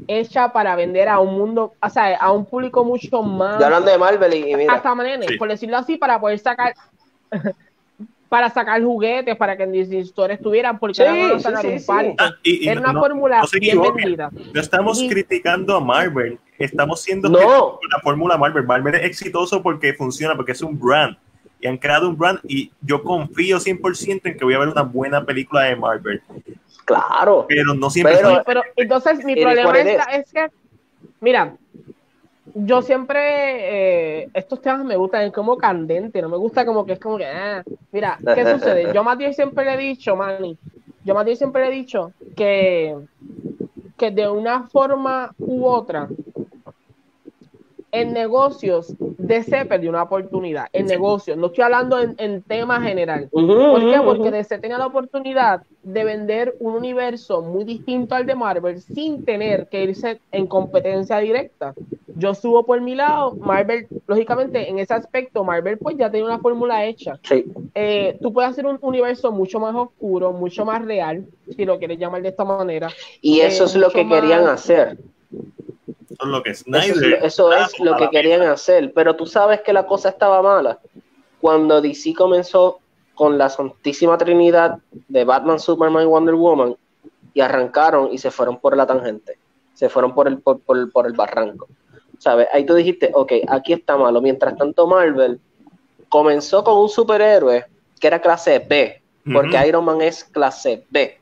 hecha para vender a un mundo, o sea, a un público mucho más Ya hablan de Marvel y, mira. hasta manera, Sí. por decirlo así, para poder sacar para sacar juguetes para que en Disney Store estuvieran porque Sí, sacar sí, un parque. Ah, y, y Era no- una fórmula no bien vendida. No estamos Y- criticando a Marvel, estamos siendo No. la fórmula Marvel. Marvel es exitoso porque funciona, porque es un brand. Y han creado un brand y yo confío 100% en que voy a ver una buena película de Marvel. Claro. Pero no siempre Pero- entonces mi problema es que, mira, yo siempre, eh, estos temas me gustan, es como candente, no me gusta como que es como que, ah, mira, ¿qué sucede? Yo a Matías siempre le he dicho, Manny, yo a Matías siempre le he dicho que, que de una forma u otra, en negocios, DC perdió una oportunidad en negocios. No estoy hablando en, en tema general. ¿Por qué? Porque DC tenía la oportunidad de vender un universo muy distinto al de Marvel sin tener que irse en competencia directa. Yo subo por mi lado, Marvel, lógicamente, en ese aspecto, Marvel pues ya tiene una fórmula hecha. Eh, tú puedes hacer un universo mucho más oscuro, mucho más real, si lo quieres llamar de esta manera. Y eso es lo que querían hacer lo que Eso, es, lo que querían hacer, pero tú sabes que la cosa estaba mala. Cuando DC comenzó con la Santísima Trinidad de Batman, Superman y Wonder Woman y arrancaron y se fueron por la tangente, se fueron por el, por, por, el barranco. ¿Sabes? Ahí tú dijiste, ok, aquí está malo. Mientras tanto, Marvel comenzó con un superhéroe que era clase B, porque Iron Man es clase B.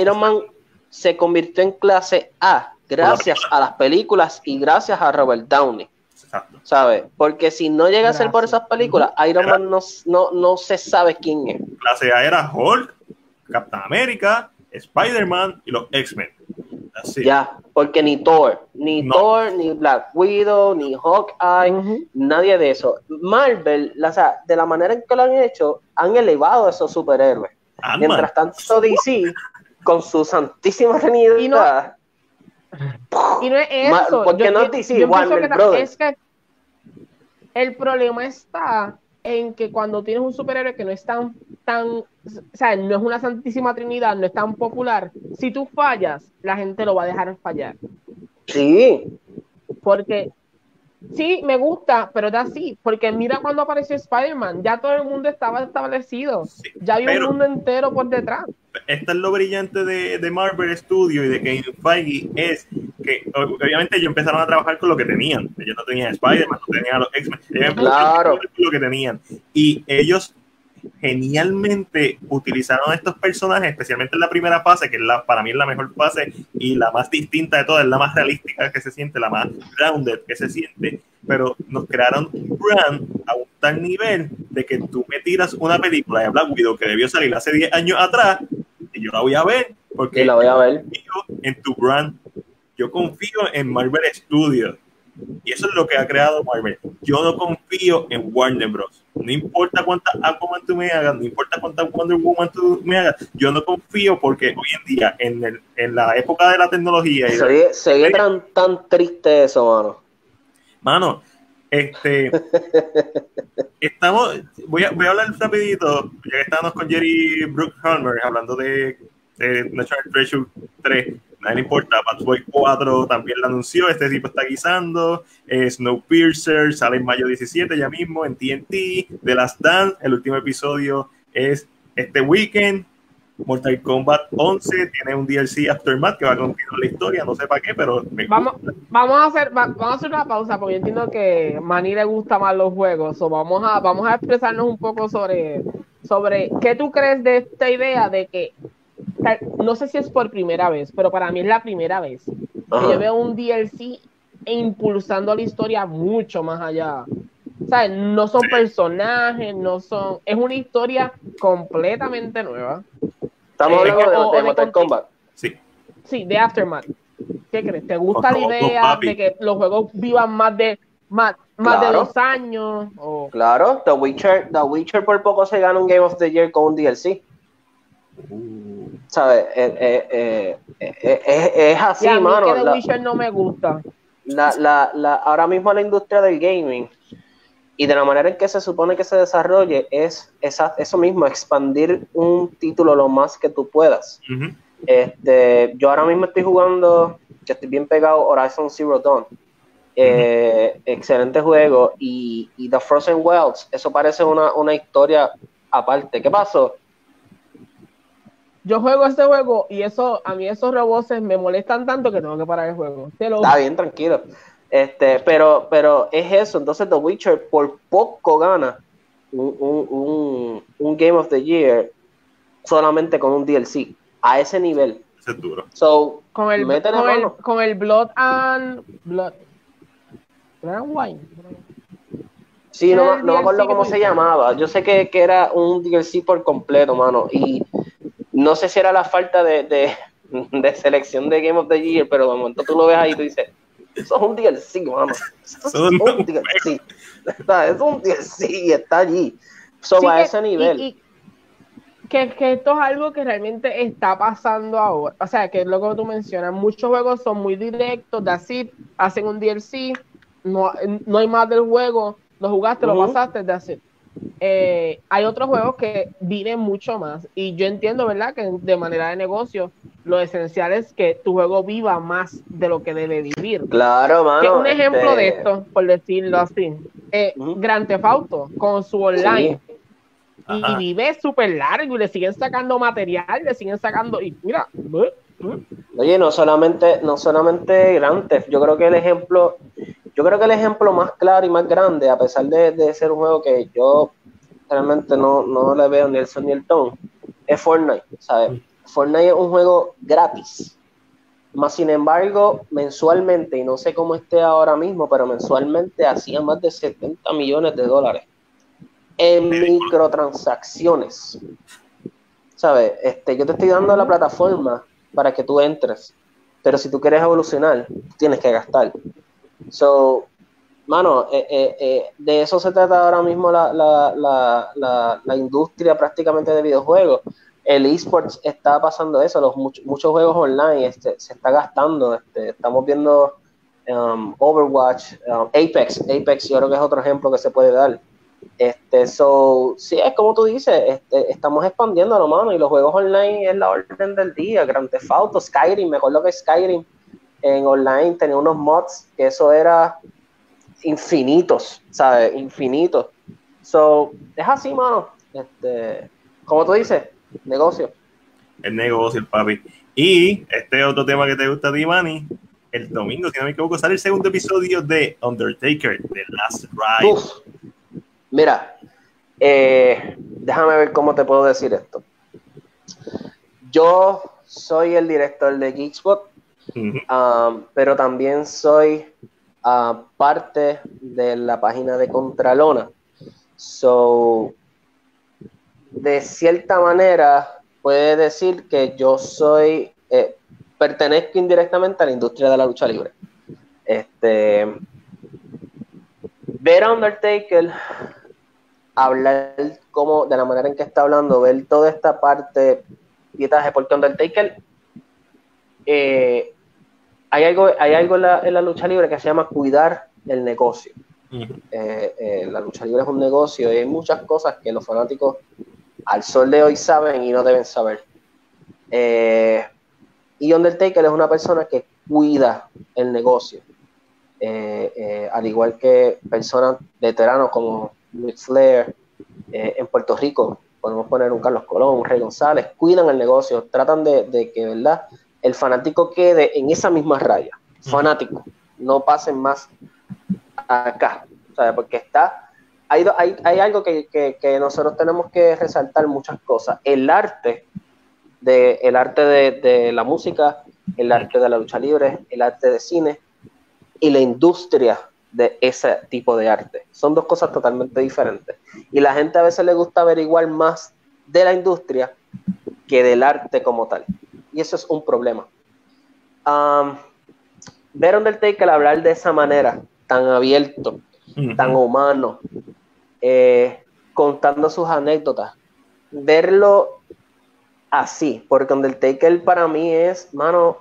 Iron Man se convirtió en clase A gracias a las películas y gracias a Robert Downey. Exacto. ¿Sabes? Porque si no llega a ser por esas películas, Iron Man no, no, no se sabe quién es. Clase A era Hulk, Captain America, Spider-Man y los X-Men. Ya, porque ni Thor, ni Thor, ni Black Widow, ni Hawkeye, nadie de eso. Marvel, o sea, de la manera en que lo han hecho, han elevado a esos superhéroes. Mientras tanto, DC, con su santísima trinidad, y no es eso. Porque no dice Es que el problema está en que cuando tienes un superhéroe que no es tan, tan, o sea, no es una santísima trinidad, no es tan popular, si tú fallas, la gente lo va a dejar fallar. Sí. Porque Sí, me gusta, pero es así, porque mira cuando apareció Spider-Man, ya todo el mundo estaba establecido, ya había un mundo entero por detrás. Esto es lo brillante de, Marvel Studios y de Kevin Feige, es que obviamente ellos empezaron a trabajar con lo que tenían, ellos no tenían Spider-Man, no tenían los X-Men, claro. lo que tenían, y ellos genialmente utilizaron estos personajes, especialmente en la primera fase, que es la, para mí es la mejor fase y la más distinta de todas, es la más realística que se siente, la más grounded que se siente, pero nos crearon un brand a un tal nivel de que tú me tiras una película de Black Widow que debió salir hace 10 años atrás y yo la voy a ver porque la voy a ver. en tu brand, yo confío en Marvel Studios y eso es lo que ha creado Marvel. Yo no confío en Warner Bros. No importa cuánta Aquaman tú me hagas, no importa cuánta Wonder Woman tú me hagas, yo no confío porque hoy en día, en, el, en la época de la tecnología... Se ve tan, tan triste eso, mano. Mano, este... estamos... Voy a, voy a hablar rapidito, ya que estábamos con Jerry Bruckheimer hablando de, de National Treasure 3 nadie importa. Boy 4 también la anunció, este tipo está guisando. Eh, Snowpiercer sale en mayo 17 ya mismo en TNT. The Last Dance, el último episodio es este weekend. Mortal Kombat 11 tiene un DLC Aftermath que va a continuar la historia, no sé para qué, pero vamos, vamos a hacer vamos a hacer una pausa porque yo entiendo que a Manny le gusta más los juegos, o vamos a vamos a expresarnos un poco sobre sobre qué tú crees de esta idea de que no sé si es por primera vez, pero para mí es la primera vez que yo veo un DLC impulsando la historia mucho más allá. ¿Sabes? No son personajes, no son. Es una historia completamente nueva. Estamos eh, hablando de, Mortal Kombat. Sí. Sí, de Aftermath. ¿Qué crees? ¿Te gusta la idea de que los juegos vivan más de más, más de dos años? Claro, The Witcher, The Witcher por poco se gana un Game of the Year con un DLC. ¿Sabes? Eh, eh, eh, es así, mano. Que The Witcher no me gusta. La, la, la, ahora mismo la industria del gaming y de la manera en que se supone que se desarrolle es esa, eso mismo, expandir un título lo más que tú puedas. este, yo ahora mismo estoy jugando, que estoy bien pegado, Horizon Zero Dawn. Excelente juego. Y, y, The Frozen Wilds, eso parece una, una historia aparte. ¿Qué pasó? yo juego este juego y eso, a mí esos robots me molestan tanto que tengo que parar el juego. Está bien, tranquilo. Este, pero, pero es eso. Entonces, The Witcher por poco gana un, Game of the Year solamente con un DLC. A ese nivel. es duro. So, con el, con el, Blood and Blood. Wine. Sí, no, no me acuerdo cómo se llamaba. Yo sé que, que, era un DLC por completo, mano. Y no sé si era la falta de, selección de Game of the Year, pero de momento tú lo ves ahí y tú dices, Eso es un DLC, mano. Eso es un DLC. Está, es un DLC, está allí. Sobre ese nivel. que, que, esto es algo que realmente está pasando ahora. O sea, que es lo que tú mencionas. Muchos juegos son muy directos, de así, hacen un DLC, no, no hay más del juego, lo jugaste, lo pasaste, de así. Eh, hay otros juegos que viven mucho más. Y yo entiendo, ¿verdad? Que de manera de negocio, lo esencial es que tu juego viva más de lo que debe vivir. Claro, mano. un ejemplo de este esto, por decirlo así, eh, Grand Theft Auto con su online. Y, vive súper largo y le siguen sacando material, le siguen sacando. Y mira, Oye, no solamente, no solamente Grand Theft, yo creo que el ejemplo, yo creo que el ejemplo más claro y más grande, a pesar de, ser un juego que yo realmente no, no le veo ni el son ni el ton, es Fortnite, ¿sabes? Fortnite es un juego gratis. Más sin embargo, mensualmente, y no sé cómo esté ahora mismo, pero mensualmente hacía más de 70 millones de dólares en microtransacciones. ¿Sabes? Este, yo te estoy dando la plataforma para que tú entres. Pero si tú quieres evolucionar, tienes que gastar. So, mano, eh, eh, eh, de eso se trata ahora mismo la, la, la, la, industria prácticamente de videojuegos. El esports está pasando eso, los muchos juegos online este, se está gastando. Este, estamos viendo um, Overwatch, um, Apex, Apex yo creo que es otro ejemplo que se puede dar. Este, so, sí, es como tú dices, este, estamos expandiendo, mano, y los juegos online es la orden del día. Grand Theft Auto, Skyrim, mejor lo que Skyrim en online tenía unos mods que eso era infinitos, ¿sabes? Infinitos. So, es así, mano. Este, como tú dices, negocio. El negocio, el papi. Y este otro tema que te gusta a ti, Manny, el domingo, si no me equivoco, sale el segundo episodio de Undertaker, The Last Ride. Mira, eh, déjame ver cómo te puedo decir esto. Yo soy el director de Geekspot, um, pero también soy uh, parte de la página de Contralona. So, de cierta manera, puede decir que yo soy, eh, pertenezco indirectamente a la industria de la lucha libre. Este, ver a Undertaker hablar como de la manera en que está hablando, ver toda esta parte pietaje porque Undertaker eh, hay algo, hay algo en la, lucha libre que se llama cuidar el negocio. Eh, eh, la lucha libre es un negocio y hay muchas cosas que los fanáticos al sol de hoy saben y no deben saber. y Undertaker es una persona que cuida el negocio. al igual que personas veteranos como Ric Flair, eh, en Puerto Rico, podemos poner un Carlos Colón, un Rey González, cuidan el negocio, tratan de, que, ¿verdad? El fanático quede en esa misma raya, fanático, no pasen más acá, Porque está, hay, hay, algo que, nosotros tenemos que resaltar muchas cosas. El arte, de, el arte de, de la música, el arte de la lucha libre, el arte de cine y la industria de ese tipo de arte. Son dos cosas totalmente diferentes. Y la gente a veces le gusta averiguar más de la industria que del arte como tal. Y eso es un problema. Um, ver Undertaker hablar de esa manera, tan abierto, tan humano, eh, contando sus anécdotas, verlo así, porque Undertaker para mí es, mano,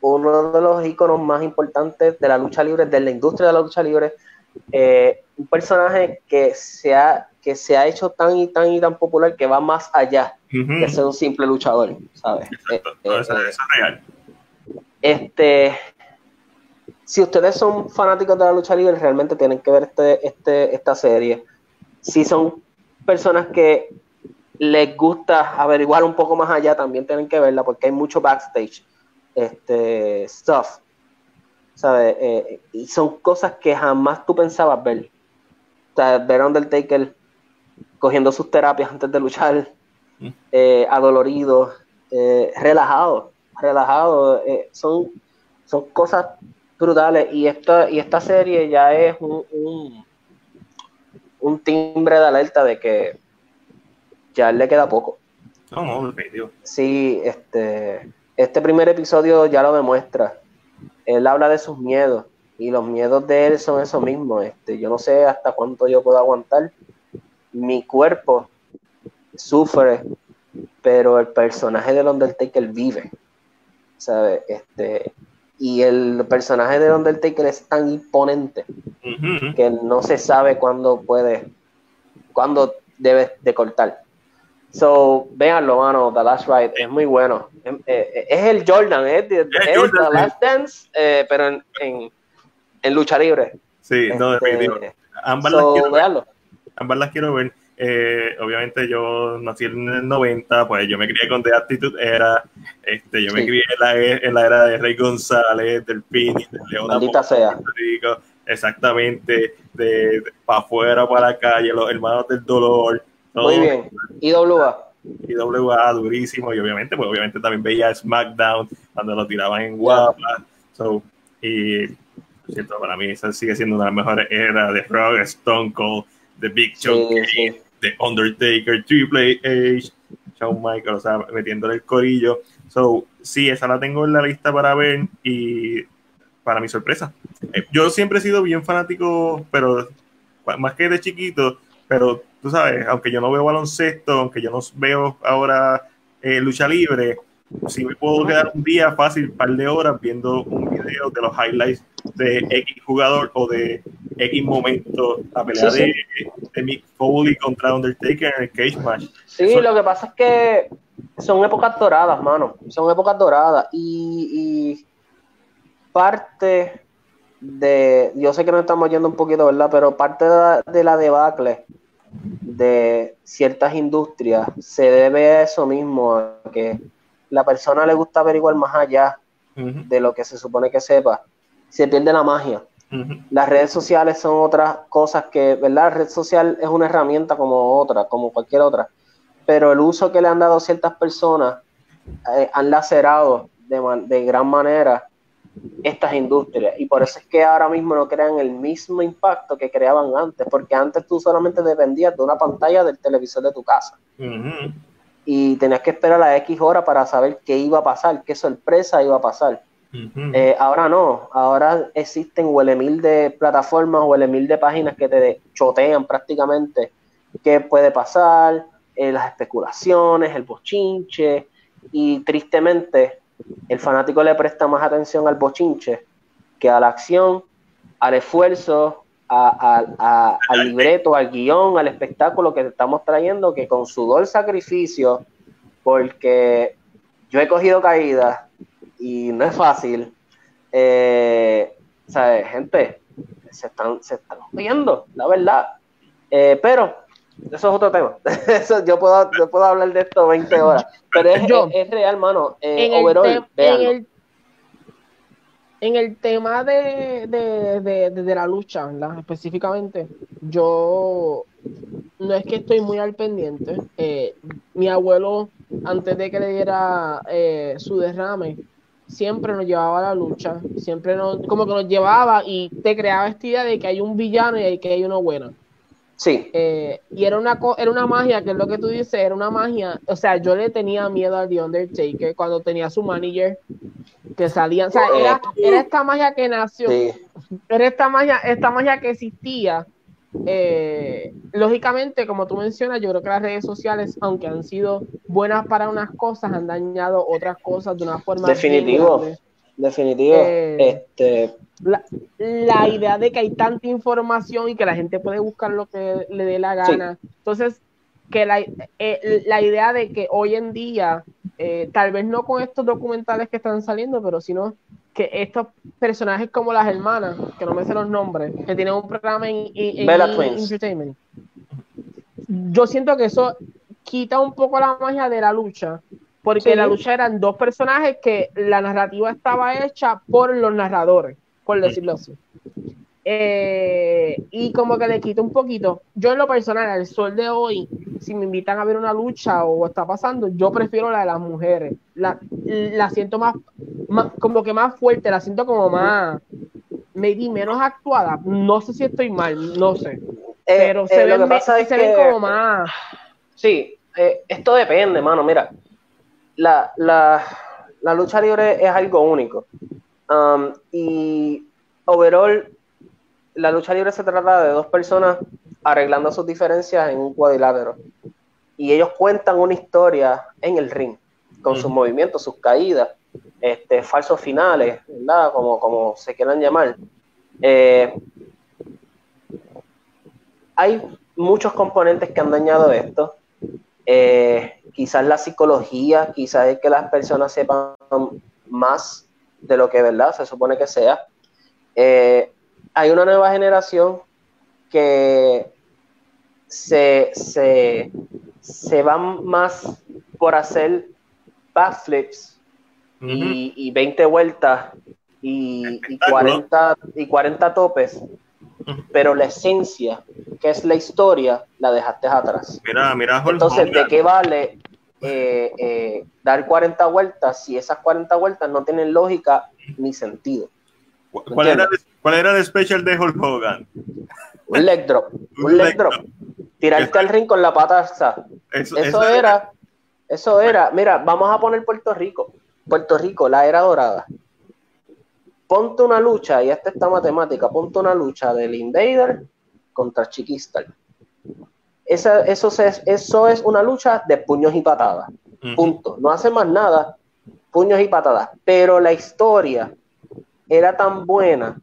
uno de los iconos más importantes de la lucha libre, de la industria de la lucha libre, eh, un personaje que se, ha, que se ha hecho tan y tan y tan popular que va más allá de ser un simple luchador, ¿sabes? Eh, eh, eso, es real. Este, si ustedes son fanáticos de la lucha libre, realmente tienen que ver este, este, esta serie. Si son personas que les gusta averiguar un poco más allá, también tienen que verla porque hay mucho backstage este, stuff, ¿sabes? Eh, y son cosas que jamás tú pensabas ver. Sea, ver a Undertaker cogiendo sus terapias antes de luchar, mm. eh, adolorido, eh, relajado, relajado, son, son cosas brutales y esta, y esta serie ya es un, un, timbre de alerta de que ya le queda poco. No, Sí, este este primer episodio ya lo demuestra. Él habla de sus miedos, Y los miedos de él son eso mismo. Este, yo no sé hasta cuánto yo puedo aguantar. Mi cuerpo sufre, pero el personaje del Undertaker vive. ¿Sabes? Este, y el personaje de Undertaker es tan imponente que no se sabe cuándo puede, cuándo debe de cortar. So, véanlo, mano, The Last Ride, es muy bueno. Es, eh, el Jordan, es, The Last Dance, eh, pero en, en, lucha libre. Sí, no, este, definitivo. Ambas, las quiero ver. Ambas las quiero ver. Eh, obviamente yo nací en el 90, pues yo me crié con The Attitude Era, este, yo me crié en la, en la, era de Rey González, del Pini, de León Maldita sea. Rico, exactamente, de, para afuera, para la calle, los hermanos del dolor. Muy bien, IWA. IWA, durísimo, y obviamente, pues obviamente también veía SmackDown cuando lo tiraban en guapa. So, y cierto, para mí esa sigue siendo una de las mejores eras de Rock, Stone Cold, The Big Show, The Undertaker, Triple H, Shawn Michael, o sea, metiéndole el corillo. So, sí, esa la tengo en la lista para ver y para mi sorpresa. Eh, yo siempre he sido bien fanático, pero más que de chiquito, pero tú sabes, aunque yo no veo baloncesto, aunque yo no veo ahora eh, lucha libre, si me puedo quedar un día fácil, un par de horas viendo un video de los highlights de X jugador o de X momento, la pelea De, Mick Foley contra Undertaker en el Cage Match. Sí, lo que pasa es que son épocas doradas, mano. Son épocas doradas. Y, parte de. Yo sé que nos estamos yendo un poquito, ¿verdad? Pero parte de la debacle de ciertas industrias se debe a eso mismo, a que la persona le gusta averiguar más allá de lo que se supone que sepa, se pierde la magia. Las redes sociales son otras cosas que, ¿verdad? La red social es una herramienta como otra, como cualquier otra, pero el uso que le han dado ciertas personas eh, han lacerado de, de gran manera estas industrias y por eso es que ahora mismo no crean el mismo impacto que creaban antes, porque antes tú solamente dependías de una pantalla del televisor de tu casa y tenías que esperar a la X hora para saber qué iba a pasar, qué sorpresa iba a pasar. Eh, ahora no, ahora existen huele mil de plataformas, huele mil de páginas que te chotean prácticamente qué puede pasar, eh, las especulaciones, el bochinche, y tristemente el fanático le presta más atención al bochinche que a la acción, al esfuerzo, al libreto, al guion, al espectáculo que estamos trayendo, que con sudor sacrificio, porque yo he cogido caídas y no es fácil. Eh, Gente, se están, se están viendo, la verdad. Eh, pero eso es otro tema. Eso, yo, puedo, yo puedo hablar de esto 20 horas. Pero es, es, real, mano. Eh, overall, en el tema de, de, la lucha, específicamente, yo no es que estoy muy al pendiente. Eh, mi abuelo, antes de que le diera eh, su derrame, siempre nos llevaba a la lucha, siempre nos, como que nos llevaba y te creaba esta idea de que hay un villano y que hay uno bueno. Sí. Eh, y era una, era una magia, que es lo que tú dices, era una magia. O sea, yo le tenía miedo al The Undertaker cuando tenía su manager que salían. O sea, era, esta magia que nació. Era esta magia, esta magia que existía. Eh, lógicamente, como tú mencionas, yo creo que las redes sociales, aunque han sido buenas para unas cosas, han dañado otras cosas de una forma. Definitivo. Definitivo. Eh, este la, idea de que hay tanta información y que la gente puede buscar lo que le dé la gana. Entonces, que la, eh, la, idea de que hoy en día, tal vez no con estos documentales que están saliendo, pero sino que estos personajes como las hermanas, que no me sé los nombres, que tienen un programa en, Entertainment, yo siento que eso quita un poco la magia de la lucha, porque la lucha eran dos personajes que la narrativa estaba hecha por los narradores por decirlo así. Eh, y como que le quito un poquito. Yo en lo personal, el sol de hoy, si me invitan a ver una lucha o está pasando, yo prefiero la de las mujeres. La, la siento más, como que más fuerte, la siento como más, maybe menos actuada. No sé si estoy mal, no sé. Eh, Pero se, eh, ven, se como más. Sí, esto depende, mano. Mira, la, la, la lucha libre es algo único. Um, y overall, la lucha libre se trata de dos personas arreglando sus diferencias en un cuadrilátero. Y ellos cuentan una historia en el ring, con sus movimientos, sus caídas, este, falsos finales, ¿verdad? Como, como se quieran llamar. Eh, hay muchos componentes que han dañado esto. Eh, quizás la psicología, quizás es que las personas sepan más de lo que verdad se supone que sea. Eh, hay una nueva generación que se, se, se van más por hacer backflips y, y, 20 vueltas y, y, 40, y 40 topes, pero la esencia, que es la historia, la dejaste atrás. Mira, mira, Entonces, ¿de qué vale eh, eh, dar 40 vueltas si esas 40 vueltas no tienen lógica ni sentido? ¿Cuál era, ¿Cuál era, el special de Hulk Hogan? Un leg drop. Un, leg, drop. Tirarte al ring con la pata. Eso, era, eso era. Mira, vamos a poner Puerto Rico. Puerto Rico, la era dorada. Ponte una lucha, y esta está matemática, ponte una lucha del Invader contra Chiquistar. Esa, eso, es, eso es una lucha de puños y patadas. Punto. No hace más nada, puños y patadas. Pero la historia era tan buena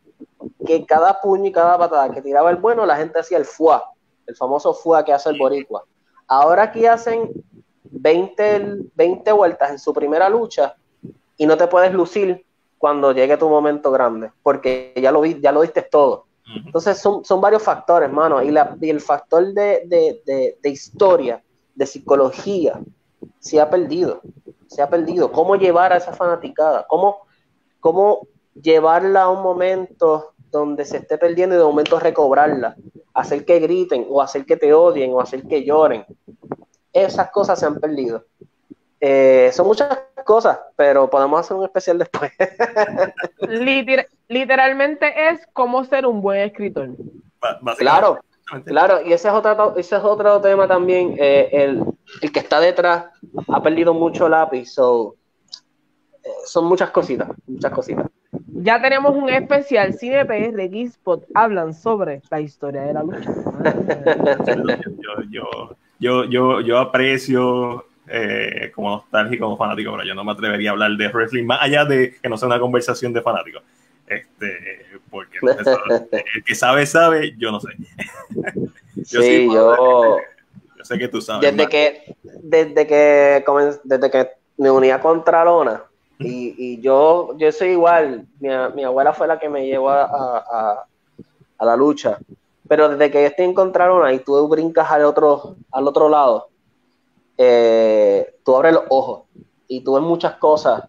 que cada puño y cada patada que tiraba el bueno, la gente hacía el fuá, el famoso fuá que hace el boricua. Ahora aquí hacen 20, 20 vueltas en su primera lucha y no te puedes lucir cuando llegue tu momento grande, porque ya lo, vi, ya lo diste todo. Entonces son, son varios factores, mano, y, la, y el factor de, de, de, historia, de psicología, se ha perdido, se ha perdido. ¿Cómo llevar a esa fanaticada? ¿Cómo, cómo llevarla a un momento donde se esté perdiendo y de momento recobrarla, hacer que griten o hacer que te odien o hacer que lloren. Esas cosas se han perdido. Eh, son muchas cosas, pero podemos hacer un especial después. literalmente es cómo ser un buen escritor. Claro, claro, y ese es otro, ese es otro tema también. Eh, el, el, que está detrás ha perdido mucho lápiz, so, eh, son muchas cositas, muchas cositas. Ya tenemos un especial Cine PR Geekspot hablan sobre la historia de la lucha. yo, yo, yo, yo, aprecio eh, como nostálgico, como fanático, pero yo no me atrevería a hablar de wrestling más allá de que no sea una conversación de fanáticos. Este, porque el que sabe, sabe, yo no sé. yo sí, yo, yo sé que tú sabes. Desde que, desde que, desde que me unía contra Lona, y, y, yo, yo soy igual, mi, mi, abuela fue la que me llevó a, a, a, la lucha, pero desde que estoy en Contralona y tú brincas al otro, al otro lado, eh, tú abres los ojos y tú ves muchas cosas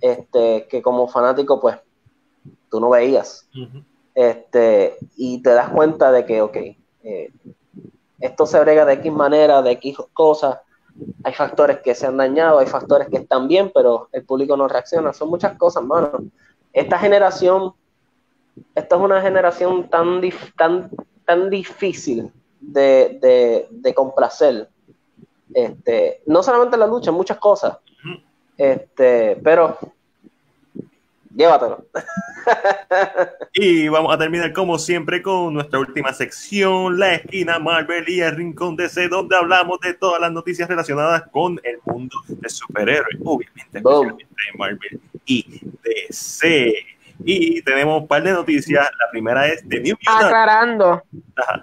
este, que como fanático pues tú no veías. este, y te das cuenta de que, ok, eh, esto se brega de X manera, de X cosas, hay factores que se han dañado, hay factores que están bien, pero el público no reacciona. Son muchas cosas, mano. Esta generación, esta es una generación tan, tan, tan difícil de, de, complacer. Este, no solamente la lucha, muchas cosas. Este, pero llévatelo. y vamos a terminar como siempre con nuestra última sección, la esquina Marvel y el rincón DC, donde hablamos de todas las noticias relacionadas con el mundo de superhéroes, obviamente, especialmente de Marvel y DC. Y tenemos un par de noticias. La primera es de New Mutant. Aclarando,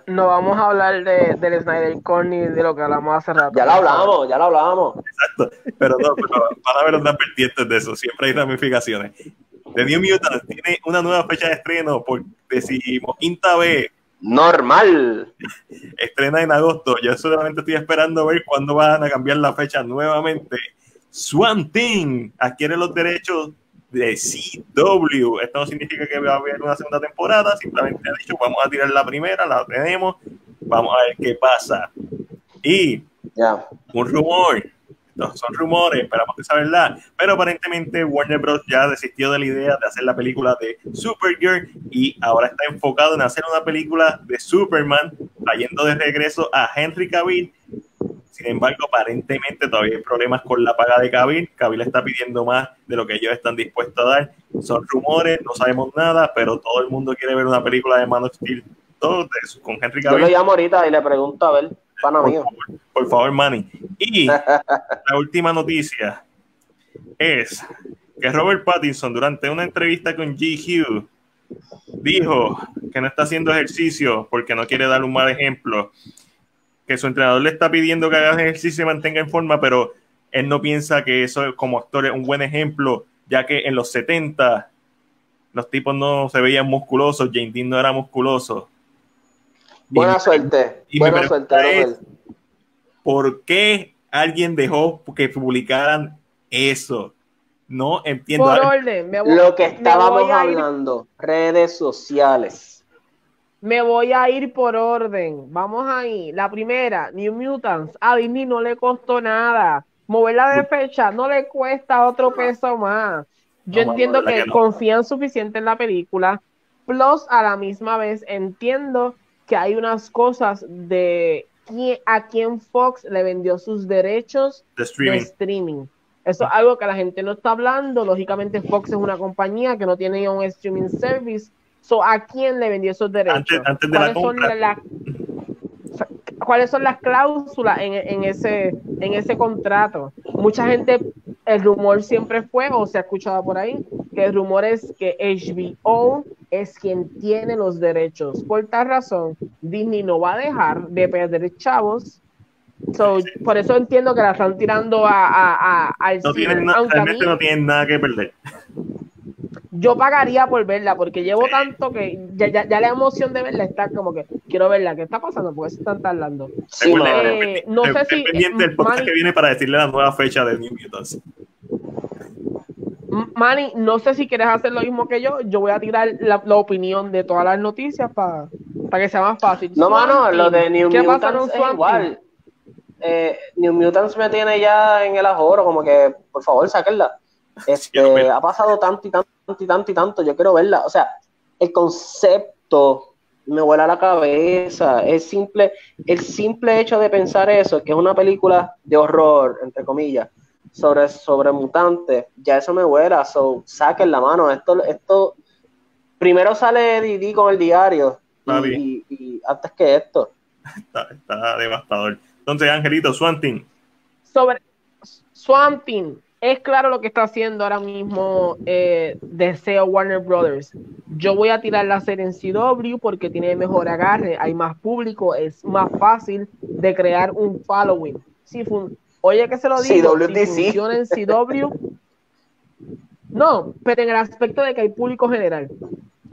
no vamos a hablar de, del Snyder Core ni de lo que hablamos hace rato. Ya lo hablamos, ya lo hablamos. Exacto, pero no, pero van a haber unas vertientes de eso, siempre hay ramificaciones. The New Mutants tiene una nueva fecha de estreno por decimoquinta vez. Normal. Estrena en agosto. Yo solamente estoy esperando ver cuándo van a cambiar la fecha nuevamente. Swan Thing adquiere los derechos de CW. Esto no significa que va a haber una segunda temporada, simplemente ha dicho vamos a tirar la primera, la tenemos, vamos a ver qué pasa. Y un rumor son rumores, esperamos que sea verdad, pero aparentemente Warner Bros. ya desistió de la idea de hacer la película de Supergirl y ahora está enfocado en hacer una película de Superman, trayendo de regreso a Henry Cavill. Sin embargo, aparentemente todavía hay problemas con la paga de Cavill. Cavill está pidiendo más de lo que ellos están dispuestos a dar. Son rumores, no sabemos nada, pero todo el mundo quiere ver una película de Man of Steel con Henry Cavill. Yo lo llamo ahorita y le pregunto a ver, pana por mío. Favor, por favor, Manny. Y la última noticia es que Robert Pattinson durante una entrevista con GQ dijo que no está haciendo ejercicio porque no quiere dar un mal ejemplo, que su entrenador le está pidiendo que haga ejercicio y mantenga en forma, pero él no piensa que eso como actor es un buen ejemplo, ya que en los 70 los tipos no se veían musculosos, James Dean no era musculoso. Buena suerte, buena suerte. ¿Por qué alguien dejó que publicaran eso? No entiendo. Por orden, Lo que estábamos hablando, redes sociales. Me voy a ir por orden. Vamos ahí. La primera, New Mutants. A Disney no le costó nada. Moverla de fecha no le cuesta otro peso más. Yo entiendo que, confían suficiente en la película. Plus, a la misma vez, entiendo que hay unas cosas de a quién Fox le vendió sus derechos de streaming. De streaming. Eso es algo que la gente no está hablando. Lógicamente, Fox es una compañía que no tiene un streaming service. So, ¿A quién le vendió esos derechos? Antes, de la compra. ¿Cuáles son las cláusulas en, en, ese, en ese contrato? Mucha gente, el rumor siempre fue, o se ha escuchado por ahí, que el rumor es que HBO es quien tiene los derechos. Por tal razón, Disney no va a dejar de perder chavos So, por eso entiendo que la están tirando a, a, a al no tienen, realmente no tienen nada que perder. Yo pagaría por verla porque llevo tanto que ya, ya, ya, la emoción de verla está como que quiero verla. ¿Qué está pasando? Porque se están tardando. Sí, eh, no sé si. pendiente del podcast que viene para decirle la nueva fecha de New Mutants. Manny, no sé si quieres hacer lo mismo que yo. Yo voy a tirar la, la opinión de todas las noticias para que sea más fácil. No, mano, lo de New Mutants es igual eh, New Mutants me tiene ya en el ajoro, como que, por favor, sáquenla. Este, ha pasado tanto y tanto y tanto y tanto, yo quiero verla. O sea, el concepto me vuela la cabeza. Es simple, el simple hecho de pensar eso, que es una película de horror, entre comillas, sobre, sobre mutantes, ya eso me vuela. So, saquen la mano. Esto, esto, primero sale Didi con el diario y, antes que esto. está devastador. Entonces, Angelito, Swantin. Sobre Swantin, es claro lo que está haciendo ahora mismo eh, Deseo Warner Brothers. Yo voy a tirar la serie en CW porque tiene mejor agarre, hay más público, es más fácil de crear un following. Oye, que se lo digo, si funciona en CW. No, pero en el aspecto de que hay público general.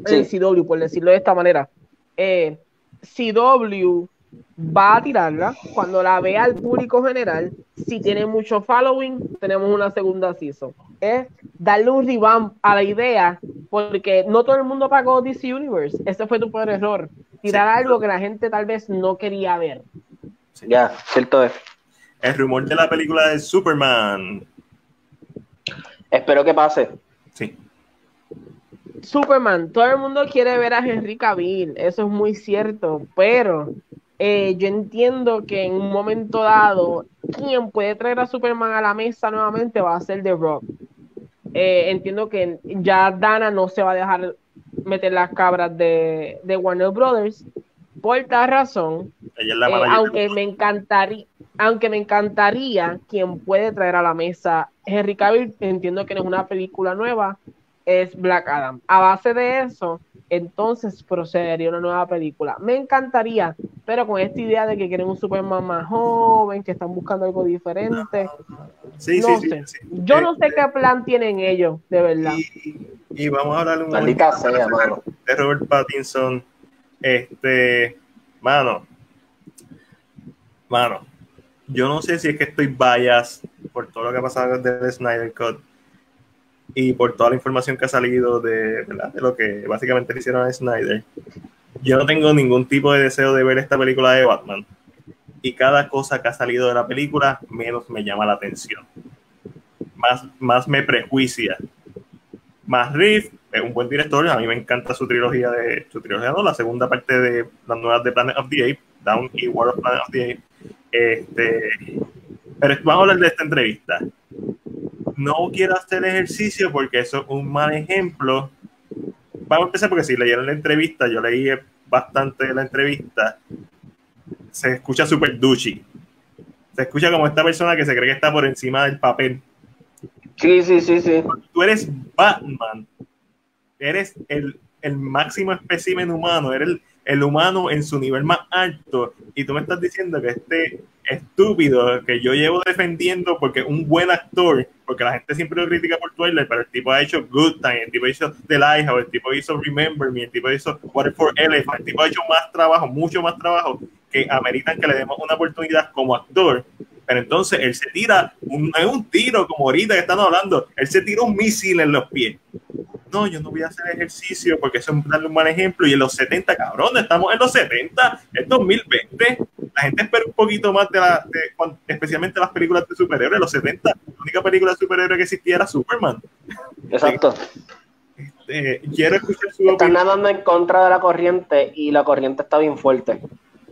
En CW, por decirlo de esta manera. Eh, CW va a tirarla cuando la vea el público general. Si tiene mucho following, tenemos una segunda season. Es darle un revamp a la idea, porque no todo el mundo pagó DC Universe. Ese fue tu peor error. Tirar algo que la gente tal vez no quería ver. Ya, cierto es. El rumor de la película de Superman. Espero que pase. Sí. Superman, todo el mundo quiere ver a Henry Cavill, eso es muy cierto, pero eh, yo entiendo que en un momento dado, quien puede traer a Superman a la mesa nuevamente va a ser The Rock. Eh, entiendo que ya Dana no se va a dejar meter las cabras de, Warner Brothers. Por tal razón, eh, aunque me encantaría, aunque me encantaría quien puede traer a la mesa Henry Cavill, entiendo que no es una película nueva, es Black Adam. A base de eso, entonces procedería una nueva película. Me encantaría, pero con esta idea de que quieren un Superman más joven, que están buscando algo diferente. Sí, no sí, sé. Yo no sé qué plan tienen ellos, de verdad. Y, vamos a hablar un poco de Robert Pattinson. Este, mano, mano, yo no sé si es que estoy bias por todo lo que ha pasado desde el Snyder Cut y por toda la información que ha salido de, de lo que básicamente le hicieron a Snyder, yo no tengo ningún tipo de deseo de ver esta película de Batman. Y cada cosa que ha salido de la película, menos me llama la atención. Más, más me prejuicia. Más Riff es un buen director, a mí me encanta su trilogía de su trilogía, no, la segunda parte de las nuevas de Planet of the Apes, Down y World of Planet of the Apes. Este, pero vamos a hablar de esta entrevista. No quiero hacer ejercicio porque eso es un mal ejemplo. Vamos a empezar porque si leyeron la entrevista, yo leí bastante de la entrevista, se escucha súper duchy. Se escucha como esta persona que se cree que está por encima del papel. Sí, sí, sí, sí. Tú eres Batman. Eres el, el máximo espécimen humano. Eres el, el humano en su nivel más alto y tú me estás diciendo que este estúpido que yo llevo defendiendo porque un buen actor, porque la gente siempre lo critica por Twilight, pero el tipo ha hecho Good Time, el tipo hizo The Lighthouse, el tipo hizo Remember Me, el tipo hizo Water for Elephant, el tipo ha hecho más trabajo, mucho más trabajo que ameritan que le demos una oportunidad como actor. Pero entonces él se tira, un, un tiro como ahorita que están hablando, él se tira un misil en los pies no, yo no voy a hacer ejercicio porque eso es darle un mal ejemplo. Y en los 70, cabrón, estamos en los 70, es 2020. La gente espera un poquito más de la, especialmente las películas de superhéroes. En los 70, la única película de superhéroes que existía era Superman. Exacto. Este, quiero escuchar su Están nadando en contra de la corriente y la corriente está bien fuerte.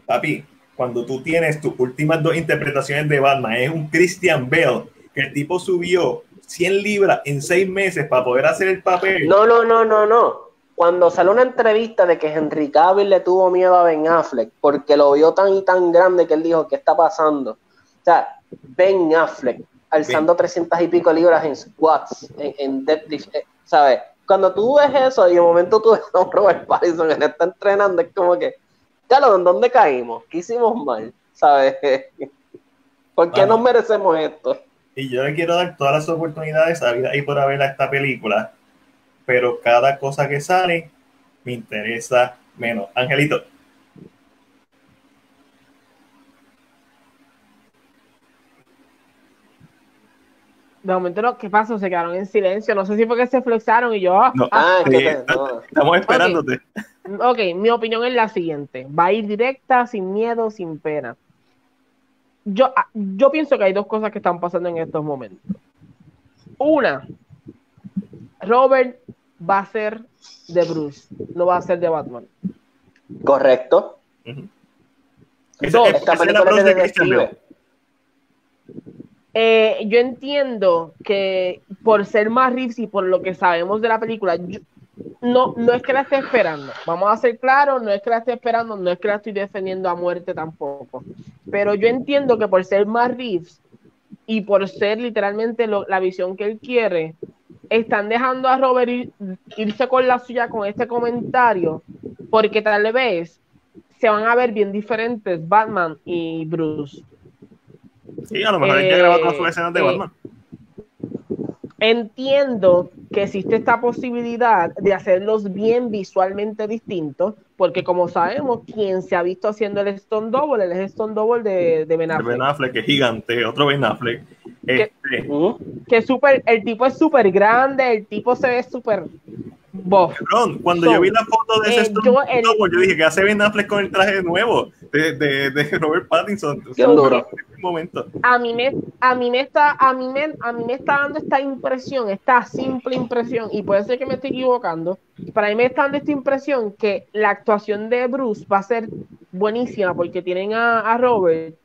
Papi, cuando tú tienes tus últimas dos interpretaciones de Batman, es un Christian Bale, que el tipo subió 100 libras en seis meses para poder hacer el papel. No, no, no, no, no. Cuando salió una entrevista de que Henry Cavill le tuvo miedo a Ben Affleck porque lo vio tan y tan grande que él dijo, ¿qué está pasando? O sea, Ben Affleck alzando 300 y pico libras en squats, en, en deadlift, eh, ¿sabes? Cuando tú ves eso y de momento tú ves a Robert Pattinson que está entrenando, es como que, claro, ¿en dónde caímos? ¿Qué hicimos mal? ¿Sabes? ¿Por qué nos merecemos esto? y yo le quiero dar todas las oportunidades a vida y por haber a esta película, pero cada cosa que sale me interesa menos. Angelito. De momento, lo que pasó? Se quedaron en silencio. No sé si fue que se flexaron y yo. Ah, ah, estamos esperándote. ok, mi opinión es la siguiente: va a ir directa, sin miedo, sin pena yo, ah, yo pienso que hay dos cosas que están pasando en estos momentos. Una, Robert va a ser de Bruce, no va a ser de Batman. Correcto. Dos, eh, yo entiendo que por ser más Reeves y por lo que sabemos de la película, no, no es que la esté esperando, vamos a ser claros, no es que la esté esperando, no es que la estoy defendiendo a muerte tampoco, pero yo entiendo que por ser más Reeves y por ser literalmente la visión que él quiere, están dejando a Robert irse con la suya con este comentario, porque tal vez se van a ver bien diferentes Batman y Bruce. Sí, a lo mejor eh, ya grabado todas sus escenas de eh, Batman. Entiendo que existe esta posibilidad de hacerlos bien visualmente distintos, porque como sabemos, quien se ha visto haciendo el Stone Double, el Stone Double de, de Ben Affleck. Ben Affleck, que es gigante, otro Ben Affleck. Que, este, super, el tipo es súper grande, el tipo se ve súper cuando yo vi la foto de ese eh, yo, yo dije que hace Ben Affleck con el traje nuevo de, de, de Robert Pattinson. momento. A mí me, a mí me está, a mí me, a mí me está dando esta impresión, esta simple impresión, y puede ser que me esté equivocando, para mí me está dando esta impresión que la actuación de Bruce va a ser buenísima porque tienen a, a Robert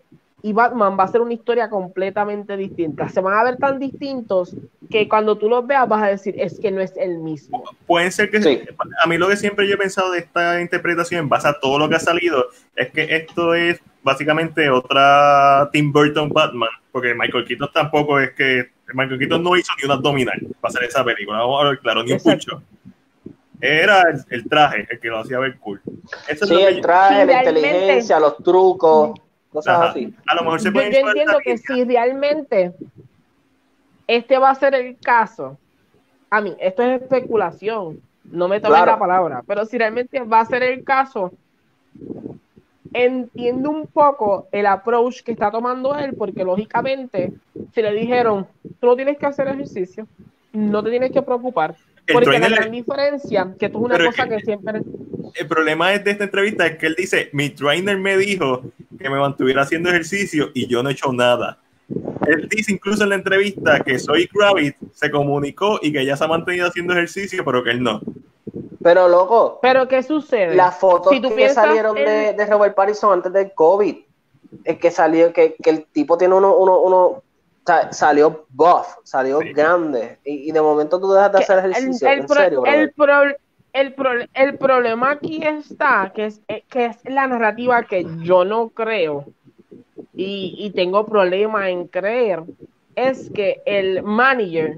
y Batman va a ser una historia completamente distinta. Se van a ver tan distintos que cuando tú los veas vas a decir, es que no es el mismo. Puede ser que a mí lo que siempre yo he pensado de esta interpretación en base a todo lo que ha salido es que esto es básicamente otra Tim Burton Batman, porque Michael Keaton tampoco es que Michael Keaton no hizo ni una abdominal para hacer esa película, vamos a ver claro, ni un pucho. Era el, traje el que lo hacía ver cool. sí, el traje, la inteligencia, los trucos así. A lo mejor se yo, yo entiendo que si realmente este va a ser el caso, a mí, esto es especulación, no me tomen la palabra, pero si realmente va a ser el caso, entiendo un poco el approach que está tomando él, porque lógicamente, si le dijeron, tú no tienes que hacer ejercicio, no te tienes que preocupar, porque la gran diferencia, que esto es una cosa que, siempre... El problema de esta entrevista es que él dice, mi trainer me dijo que me mantuviera haciendo ejercicio y yo no he hecho nada. Él dice incluso en la entrevista que Soy Gravit se comunicó y que ya se ha mantenido haciendo ejercicio, pero que él no. Pero loco. ¿Pero qué sucede? Las fotos que salieron de, de, Robert Pattinson antes del COVID. es que salió, que, que el tipo tiene uno, uno, uno salió buff, salió grande. Y, de momento tú dejas de hacer ejercicio. El, el, el, problema aquí está, que es, eh, que es la narrativa que yo no creo y, y tengo problema en creer, es que el manager,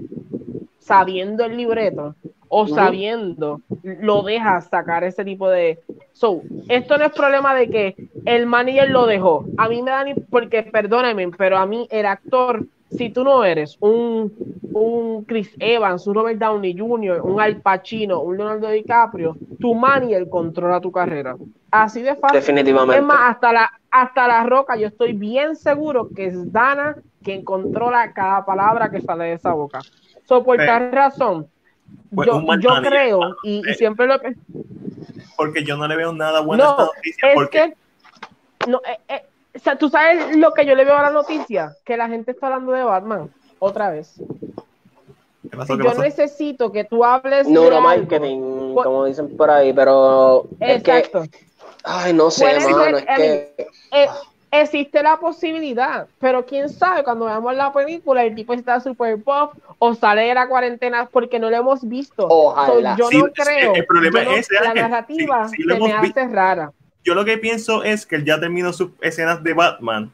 sabiendo el libreto, o sabiendo, lo deja sacar ese tipo de. So, esto no es problema de que el manager lo dejó. A mí me da ni. Porque, perdónenme, pero a mí el actor si tú no eres un, un Chris Evans, un Robert Downey Jr., un Al Pacino, un Leonardo DiCaprio, tu manager controla tu carrera. Así de fácil. Definitivamente. Es más, hasta la, hasta la roca, yo estoy bien seguro que es Dana quien controla cada palabra que sale de esa boca. So, por tal razón, pues, yo, creo, y, siempre lo que. Porque yo no le veo nada bueno a esta noticia. porque... no, eh, eh, o sea, tú sabes lo que yo le veo a la noticia, que la gente está hablando de Batman otra vez. yo necesito que tú hables neuromarketing, como dicen por ahí, pero Exacto. es que, ay, no sé, mano, es que eh, existe la posibilidad, pero quién sabe cuando veamos la película el tipo está super pop o sale de la cuarentena porque no lo hemos visto. Ojalá. yo no creo. El problema es la narrativa se me hace rara yo lo que pienso es que él ya terminó sus escenas de Batman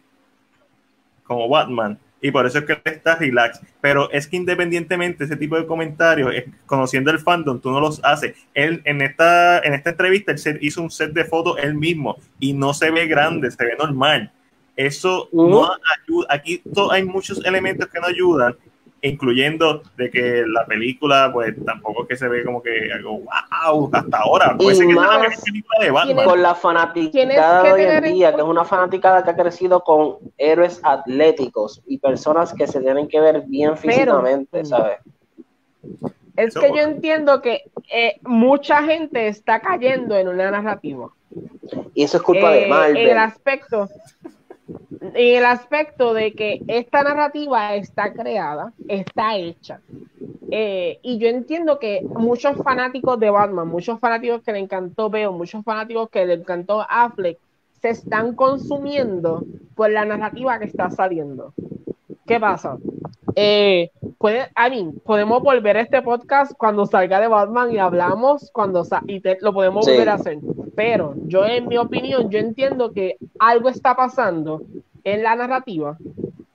como Batman y por eso es que él está relax. Pero es que independientemente ese tipo de comentarios, conociendo el fandom, tú no los haces. Él en esta, en esta entrevista él hizo un set de fotos él mismo y no se ve grande, se ve normal. Eso no ayuda. Aquí hay muchos elementos que no ayudan incluyendo de que la película pues tampoco que se ve como que algo wow hasta ahora puede ser que sea la película de Batman. con la fanaticada de hoy en día que es una fanaticada que ha crecido con héroes atléticos y personas que se tienen que ver bien físicamente ¿sabes? es que yo entiendo que eh, mucha gente está cayendo en una narrativa. Y eso es culpa de eh, Marvel en el aspecto el aspecto de que esta narrativa está creada, está hecha. Eh, y yo entiendo que muchos fanáticos de Batman, muchos fanáticos que le encantó Veo, muchos fanáticos que le encantó Affleck, se están consumiendo por la narrativa que está saliendo. ¿Qué pasa? Eh, puede, a mí, podemos volver a este podcast cuando salga de Batman y hablamos cuando y lo podemos volver a hacer. Pero yo, en mi opinión, yo entiendo que algo está pasando en la narrativa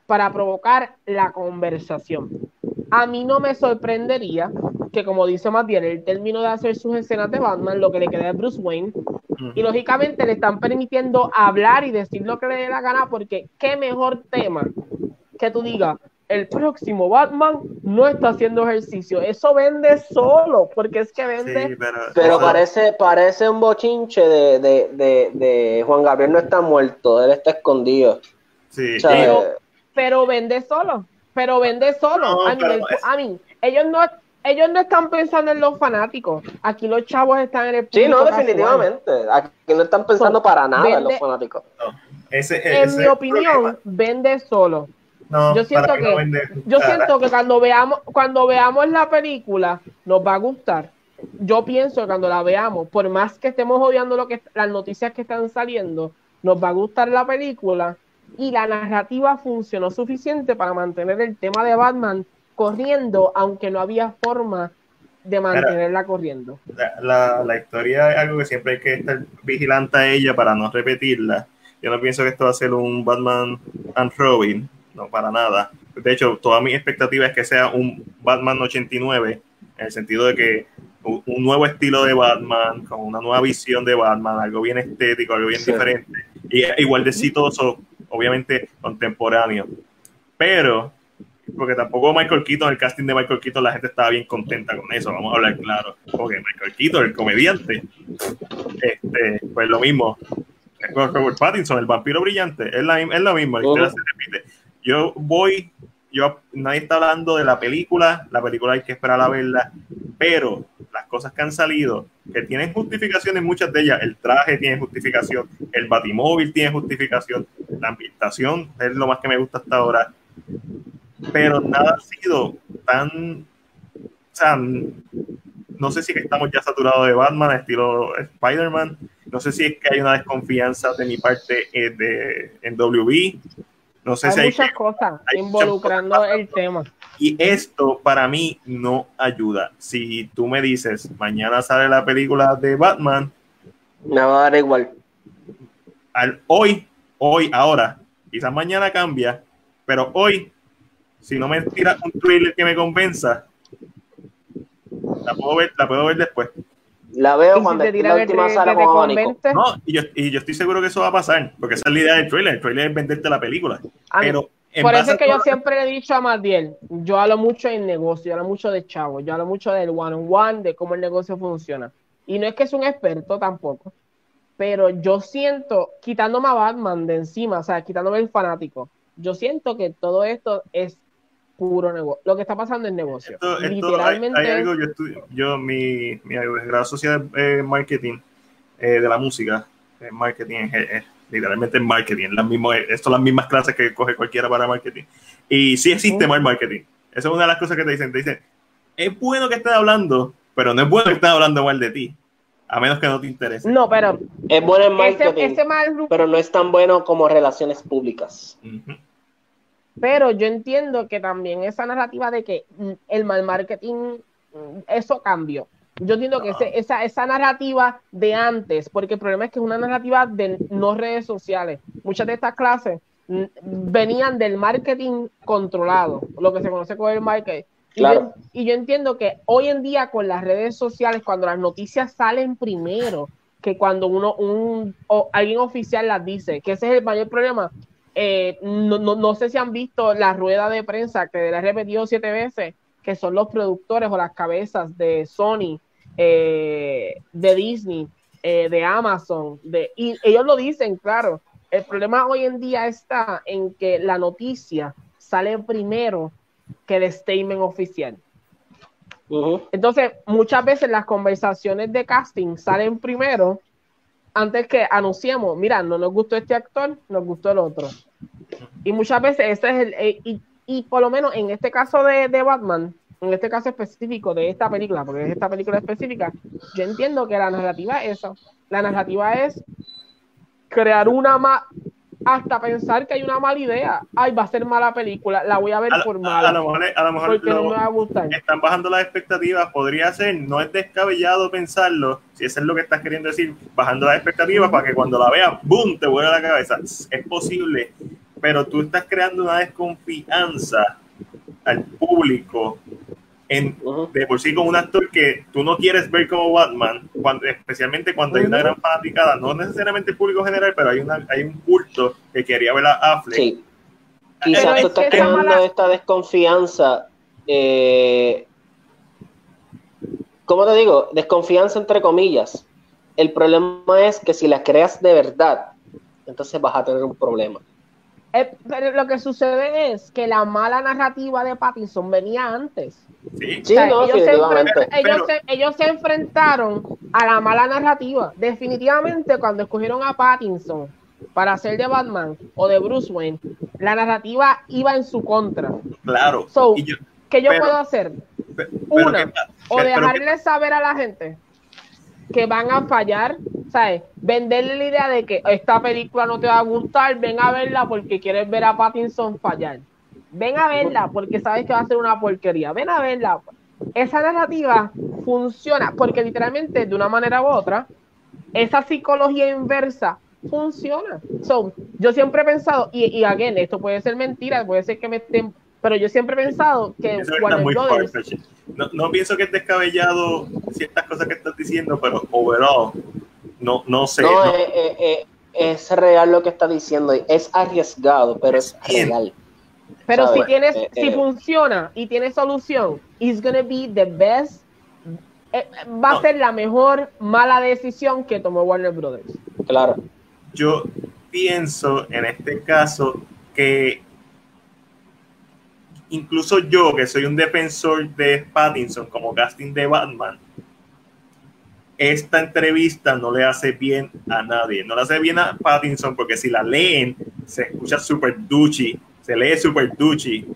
para provocar la conversación. A mí no me sorprendería que, como dice Matías, el término de hacer sus escenas de Batman, lo que le queda es Bruce Wayne, y lógicamente le están permitiendo hablar y decir lo que le dé la gana, porque qué mejor tema que tú digas, el próximo Batman no está haciendo ejercicio. Eso vende solo, porque es que vende. pero, parece, parece un bochinche de, de, de, Juan Gabriel no está muerto, él está escondido. Sí. pero, vende solo. Pero vende solo. a, mí, ellos no ellos no están pensando en los fanáticos. Aquí los chavos están en el Sí, no, definitivamente. Aquí no están pensando para nada en los fanáticos. en mi opinión, vende solo yo siento que, yo siento que cuando veamos cuando veamos la película nos va a gustar. Yo pienso que cuando la veamos, por más que estemos odiando lo que las noticias que están saliendo, nos va a gustar la película y la narrativa funcionó suficiente para mantener el tema de Batman corriendo, aunque no había forma de mantenerla corriendo. La, la, historia es algo que siempre hay que estar vigilante a ella para no repetirla. Yo no pienso que esto va a ser un Batman and Robin, no para nada. De hecho, toda mi expectativa es que sea un Batman 89, en el sentido de que un nuevo estilo de Batman, con una nueva visión de Batman, algo bien estético, algo bien diferente, y igual de exitoso, obviamente contemporáneo. Pero, porque tampoco Michael Keaton, el casting de Michael Keaton, la gente estaba bien contenta con eso, vamos a hablar claro. Porque Michael Keaton, el comediante, este, pues lo mismo. Robert Pattinson, el vampiro brillante, es, la, es lo mismo, la se repite yo voy, yo nadie está hablando de la película, la película hay que esperar a verla, pero las cosas que han salido, que tienen justificaciones, muchas de ellas, el traje tiene justificación, el batimóvil tiene justificación, la ambientación es lo más que me gusta hasta ahora, pero nada ha sido tan, o sea, no sé si estamos ya saturados de Batman, estilo Spider-Man, No sé si es que hay una desconfianza de mi parte eh, de, en WB. No sé hay si hay muchas cosas involucrando el tema. Y esto para mí no ayuda. Si tú me dices, mañana sale la película de Batman. Me va a dar igual. Al, hoy, hoy, ahora, quizás mañana cambia, pero hoy, si no me tiras un trailer que me convenza, la puedo ver, la puedo ver después. La veo cuando si la última sala con No, y yo, y yo, estoy seguro que eso va a pasar, porque esa es la idea del trailer. El trailer es venderte la película. pero por eso es que yo siempre le he dicho a Matiel, yo hablo mucho en negocio, yo hablo mucho de chavo, yo hablo mucho del one-on-one, de cómo el negocio funciona. Y no es que es un experto tampoco, pero yo siento, quitándome a Batman de encima, o sea, quitándome el fanático, yo siento que todo esto es puro negocio. Lo que está pasando es negocio. Literalmente. Hay, algo, yo, estudio, yo mi, mi grado social de marketing eh, de la música, marketing es, literalmente en marketing, las mismas, esto son las mismas clases que coge cualquiera para marketing. Y sí existe mal marketing. Esa es una de las cosas que te dicen. Te dicen, es bueno que estés hablando, pero no es bueno que estés hablando mal de ti. A menos que no te interese. No, pero. Es bueno en marketing. pero no es tan bueno como relaciones públicas. Pero yo entiendo que también esa narrativa de que mm, el mal marketing, mm, eso cambió. Yo entiendo que esa, esa narrativa de antes, porque el problema es que es una narrativa de no redes sociales. Muchas de estas clases mm, venían del marketing controlado, lo que se conoce como el marketing. Y, yo, entiendo que hoy en día con las redes sociales, cuando las noticias salen primero, que cuando uno, un, o alguien oficial las dice, que ese es el mayor problema. Eh, no, no, no, sé si han visto la rueda de prensa que le he repetido siete veces, que son los productores o las cabezas de Sony, eh, de Disney, eh, de Amazon, de, y ellos lo dicen, claro. El problema hoy en día está en que la noticia sale primero que el statement oficial. Entonces, muchas veces las conversaciones de casting salen primero antes que anunciemos, mira, no nos gustó este actor, nos gustó el otro. Y muchas veces ese es el, eh, y, y, por lo menos en este caso de, de, Batman, en este caso específico de esta película, porque es esta película específica, yo entiendo que la narrativa es eso. La narrativa es crear una más hasta pensar que hay una mala idea. Ay, va a ser mala película, la voy a ver por mala. A, lo mejor, a lo mejor porque no me va a gustar. Están bajando las expectativas, podría ser, no es descabellado pensarlo, si eso es lo que estás queriendo decir, bajando las expectativas para que cuando la veas, ¡boom!, te vuelva la cabeza. Es posible, pero tú estás creando una desconfianza al público en, de por sí con un actor que tú no quieres ver como Batman, cuando, especialmente cuando hay una gran fanaticada, no necesariamente el público general, pero hay, una, hay un culto que quería ver a Affleck. Sí. Quizás tú estás creando esta desconfianza. Eh, ¿Cómo te digo? Desconfianza entre comillas. El problema es que si la creas de verdad, entonces vas a tener un problema. Eh, pero lo que sucede es que la mala narrativa de Pattinson venía antes. Sí, ellos, se enfrentaron a la mala narrativa. Definitivamente, cuando escogieron a Pattinson para hacer de Batman o de Bruce Wayne, la narrativa iba en su contra. Claro. ¿Qué yo puedo hacer? Una, o dejarle saber a la gente que van a fallar, ¿sabes? Venderle la idea de que esta película no te va a gustar, ven a verla porque quieres ver a Pattinson fallar ven a verla porque sabes que va a ser una porquería, ven a verla. Esa narrativa funciona porque literalmente de una manera u otra, esa psicología inversa funciona. So, yo siempre he pensado, y, y again, esto puede ser mentira, puede ser que me estén, pero yo siempre he pensado que no, no, pienso que estés descabellado ciertas cosas que estás diciendo, pero overall, no, no sé. No, eh, eh, eh, es real lo que está diciendo, es arriesgado, pero es real. Pero si tienes, eh, si eh. funciona y tiene solución, it's gonna be the best. Eh, va a ser la mejor mala decisión que tomó Warner Brothers. Claro. Yo pienso en este caso que incluso yo, que soy un defensor de Pattinson como casting de Batman, esta entrevista no le hace bien a nadie. No le hace bien a Pattinson porque si la leen se escucha súper duchy se lee súper duchi,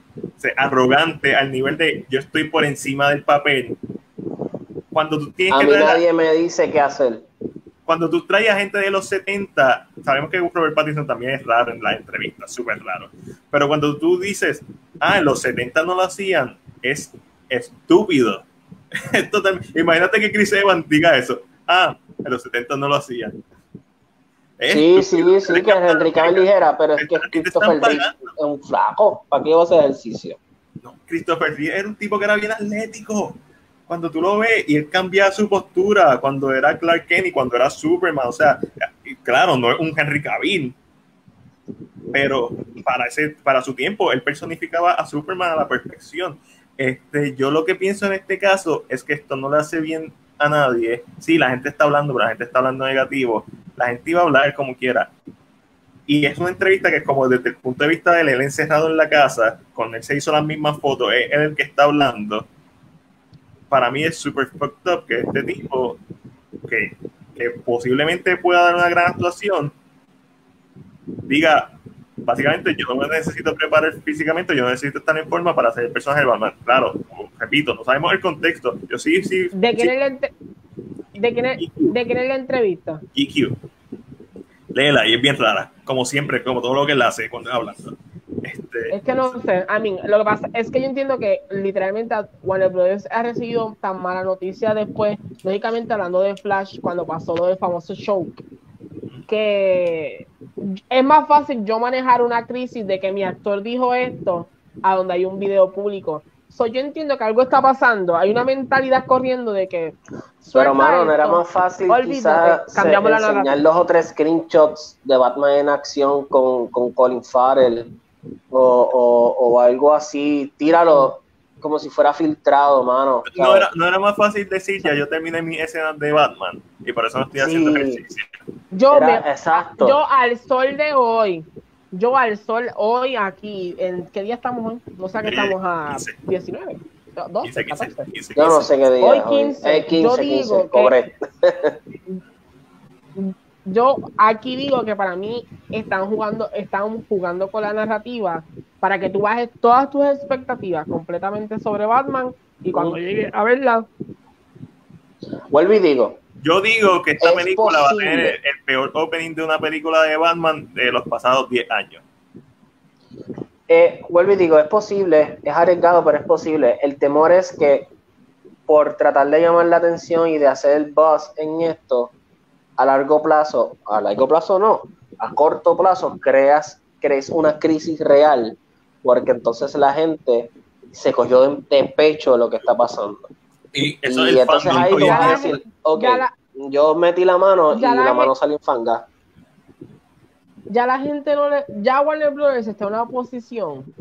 arrogante al nivel de yo estoy por encima del papel. Cuando tú tienes a mí nadie me dice qué hacer. Cuando tú traes a gente de los 70, sabemos que Robert Pattinson también es raro en la entrevista, súper raro. Pero cuando tú dices, ah, en los 70 no lo hacían, es estúpido. imagínate que Chris Evans diga eso. Ah, en los 70 no lo hacían. Sí, sí, sí, que Henry Cavill dijera, pero es que Christopher Reeve es un flaco. ¿Para qué va a hacer ejercicio? No, Christopher Reeve era un tipo que era bien atlético. Cuando tú lo ves y él cambia su postura cuando era Clark Kent y cuando era Superman, o sea, claro, no es un Henry Cavill, pero para, ese, para su tiempo él personificaba a Superman a la perfección. Este, yo lo que pienso en este caso es que esto no le hace bien a nadie. Sí, la gente está hablando, pero la gente está hablando negativo. La gente iba a hablar como quiera. Y es una entrevista que como desde el punto de vista de él, encerrado en la casa, con él se hizo las mismas fotos, es el que está hablando. Para mí es súper fucked up que este tipo, que, que posiblemente pueda dar una gran actuación, diga, básicamente yo no me necesito preparar físicamente, yo necesito estar en forma para hacer el personaje de Batman. Claro, repito, no sabemos el contexto. Yo sí, sí. ¿De quién, Es, la ¿De quién, es, ¿De quién es la entrevista? EQ. Léela y es bien rara, como siempre, como todo lo que él hace cuando habla. Este, es que no sé, a mí, lo que pasa es que yo entiendo que literalmente Warner Bros. ha recibido tan mala noticia después, lógicamente hablando de Flash, cuando pasó lo del famoso show, que es más fácil yo manejar una crisis de que mi actor dijo esto a donde hay un video público. So, yo entiendo que algo está pasando, hay una mentalidad corriendo de que... Pero, mano, no era más fácil quizás enseñar dos o tres screenshots de Batman en acción con, con Colin Farrell o, o algo así. Tíralo, como si fuera filtrado, mano. No era, no era, más fácil decir, ya yo terminé mi escena de Batman y por eso no estoy haciendo ejercicio. Yo, exacto. yo al sol de hoy, yo al sol hoy aquí, ¿en qué día estamos hoy? No sé que estamos a 19. 12, 14. yo no sé qué día. Hoy 15. 15 yo digo 15, que, yo aquí digo que para mí están jugando, están jugando con la narrativa para que tú bajes todas tus expectativas completamente sobre Batman y cuando llegue a verla. Vuelvo y digo. Yo digo que esta película va a tener el peor opening de una película de Batman de los pasados 10 años. Eh, vuelvo y digo, es posible, es arriesgado, pero es posible. El temor es que por tratar de llamar la atención y de hacer el buzz en esto, a largo plazo, a largo plazo no, a corto plazo creas, crees una crisis real, porque entonces la gente se cogió de, pecho lo que está pasando. Y, entonces ahí tú vas a decir, ok, yo metí la mano y la, mano salió en fanga. Ya la gente no le, ya Warner Bros. está en una posición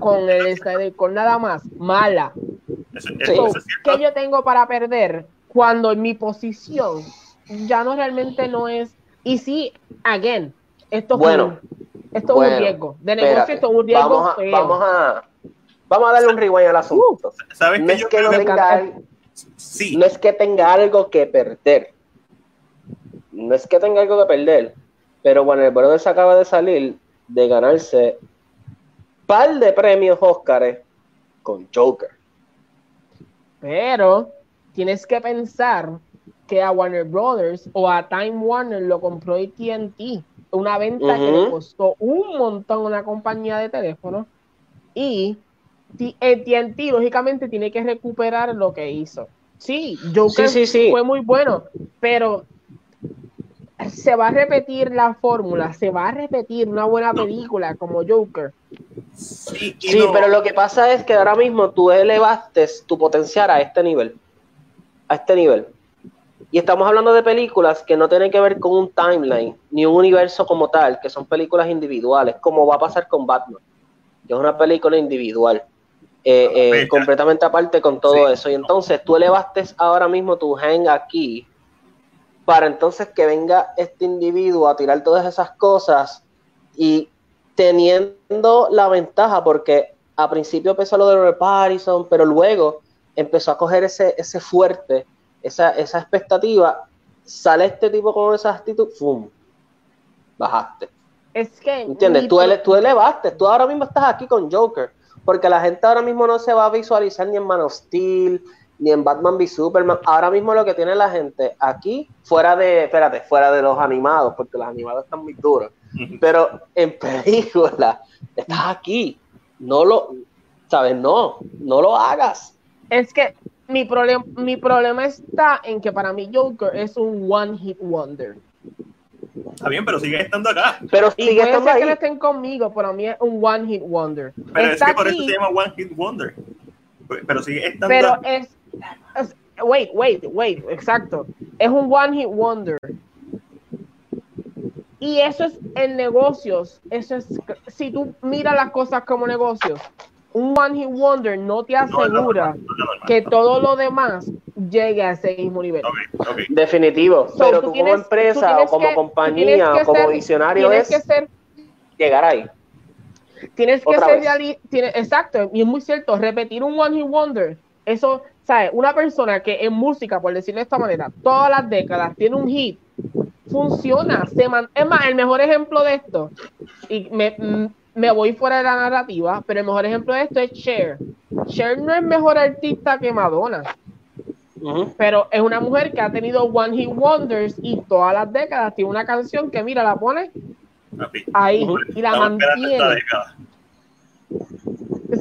con el con nada más mala. ¿Qué yo tengo para perder cuando en mi posición ya no realmente no es. Y sí, again, esto, bueno, esto es un riesgo. De negocio, esto es un riesgo. Vamos a, vamos a, vamos a darle un rewind al asunto. Uh, ¿Sabes no es que no tenga, sí. no es que tenga algo que perder. No es que tenga algo que perder. Pero bueno, el Brothers acaba de salir de ganarse par de premios Óscar con Joker. Pero tienes que pensar que a Warner Brothers o a Time Warner lo compró ATT, una venta que le costó un montón a una compañía de teléfono y ATT lógicamente tiene que recuperar lo que hizo. Sí, Joker fue muy bueno, pero se va a repetir la fórmula, se va a repetir una buena película como Joker. Sí, pero lo que pasa es que ahora mismo tú elevaste tu potencial a este nivel. A este nivel. Y estamos hablando de películas que no tienen que ver con un timeline, ni un universo como tal, que son películas individuales, como va a pasar con Batman, que es una película individual, eh, eh, completamente aparte con todo eso. Y entonces tú elevaste ahora mismo tu hang aquí, para entonces que venga este individuo a tirar todas esas cosas y teniendo la ventaja, porque a principio empezó lo de Robert Pattinson, pero luego empezó a coger ese, ese fuerte esa, esa expectativa, sale este tipo con esa actitud, ¡fum! Bajaste. Es que. ¿Entiendes? Tú, tú elevaste, tú ahora mismo estás aquí con Joker, porque la gente ahora mismo no se va a visualizar ni en Man of Steel, ni en Batman v Superman. Ahora mismo lo que tiene la gente aquí, fuera de, espérate, fuera de los animados, porque los animados están muy duros, pero en película, estás aquí, no lo, ¿sabes? No, no lo hagas. Es que mi, problema mi problema está en que para mí Joker es un one hit wonder. Está bien, pero sigue estando acá. Pero sigue y puede estando ser ahí. que no estén conmigo, pero a mí es un one hit wonder. Pero Está es que por eso se llama One Hit Wonder. Pero sigue estando pero acá. es, es- Wait, wait, wait, exacto. Es un one hit wonder. Y eso es en negocios. Eso es, si tú miras las cosas como negocios, un one hit wonder no te No, no, asegura no, no, no, no, no. que todo lo demás llegue a ese mismo nivel. Definitivo. So, pero tú tú, tienes- como empresa tú o como que- compañía o como ser- visionario tienes es que ser llegar ahí. Tienes que Otra ser vez. reali- tiene- exacto, y es muy cierto, repetir un One Hit Wonder, eso, ¿sabes? Una persona que en música, por decirlo de esta manera, todas las décadas tiene un hit, funciona, se man- es más, el mejor ejemplo de esto, y me, mm, me voy fuera de la narrativa, pero el mejor ejemplo de esto es Cher. Cher no es mejor artista que Madonna, Pero es una mujer que ha tenido One Hit Wonders y todas las décadas tiene una canción que, mira, la pone ahí y la Estamos mantiene.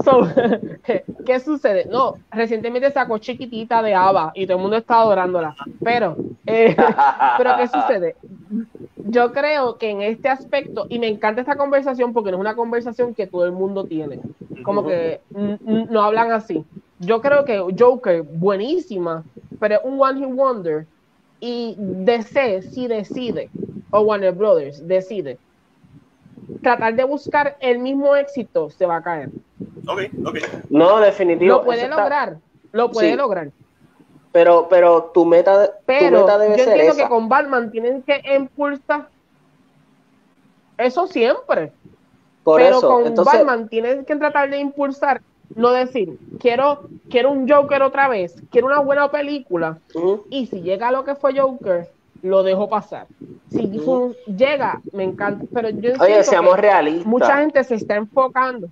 So, ¿Qué sucede? No, recientemente sacó chiquitita de Ava y todo el mundo está adorándola. Pero, eh, pero ¿qué sucede? Yo creo que en este aspecto, y me encanta esta conversación porque no es una conversación que todo el mundo tiene, como que no hablan así. Yo creo que Joker, buenísima, pero es un One Hit Wonder. Y DC, si decide, o Warner Brothers decide, tratar de buscar el mismo éxito, se va a caer. Ok, ok. No, definitivo. Lo puede está- lograr, lo puede Sí. lograr. Pero, pero tu meta, tu Pero meta yo debe ser entiendo esa. que con Batman tienen que impulsar eso siempre. Por pero eso, con entonces, Batman tienes que tratar de impulsar, no decir, quiero, quiero un Joker otra vez, quiero una buena película, y si llega lo que fue Joker, lo dejo pasar. Si llega, me encanta, pero yo oye, seamos que realistas. mucha gente se está enfocando.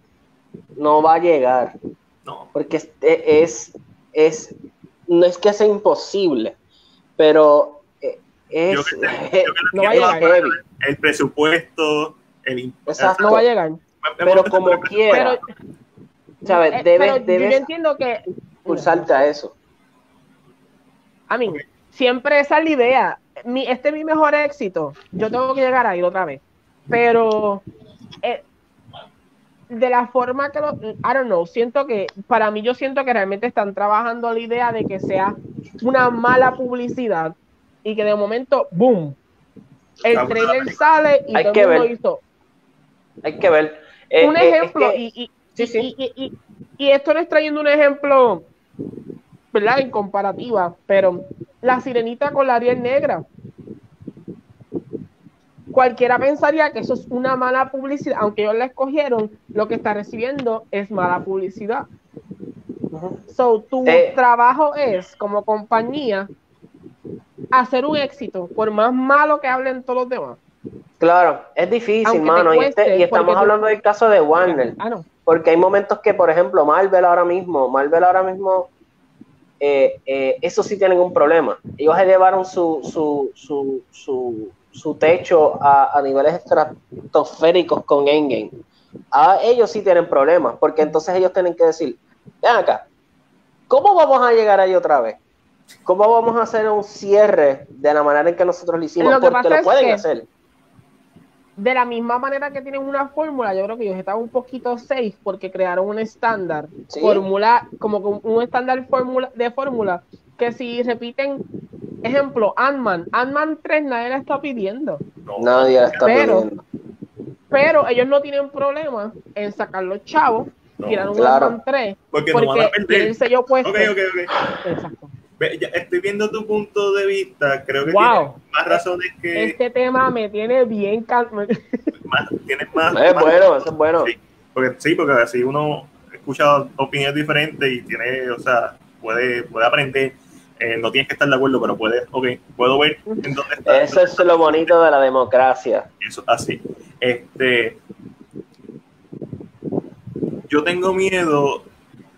no va a llegar. No. Porque es, es, es- no es que sea imposible, pero eh, es, Yo que- yo No que va a llegar. heavy. el presupuesto, el Exacto. No va a llegar. Pero como quiera, Pero, ¿sabes? eh, Debes, pero yo entiendo que impulsarte a eso. A mí, siempre esa es la idea. Mi, este es mi mejor éxito. Yo tengo que llegar ahí otra vez. Pero eh, de la forma que lo. I don't know. Siento que. Para mí, yo siento que realmente están trabajando la idea de que sea una mala publicidad y que de momento, ¡boom! El trailer sale y Hay todo que el mundo ver. hizo. Hay que ver. Eh, un eh, es ejemplo, que- y, y, sí, y- sí. y- y- y esto no es trayendo un ejemplo, ¿verdad? En comparativa, pero la sirenita con la Ariel negra. Cualquiera pensaría que eso es una mala publicidad, aunque ellos la escogieron, lo que está recibiendo es mala publicidad. So, tu Eh. trabajo es, como compañía, hacer un éxito, por más malo que hablen todos los demás. Claro, es difícil, Aunque mano. Y, este- y estamos tú- hablando del caso de Warner. Ah, no. Porque hay momentos que, por ejemplo, Marvel ahora mismo, Marvel ahora mismo, eh, eh, eso sí tienen un problema. Ellos elevaron su, su, su, su, su techo a, a niveles estratosféricos con Endgame. Ah, ellos sí tienen problemas, porque entonces ellos tienen que decir, ven acá, ¿cómo vamos a llegar ahí otra vez? ¿Cómo vamos a hacer un cierre de la manera en que nosotros lo hicimos? Lo porque lo pueden hacer. de la misma manera que tienen una fórmula, yo creo que ellos estaban un poquito safe porque crearon un estándar, Sí. fórmula, como un estándar fórmula de fórmula, que si repiten, ejemplo, Ant-Man, Ant-Man 3 nadie la está pidiendo. Nadie la está Pero- pidiendo. pero ellos no tienen problema en sacar los chavos, No, tirar un claro. Ant-Man 3, Porque, no van a porque perder. el sello puesto. Ok, ok, ok. Exacto. Estoy viendo tu punto de vista. Creo que Wow. tienes más razones que. Este tema me tiene bien Más, tienes más. Es más- bueno, eso es bueno. Sí, porque, sí, porque así uno escucha opiniones diferentes y tiene, o sea, puede, puede aprender. Eh, no tienes que estar de acuerdo, pero puedes, ok, puedo ver en dónde está. Eso es lo bonito de la democracia. Eso, así. Este, yo tengo miedo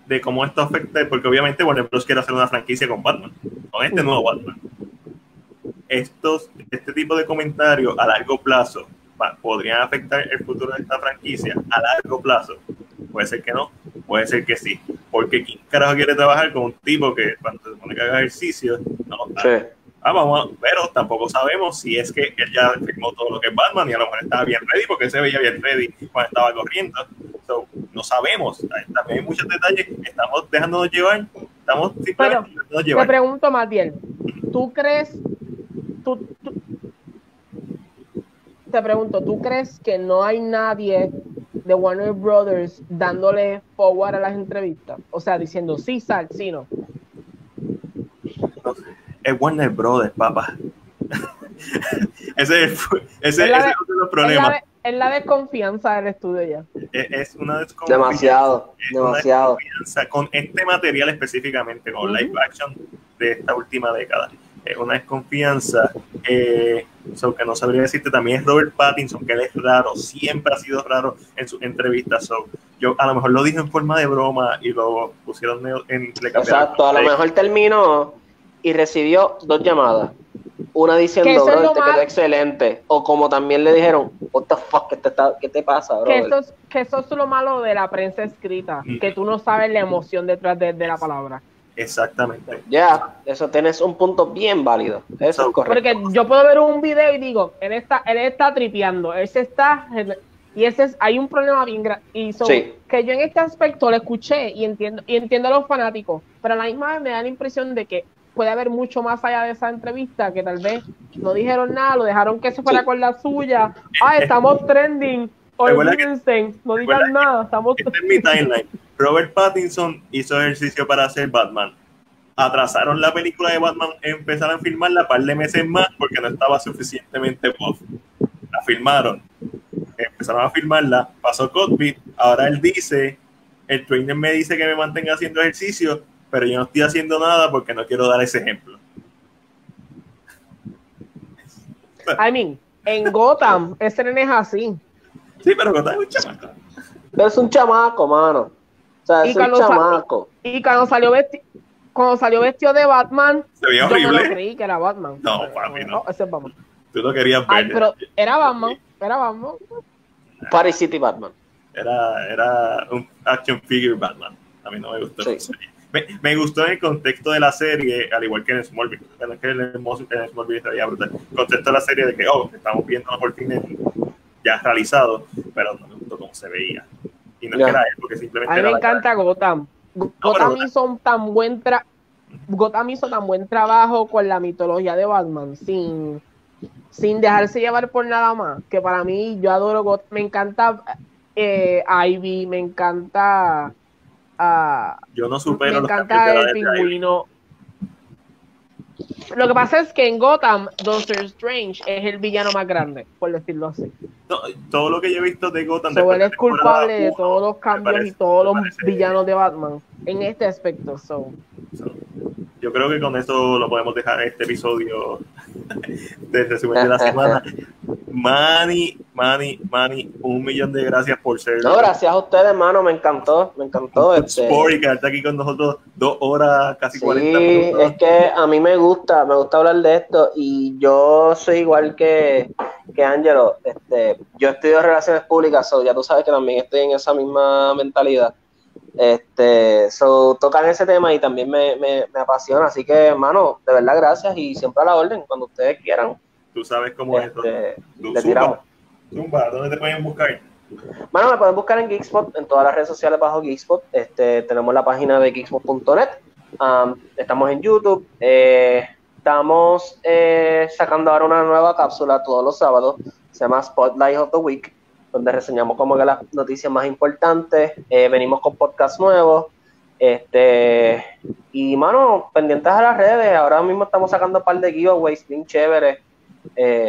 de cómo esto afecta, porque obviamente Warner Bros. quiere hacer una franquicia con Batman, con este nuevo Batman. Estos, este tipo de comentarios a largo plazo podrían afectar el futuro de esta franquicia a largo plazo. Puede ser que no, puede ser que sí. Porque ¿quién carajo quiere trabajar con un tipo que cuando se pone que haga ejercicio, no, sí. Ah, vamos, pero tampoco sabemos si es que él ya firmó todo lo que es Batman y a lo mejor estaba bien ready porque se veía bien ready cuando estaba corriendo. no sabemos, también hay muchos detalles, estamos dejándonos llevar, estamos simplemente dejándonos llevar. Te pregunto, Matiel, ¿tú crees, tú, te pregunto, ¿tú crees que no hay nadie de Warner Brothers dándole forward a las entrevistas? O sea, diciendo sí, sal, sí, no. es Warner Brothers, papá. ese, es, ese, es uno de los problemas. Es la, desconfianza del estudio ya. Es, una desconfianza. Demasiado, demasiado. con este material específicamente, con live action de esta última década. Es una desconfianza. Eh, que no sabría decirte, también es Robert Pattinson, que él es raro, siempre ha sido raro en sus entrevistas. yo a lo mejor lo dije en forma de broma y lo pusieron en... Exacto, a lo mejor terminó y recibió dos llamadas. Una diciendo, bro, te quedó excelente. O como también le dijeron, what the fuck, ¿qué te, pasa, bro? Que eso, es, que eso es lo malo de la prensa escrita, mm. que tú no sabes la emoción detrás de, la palabra. Exactamente. Ya, eso tienes un punto bien válido. Eso es correcto. Porque yo puedo ver un video y digo, él está, él está tripeando, él se está y ese es, hay un problema bien grande. Y que yo en este aspecto lo escuché y entiendo, y entiendo a los fanáticos, pero a la misma vez me da la impresión de que puede haber mucho más allá de esa entrevista que tal vez no dijeron nada, lo dejaron que se fuera con la suya. Ah, estamos trending. Olvídense, no digan nada. Estamos... Este es mi timeline. Robert Pattinson hizo ejercicio para hacer Batman. Atrasaron la película de Batman, empezaron a filmarla un par de meses más porque no estaba suficientemente buff. La filmaron. Empezaron a filmarla, pasó COVID, ahora él dice, el trainer me dice que me mantenga haciendo ejercicio, pero yo no estoy haciendo nada porque no quiero dar ese ejemplo. I mean, en Gotham, ese nene es así. Sí, pero Gotham es un chamaco. Pero es un chamaco, mano. O sea, es un chamaco. y cuando salió vestido cuando salió vestido de Batman, se veía horrible. Yo creí que era Batman. No, papi, no. no ese es Batman. Tú lo querías ver. Ay, pero era Batman, era Batman. Paris City Batman. Era, era un action figure Batman. A mí no me gustó. Sí me, gustó en el contexto de la serie, al igual que en Smallville, en que en Smallville estaría brutal. El contexto de la serie de que, oh, estamos viendo por fin ya realizado, pero no me gustó cómo se veía. Y no es que era él, porque simplemente. A mí me encanta Gotham. Gotham hizo tan buen Gotham hizo tan buen trabajo con la mitología de Batman, sin, sin dejarse llevar por nada más. Que para mí, yo adoro Gotham. Me encanta eh, Ivy, me encanta yo no supero me encanta el pingüino. Lo que pasa es que en Gotham, Doctor Strange es el villano más grande, por decirlo así. todo lo que yo he visto de Gotham. So, él es culpable de todos los cambios y todos los villanos de Batman en este aspecto. So. Yo creo que con eso lo podemos dejar este episodio de resumen de la semana. Manny, Manny, Manny, un millón de gracias por ser. No, gracias a ustedes, hermano, me encantó, me encantó. Este... Sport quedarte aquí con nosotros dos horas, casi sí, 40 minutos. Es que a mí me gusta, me gusta hablar de esto y yo soy igual que, que Angelo. Este, yo estudio relaciones públicas, so ya tú sabes que también estoy en esa misma mentalidad. Este, so, tocan ese tema y también me, me, me apasiona. Así que, hermano, de verdad, gracias y siempre a la orden, cuando ustedes quieran. Tú sabes cómo es esto. Este, le tiramos. Zumba, ¿dónde te pueden buscar? Bueno, me pueden buscar en Geekspot, en todas las redes sociales bajo Geekspot. Este, tenemos la página de geekspot.net. Um, estamos en YouTube. Eh, estamos eh, sacando ahora una nueva cápsula todos los sábados. Se llama Spotlight of the Week, donde reseñamos como que las noticias más importantes. Eh, venimos con podcast nuevos. Este, y mano, pendientes a las redes. Ahora mismo estamos sacando un par de giveaways bien chéveres.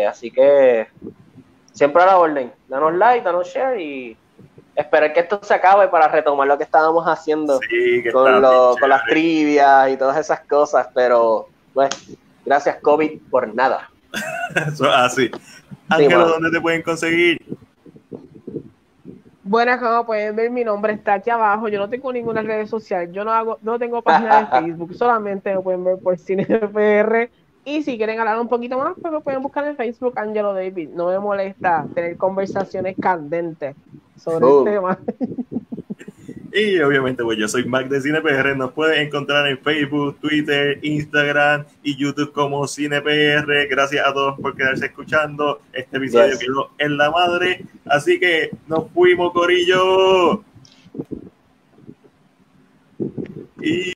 así que siempre a la orden. Danos like, danos share y esperar que esto se acabe para retomar lo que estábamos haciendo con, con las trivias y todas esas cosas. Pero, pues, gracias COVID por nada. Eso así. Ángelo, ¿dónde te pueden conseguir? Buenas, como pueden ver, mi nombre está aquí abajo. Yo no tengo ninguna red social. Yo no hago, no tengo página de Facebook. Solamente me pueden ver por CinePR. Y si quieren hablar un poquito más, pues me pueden buscar en Facebook Angelo David. No me molesta tener conversaciones candentes sobre el oh. tema. Y obviamente, pues yo soy Mac de CinePR. Nos pueden encontrar en Facebook, Twitter, Instagram y YouTube como CinePR. Gracias a todos por quedarse escuchando. Este episodio quedó en la madre. Así que nos fuimos, Corillo. Y